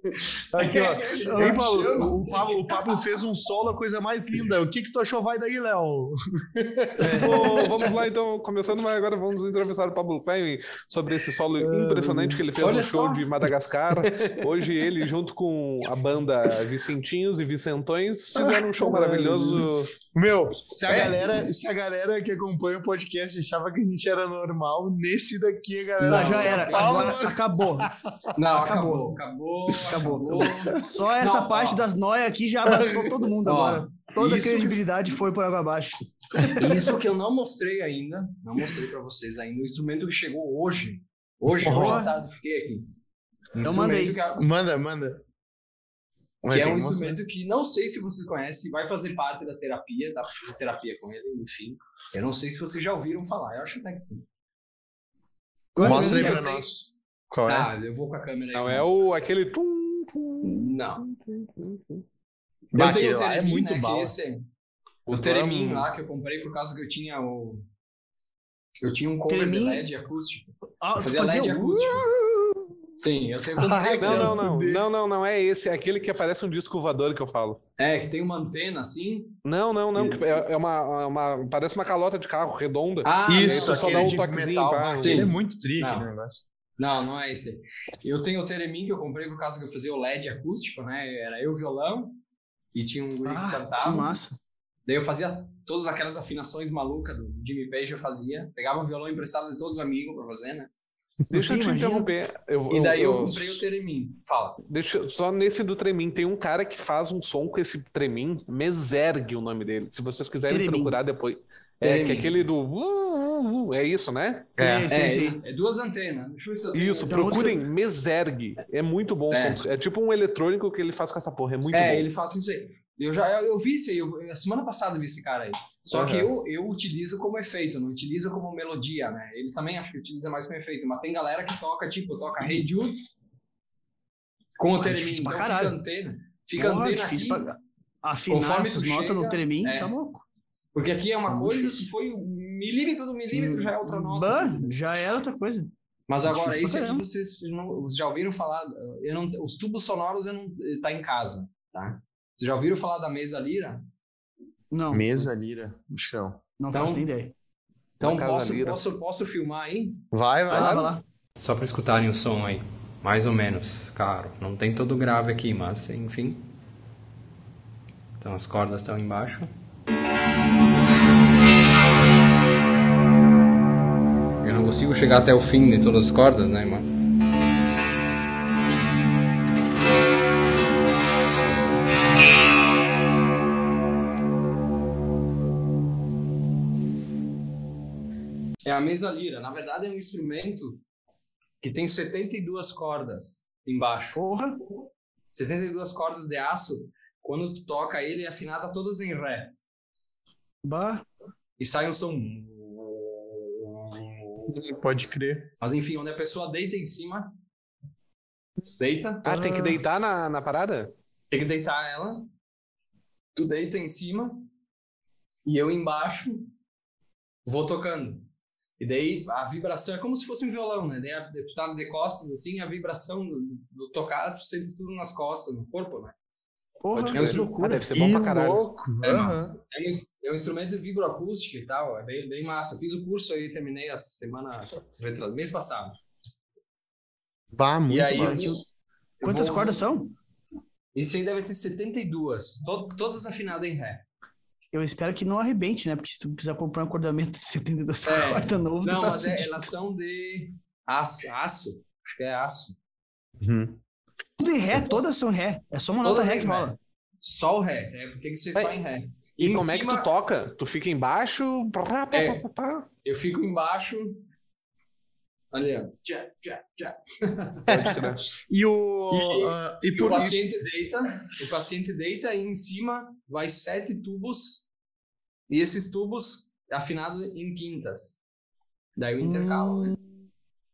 Aqui, ó. <laughs> Ei, Paulo, o, Pablo, o Pablo fez um solo, a coisa mais linda. O que, que tu achou? Vai daí, Léo. É. vamos lá, então, começando, mas agora vamos entrevistar o Pablo Klein sobre esse solo impressionante que ele fez olha no show só. de Madagascar. Hoje, ele, junto com a banda Vicentinhos e Vicentões, fizeram um show maravilhoso maravilhoso. Meu, se a, é. galera, se a galera que acompanha o podcast achava que a gente era normal, nesse daqui a galera. Não, já era. Agora acabou. <laughs> Não, acabou. Acabou. Acabou. acabou. Só essa não, parte ó. das noias aqui já matou todo mundo ó, agora. Toda a credibilidade que... foi por água abaixo. Isso que eu não mostrei ainda, não mostrei para vocês ainda, o instrumento que chegou hoje. Hoje, hoje à tarde, fiquei aqui. Eu mandei. Que... Manda, manda. Que é um instrumento que não sei se vocês conhecem, vai fazer parte da terapia, da terapia com ele, enfim. Eu não sei se vocês já ouviram falar, eu acho até que sim. Mostra aí pra nós. Qual é? Ah, eu vou com a câmera aí. Não, é o, aquele... Não. Bah, eu tenho o Teremin, é muito né, bom. Esse, o Teremin lá, que eu comprei por causa que eu tinha o... Eu tinha um cover Teremin? de LED acústico. Ah, eu fazia LED acústico. Sim, eu tenho comprei Não, não, não. Não, não, não é esse. É aquele que aparece um disco voador que eu falo. É, que tem uma antena assim. Não, não, não. É, é uma, é uma. Parece uma calota de carro redonda. Ah, isso. Aí só dá um toquezinho. Pá, Sim. Ele é muito triste, né? Negócio. Não, não é esse. Eu tenho o Teremin que eu comprei por causa que eu fazia o LED acústico, né? Era eu violão e tinha um guri ah, que cantava. Que massa. Daí eu fazia todas aquelas afinações malucas do Jimmy Page, eu fazia. Pegava o violão emprestado de todos os amigos pra fazer, né? Deixa eu te interromper. Eu, e daí eu, eu, comprei o Tremin. Fala. Deixa, só nesse do Tremin, tem um cara que faz um som com esse Tremin, Mesergue o nome dele. Se vocês quiserem Tremin. procurar depois. É, que é aquele do. Uh, uh, é isso, né? É, é, sim, sim. é duas antenas. Isso, procurem Mesergue. É muito bom o é. som. É tipo um eletrônico que ele faz com essa porra. É muito é, bom. É, ele faz isso aí. Eu já eu, eu vi isso aí, eu, a semana passada eu vi esse cara aí. Só uhum. que eu, eu utilizo como efeito, não utilizo como melodia, né? Ele também acho que utiliza mais como efeito, mas tem galera que toca, tipo, toca Hey Jude com o ah, Teremin. Então fica antena. Fica Porra, antena aqui. Pra... Afinar essas notas no Teremin, é. tá louco. Porque aqui é uma coisa, se foi um milímetro do milímetro, já é outra nota. Bah, já é outra coisa. Mas agora, isso aqui vocês não, já ouviram falar, eu não, os tubos sonoros eu não, tá em casa, tá? Vocês já ouviram falar da mesa lira? Não. Mesa lira, não. Não então, faço nem ideia. Então posso, posso, posso filmar aí? Vai, vai, vai lá, vai lá. Só para escutarem o som aí. Mais ou menos, claro. Não tem todo grave aqui, mas enfim. Então as cordas estão embaixo. Eu não consigo chegar até o fim de todas as cordas, né, mano? A mesa lira. Na verdade, é um instrumento que tem 72 cordas embaixo. Porra! 72 cordas de aço. Quando tu toca ele, é afinada todas em ré. Bah. E sai um som. Pode crer. Mas enfim, onde a pessoa deita em cima. Deita. Ah, tem que deitar na, na parada? Tem que deitar ela. Tu deita em cima. E eu embaixo vou tocando. E daí a vibração é como se fosse um violão, né? Daí tu tá de costas assim, a vibração do, do tocar, tu sente tudo nas costas, no corpo, né? Porra, que loucura. Ah, deve ser bom pra caralho. louco. É Aham. massa. É um, é um instrumento de vibroacústica e tal, é bem, bem massa. Eu fiz o curso aí, terminei a semana, mês passado. Bah, muito aí eu massa. Eu Quantas vou- cordas são? Isso aí deve ter 72, to, todas afinadas em ré. Eu espero que não arrebente, né? Porque se tu precisar comprar um acordamento de 72 É. cordas novo, Não, tá mas é, fudido. elas são de aço, aço, acho que é aço. Uhum. Tudo em ré, todas são ré. É só uma nota Todas ré em que rola. Só o ré, é, tem que ser só É, em ré. E Em como é que cima, tu toca? Tu fica embaixo? Pá, pá, É. pá. Eu fico embaixo. Ali, ó. Tchá, tchá, tchá. E o. E- ah, e E o por paciente deita, o paciente deita e em cima vai sete tubos e esses tubos afinados em quintas. Daí o intercalo, né?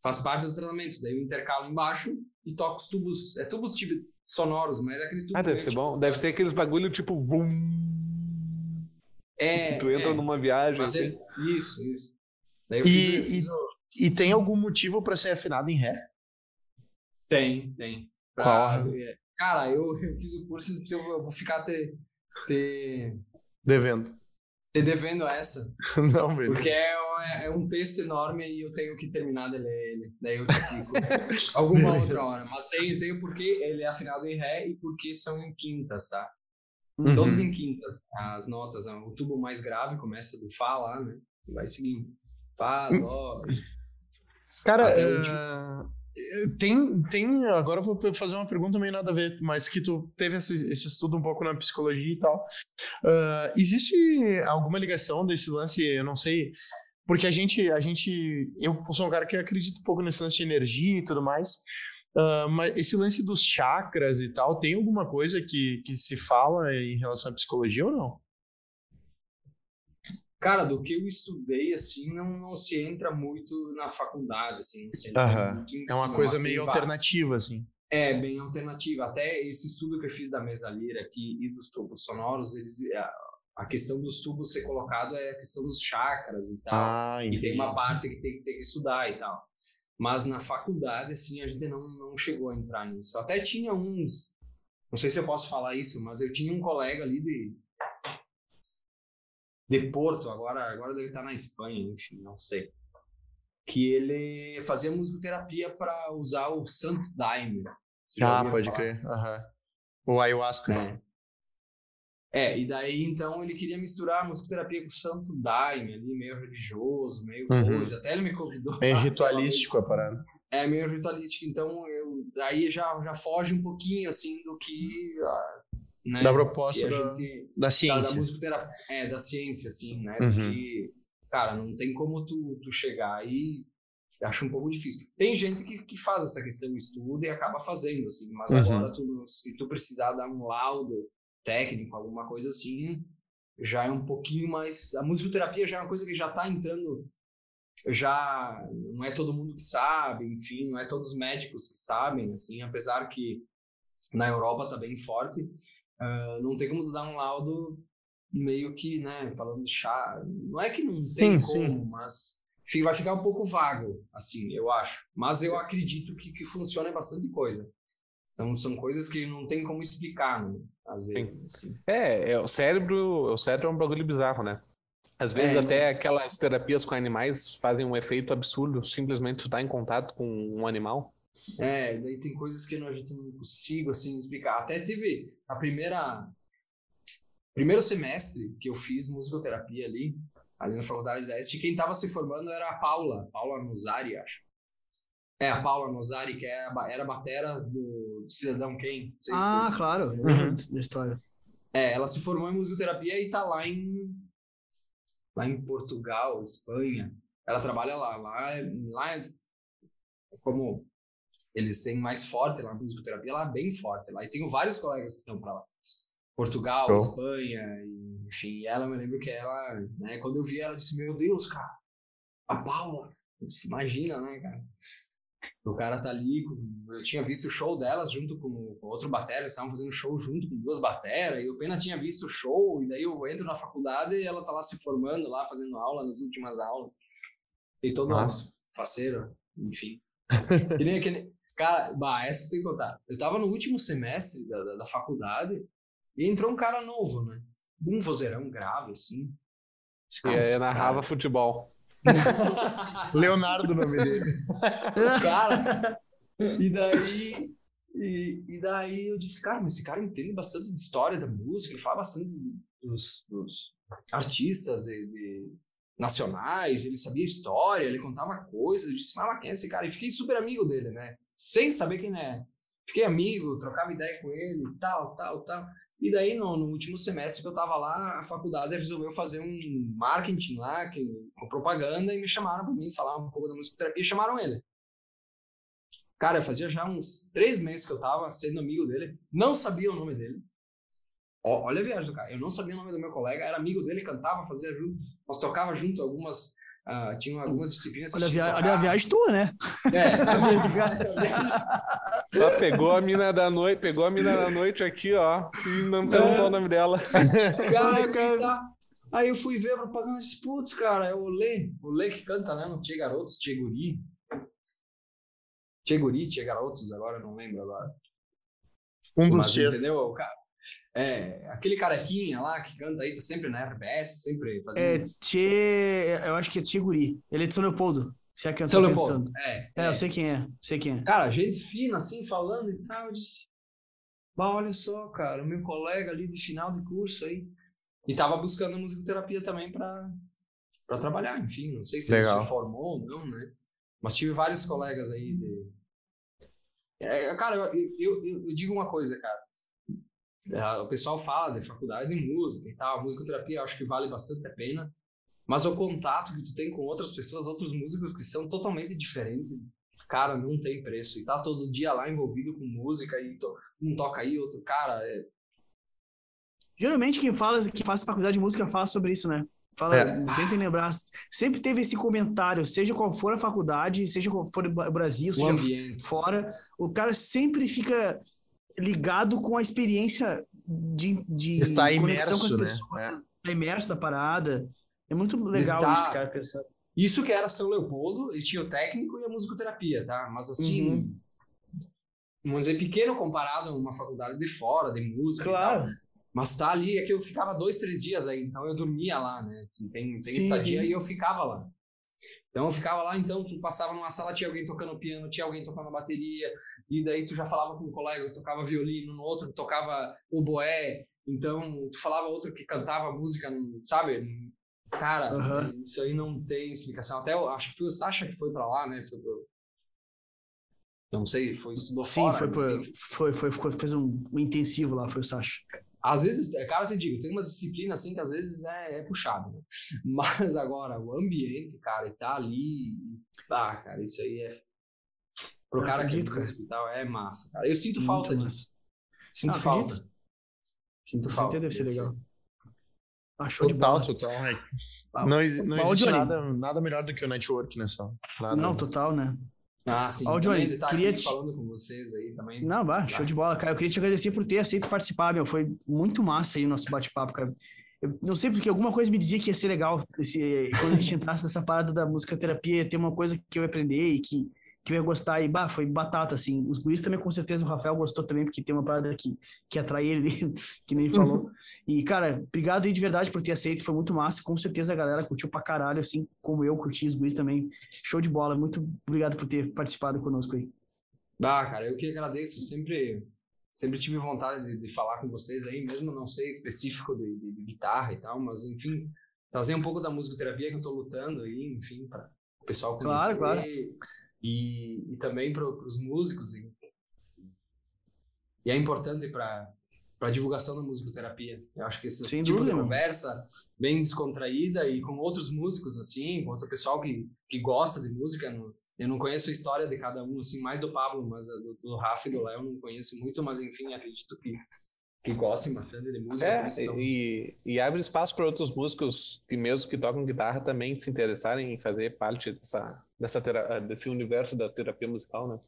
Faz parte do tratamento. Daí o intercalo embaixo e toca os tubos. É tubos tipo sonoros, mas é aqueles tubos. Ah, deve meio ser tipo- bom. Deve ser aqueles bagulho tipo. Bum, É, tu entra é, numa viagem. assim. é- Isso, isso. Daí eu E- fiz, eu fiz e- o- E tem algum motivo pra ser afinado em ré? Tem, tem. Qual? é, Cara, eu, eu fiz o curso e eu eu vou ficar te, te, Devendo. Te devendo essa. <laughs> Não, mesmo. Porque é, é- é um texto enorme e eu tenho que terminar de ler ele. Daí eu te explico <laughs> alguma outra hora. Mas tem, tem o porquê ele é afinado em Ré e porque são em quintas, tá? Uhum. Todos em quintas. As notas, o tubo mais grave começa do Fá lá, né? E vai seguindo. Fá, Dó. Cara, último. Tem, tem. Agora eu vou fazer uma pergunta meio nada a ver, mas que tu teve esse, esse estudo um pouco na psicologia e tal. Ah, existe alguma ligação desse lance? Eu não sei. Porque a gente, a gente. Eu sou um cara que acredita um pouco nesse lance de energia e tudo mais. ah, mas esse lance dos chakras e tal, tem alguma coisa que, que se fala em relação à psicologia ou não? Cara, do que eu estudei, assim, não, não se entra muito na faculdade, assim. Não se entra Aham. muito em É uma cima, coisa meio va- alternativa, assim. É, bem alternativa. Até esse estudo que eu fiz da mesa lira aqui e dos tubos sonoros, eles, a, a questão dos tubos ser colocado é a questão dos chakras e tal. Ah, e tem uma parte que tem, que tem que estudar e tal. Mas na faculdade, assim, a gente não, não chegou a entrar nisso. Até tinha uns, não sei se eu posso falar isso, mas eu tinha um colega ali de de Porto, agora, agora deve estar na Espanha, enfim, não sei. Que ele fazia musicoterapia para usar o Santo Daime. Ah, pode falar? crer. Aham. O ayahuasca. É. É, e daí então ele queria misturar a musicoterapia com o Santo Daime, ali, meio religioso, meio Uhum. coisa. Até ele me convidou. É <laughs> pra- ritualístico a parada. É meio ritualístico, então eu, daí já, já foge um pouquinho assim do que. Né, Da proposta da, gente, da da, ciência. da musicoterapia, é, da ciência, assim, né? Uhum. Porque, cara, não tem como tu, tu chegar aí. Acho um pouco difícil. Tem gente que, que faz essa questão, estuda e acaba fazendo, assim, mas Uhum. agora, tu, se tu precisar dar um laudo técnico, alguma coisa assim, já é um pouquinho mais. A musicoterapia já é uma coisa que já tá entrando. Já não é todo mundo que sabe, enfim, não é todos os médicos que sabem, assim, apesar que na Europa tá bem forte. Ah, não tem como dar um laudo meio que, né, falando de chá. Não é que não tem Sim, como, mas enfim, vai ficar um pouco vago, assim, eu acho. Mas eu acredito que, que funciona bastante coisa. Então são coisas que não tem como explicar, né, às vezes. Assim. É, é, o cérebro, o cérebro é um bagulho bizarro, né? Às vezes É, até aquelas terapias com animais fazem um efeito absurdo, simplesmente tu tá em contato com um animal. É, daí tem coisas que a gente não consigo assim explicar. Até teve a primeira primeiro semestre que eu fiz musicoterapia ali, ali na Faculdade da Este, quem estava se formando era a Paula, Paula Nozari, acho. É, a Paula Nozari, que é era a batera do Cidadão se Ah, vocês- claro. Uhum. lembro Da história. É, ela se formou em musicoterapia e tá lá em lá em Portugal, Espanha. ela trabalha lá. Lá, lá é como eles têm mais forte lá, a musicoterapia lá é bem forte lá. E tenho vários colegas que estão para lá. Portugal, Show. Espanha, e, enfim. E ela, eu me lembro que ela, né, quando eu vi ela, eu disse, meu Deus, cara, a Paula. Eu disse, imagina, né, cara? O cara tá ali, eu tinha visto o show delas junto com, com outro batera, eles estavam fazendo show junto com duas bateras, e o Pena tinha visto o show, e daí eu entro na faculdade e ela tá lá se formando, lá fazendo aula, nas últimas aulas. E todo Nossa. faceiro, enfim. <laughs> que nem aquele... Cara, bah, essa tem que contar. Eu tava no último semestre da, da, da faculdade, e entrou um cara novo, né? Um vozeirão grave, assim. e aí narrava cara... futebol. <laughs> Leonardo, o nome dele. <laughs> Cara, e daí. E, e daí eu disse, cara, mas esse cara entende bastante de história da música, ele fala bastante dos, dos artistas de, de nacionais, ele sabia história, ele contava coisas. Eu disse, mas quem é esse cara? E fiquei super amigo dele, né? Sem saber quem é. Fiquei amigo, trocava ideia com ele, tal, tal, tal. E daí, no, no, último semestre que eu tava lá, a faculdade resolveu fazer um marketing lá, que, com propaganda, e me chamaram para mim falar um pouco da musicoterapia, e chamaram ele. Cara, fazia já uns três meses que eu tava sendo amigo dele, não sabia o nome dele. Olha a viagem do cara, eu não sabia o nome do meu colega, era amigo dele, cantava, fazia junto, nós tocava junto algumas Uh, tinha algumas disciplinas. Olha, via... Olha a viagem tua, né? É, <laughs> Ela pegou a mina da noite, pegou a mina da noite aqui, ó, e não perguntou é. o nome dela. Cara, <laughs> cara. Tá. Aí eu fui ver a propaganda e disse, putz, cara, é o Lê, o Lê que canta, né, no Tia Garotos, Tia Guri. Tia Guri, Tia Garotos, agora não lembro agora. Um dos Mas, entendeu? O cara, é, aquele carequinha lá que canta aí, tá sempre na RBS, sempre fazendo. É, tchê, eu acho que é Tchê Guri. Ele é de São Leopoldo. Se é que eu São Leopoldo. É, é, é, eu sei quem é, sei quem é. Cara, gente fina, assim, falando e tal. Eu disse, bah, olha só, cara, o meu colega ali de final de curso aí. E tava buscando musicoterapia também para para trabalhar, enfim, não sei se Legal. ele se formou ou não, né? Mas tive vários colegas aí de... É, cara, eu, eu, eu, eu digo uma coisa, cara. É, o pessoal fala de faculdade de música e tal, musicoterapia eu acho que vale bastante a pena, mas o contato que tu tem com outras pessoas, outros músicos que são totalmente diferentes, cara, não tem preço. E tá todo dia lá envolvido com música e to, um toca aí, outro, cara, é... Geralmente quem fala, que faz faculdade de música fala sobre isso, né? Fala, é. tentem lembrar. Sempre teve esse comentário, seja qual for a faculdade, seja qual for o Brasil, o seja ambiente. fora, o cara sempre fica ligado com a experiência de, de Está conexão imerso, com as né? pessoas, né? Tá imerso na parada. É muito legal tá... isso, cara. Isso que era São Leopoldo, e tinha o técnico e a musicoterapia, tá? Mas assim, uhum. vamos dizer, pequeno comparado a uma faculdade de fora, de música claro. Mas tá ali, é que eu ficava dois, três dias aí, então eu dormia lá, né? Tem, tem sim, estadia sim. e eu ficava lá. Então eu ficava lá, então tu passava numa sala, tinha alguém tocando piano, tinha alguém tocando bateria, e daí tu já falava com um colega que tocava violino, no outro que tocava oboé, então tu falava outro que cantava música, sabe? Cara, uhum. isso aí não tem explicação. Até eu acho que foi o Sasha que foi para lá, né? Foi pro... Não sei, foi estudou Sim, fora. Sim, foi, foi, foi, foi, fez um, um intensivo lá, foi o Sasha. Às vezes, é, cara, eu te digo, tem umas disciplinas assim que às vezes é, é puxado, né? <laughs> Mas agora, o ambiente, cara, e tá ali. Ah, cara, isso aí é. Pro eu cara acredito, que é no hospital é massa, cara. Eu sinto Muito falta massa. disso. Sinto Não, falta. Acredito. Sinto falta. Deve ser legal. Achou total, de total. É. Não, não existe nada, nada melhor do que o network nessa. Nada. Não, total, né? Ah, sim. Ó, Johnny, tá queria te... falando com vocês aí também. Não, bah, show de bola, cara. Eu queria te agradecer por ter aceito participar, meu. Foi muito massa aí o nosso bate-papo, cara. Eu não sei porque alguma coisa me dizia que ia ser legal esse, quando a gente entrasse nessa parada da música terapia, ia ter uma coisa que eu ia aprender e que que eu ia gostar. E, bah, foi batata, assim. Os guris também, com certeza, o Rafael gostou também, porque tem uma parada que, que atrai ele, <laughs> que nem falou. E, cara, obrigado aí de verdade por ter aceito, foi muito massa. Com certeza a galera curtiu pra caralho, assim como eu curti, os guris também. Show de bola. Muito obrigado por ter participado conosco aí. Ah, cara, eu que agradeço. Sempre, sempre tive vontade de, de falar com vocês aí, mesmo não sei específico de, de, de, guitarra e tal, mas, enfim, trazer um pouco da musicoterapia que eu tô lutando aí, enfim, para o pessoal conhecer. Claro, claro e, e também para os músicos. E, e, é importante para para divulgação da musicoterapia. Eu acho que esse Sem tipo dúvida, de conversa bem descontraída e com outros músicos assim, com outro pessoal que, que gosta de música, eu não conheço a história de cada um assim, mais do Pablo, mas do, do Rafa e do Léo não conheço muito, mas enfim, acredito que que gostem bastante de música. É, e, e abre espaço para outros músicos que mesmo que tocam guitarra também se interessarem em fazer parte dessa, dessa desse universo da terapia musical, né?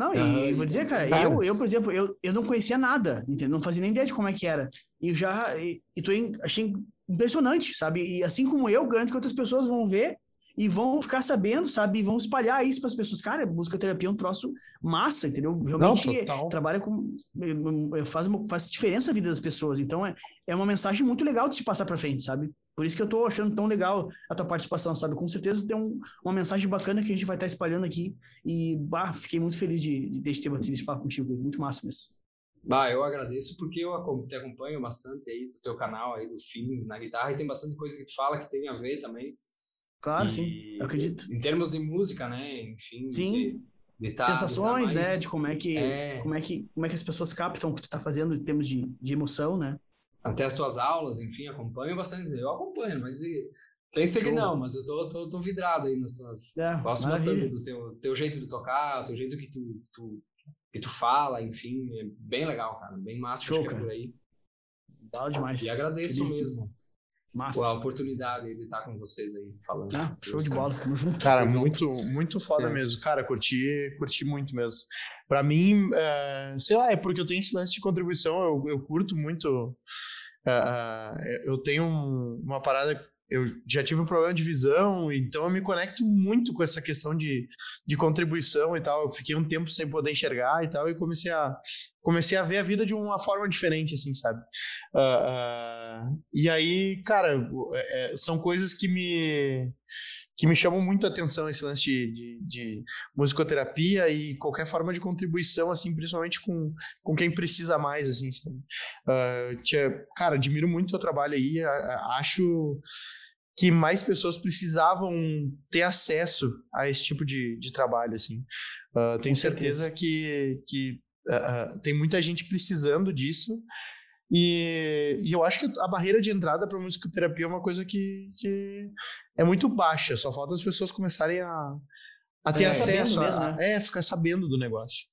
Não, e vou dizer, cara, cara, eu, eu, por exemplo, eu, eu não conhecia nada, entendeu? Não fazia nem ideia de como é que era. E já, e, e tô, achei impressionante, sabe? E assim como eu, garanto que outras pessoas vão ver e vão ficar sabendo, sabe? E vão espalhar isso para as pessoas. Cara, música terapia é um troço massa, entendeu? Realmente Não, trabalha com. Faz, faz diferença na vida das pessoas. Então é, é uma mensagem muito legal de se passar para frente, sabe? Por isso que eu tô achando tão legal a tua participação, sabe? Com certeza tem um, uma mensagem bacana que a gente vai estar tá espalhando aqui. E, bah, fiquei muito feliz de, de, de ter batido esse papo contigo. Muito massa mesmo. Bah, eu agradeço porque eu te acompanho bastante aí do teu canal aí do filme na guitarra e tem bastante coisa que tu fala que tem a ver também. Claro, e, sim, eu acredito. Em termos de música, né? Enfim. Sim. De, de tá, Sensações, de tá mais... né? De como é que é... como é que como é que as pessoas captam o que tu tá fazendo em termos de, de emoção, né? Até as tuas aulas, enfim, acompanho bastante. Eu acompanho, mas pensa que não, mas eu tô, tô, tô vidrado aí nas suas. É, Gosto bastante do teu, teu jeito de tocar, teu jeito que tu, tu, que tu fala, enfim, é bem legal, cara, bem massa Show, cara. por aí. Legal demais. E agradeço Feliz. mesmo. Massa. a oportunidade de estar com vocês aí falando. Ah, show de bola, tamo junto. Cara, muito, muito foda é. mesmo. Cara, curti, curti muito mesmo. Pra mim, é, sei lá, é porque eu tenho esse lance de contribuição, eu, eu curto muito Uh, eu tenho um, uma parada, eu já tive um problema de visão, então eu me conecto muito com essa questão de, de contribuição e tal. Eu fiquei um tempo sem poder enxergar e tal, e comecei a, comecei a ver a vida de uma forma diferente, assim, sabe? Uh, uh, e aí, cara, é, são coisas que me que me chamam muito a atenção esse lance de, de, de, musicoterapia e qualquer forma de contribuição, assim, principalmente com, com quem precisa mais, assim, sabe? Uh, tia, cara, admiro muito o trabalho aí, acho que mais pessoas precisavam ter acesso a esse tipo de, de trabalho, assim. Uh, tenho certeza, certeza que, que uh, tem muita gente precisando disso e, e, eu acho que a barreira de entrada para musicoterapia é uma coisa que, que, é muito baixa, só falta as pessoas começarem a, a ter é, acesso, mesmo, a, né? é, ficar sabendo do negócio.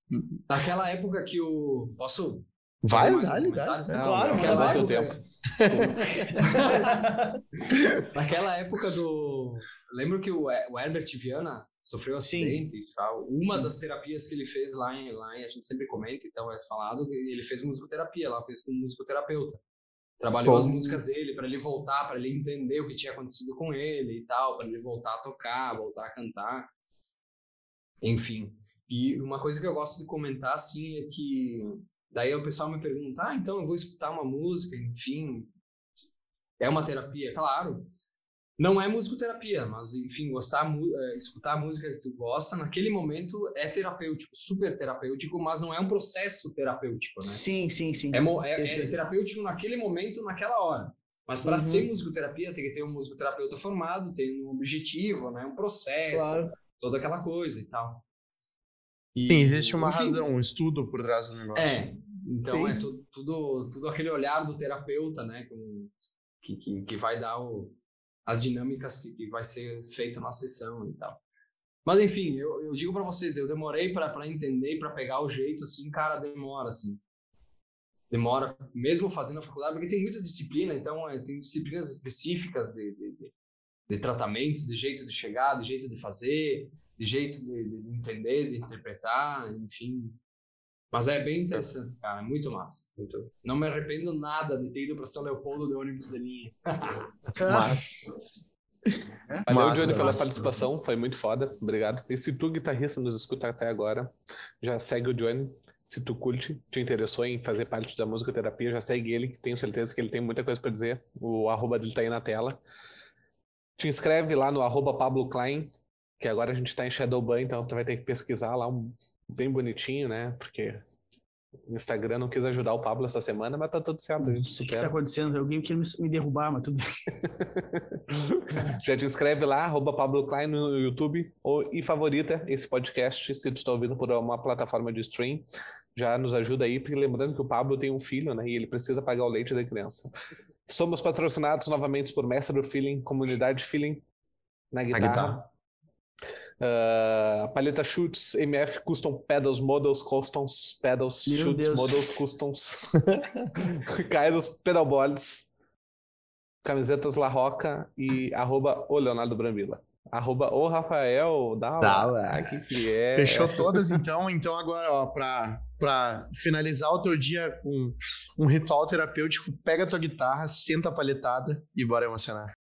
Naquela época que o. Posso. Vai, dá-lhe, dá. Claro, naquela época... tempo. <laughs> Naquela época do. Lembro que o Herbert Viana sofreu um acidente e tal. Uma Sim. das terapias que ele fez lá em, lá em, a gente sempre comenta, então é falado, ele fez musicoterapia lá, fez com um musicoterapeuta. Trabalhou Bom. as músicas dele para ele voltar, para ele entender o que tinha acontecido com ele e tal, para ele voltar a tocar, voltar a cantar. Enfim. E uma coisa que eu gosto de comentar assim é que daí o pessoal me pergunta: "Ah, então eu vou escutar uma música, enfim, é uma terapia?" Claro. Não é musicoterapia, mas enfim, gostar, é, escutar a música que tu gosta, naquele momento é terapêutico, super terapêutico, mas não é um processo terapêutico, né? Sim, sim, sim. É, é, é terapêutico naquele momento, naquela hora. Mas para uhum. ser musicoterapia, tem que ter um musicoterapeuta formado, tem um objetivo, né? Um processo, claro. toda aquela coisa e tal. E, Sim, existe uma razão, um estudo por trás do negócio. É, então Sim. é tudo, tudo, tudo aquele olhar do terapeuta, né? Com, que, que, que vai dar o, as dinâmicas que, que vai ser feita na sessão e tal. Mas enfim, eu, eu digo para vocês, eu demorei para entender, para pegar o jeito, assim, cara, demora, assim. Demora, mesmo fazendo a faculdade, porque tem muitas disciplinas, então é, tem disciplinas específicas de, de, de, de tratamento, de jeito de chegar, de jeito de fazer, de jeito de, de entender, de interpretar, enfim. Mas é bem interessante, cara, é muito massa. Muito... Não me arrependo nada de ter ido para São Leopoldo de ônibus de linha. <laughs> Mas. Valeu, massa, Johnny, pela participação, foi muito foda, obrigado. E se tu, guitarrista, nos escuta até agora, já segue o Johnny. Se tu curte, te interessou em fazer parte da musicoterapia, já segue ele, que tenho certeza que ele tem muita coisa para dizer. O arroba dele tá aí na tela. Te inscreve lá no arroba Pablo Klein, que agora a gente tá em Shadowban, então tu vai ter que pesquisar lá um bem bonitinho, né? Porque o Instagram não quis ajudar o Pablo essa semana, mas tá tudo certo, a gente supera. O que tá acontecendo? Alguém quer me derrubar, mas tudo bem. <laughs> Já te inscreve lá, arroba Pablo Klein no YouTube ou, e favorita esse podcast se tu está ouvindo por uma plataforma de stream. já nos ajuda aí, porque lembrando que o Pablo tem um filho, né? E ele precisa pagar o leite da criança. Somos patrocinados novamente por Mestre do Feeling, Comunidade Feeling na guitarra. Na guitarra. Uh, paleta Chutes, MF Custom Pedals, Models, Customs, Pedals, Meu Chutes, Deus. Models, Customs, <laughs> <laughs> Kairos, Pedalboards, camisetas La Roca e arroba o Leonardo Brambila. Arroba o Rafael Dala. que que é? Fechou <laughs> todas então. Então agora, ó, pra, pra finalizar o teu dia com um ritual terapêutico, pega a tua guitarra, senta a palhetada e bora emocionar.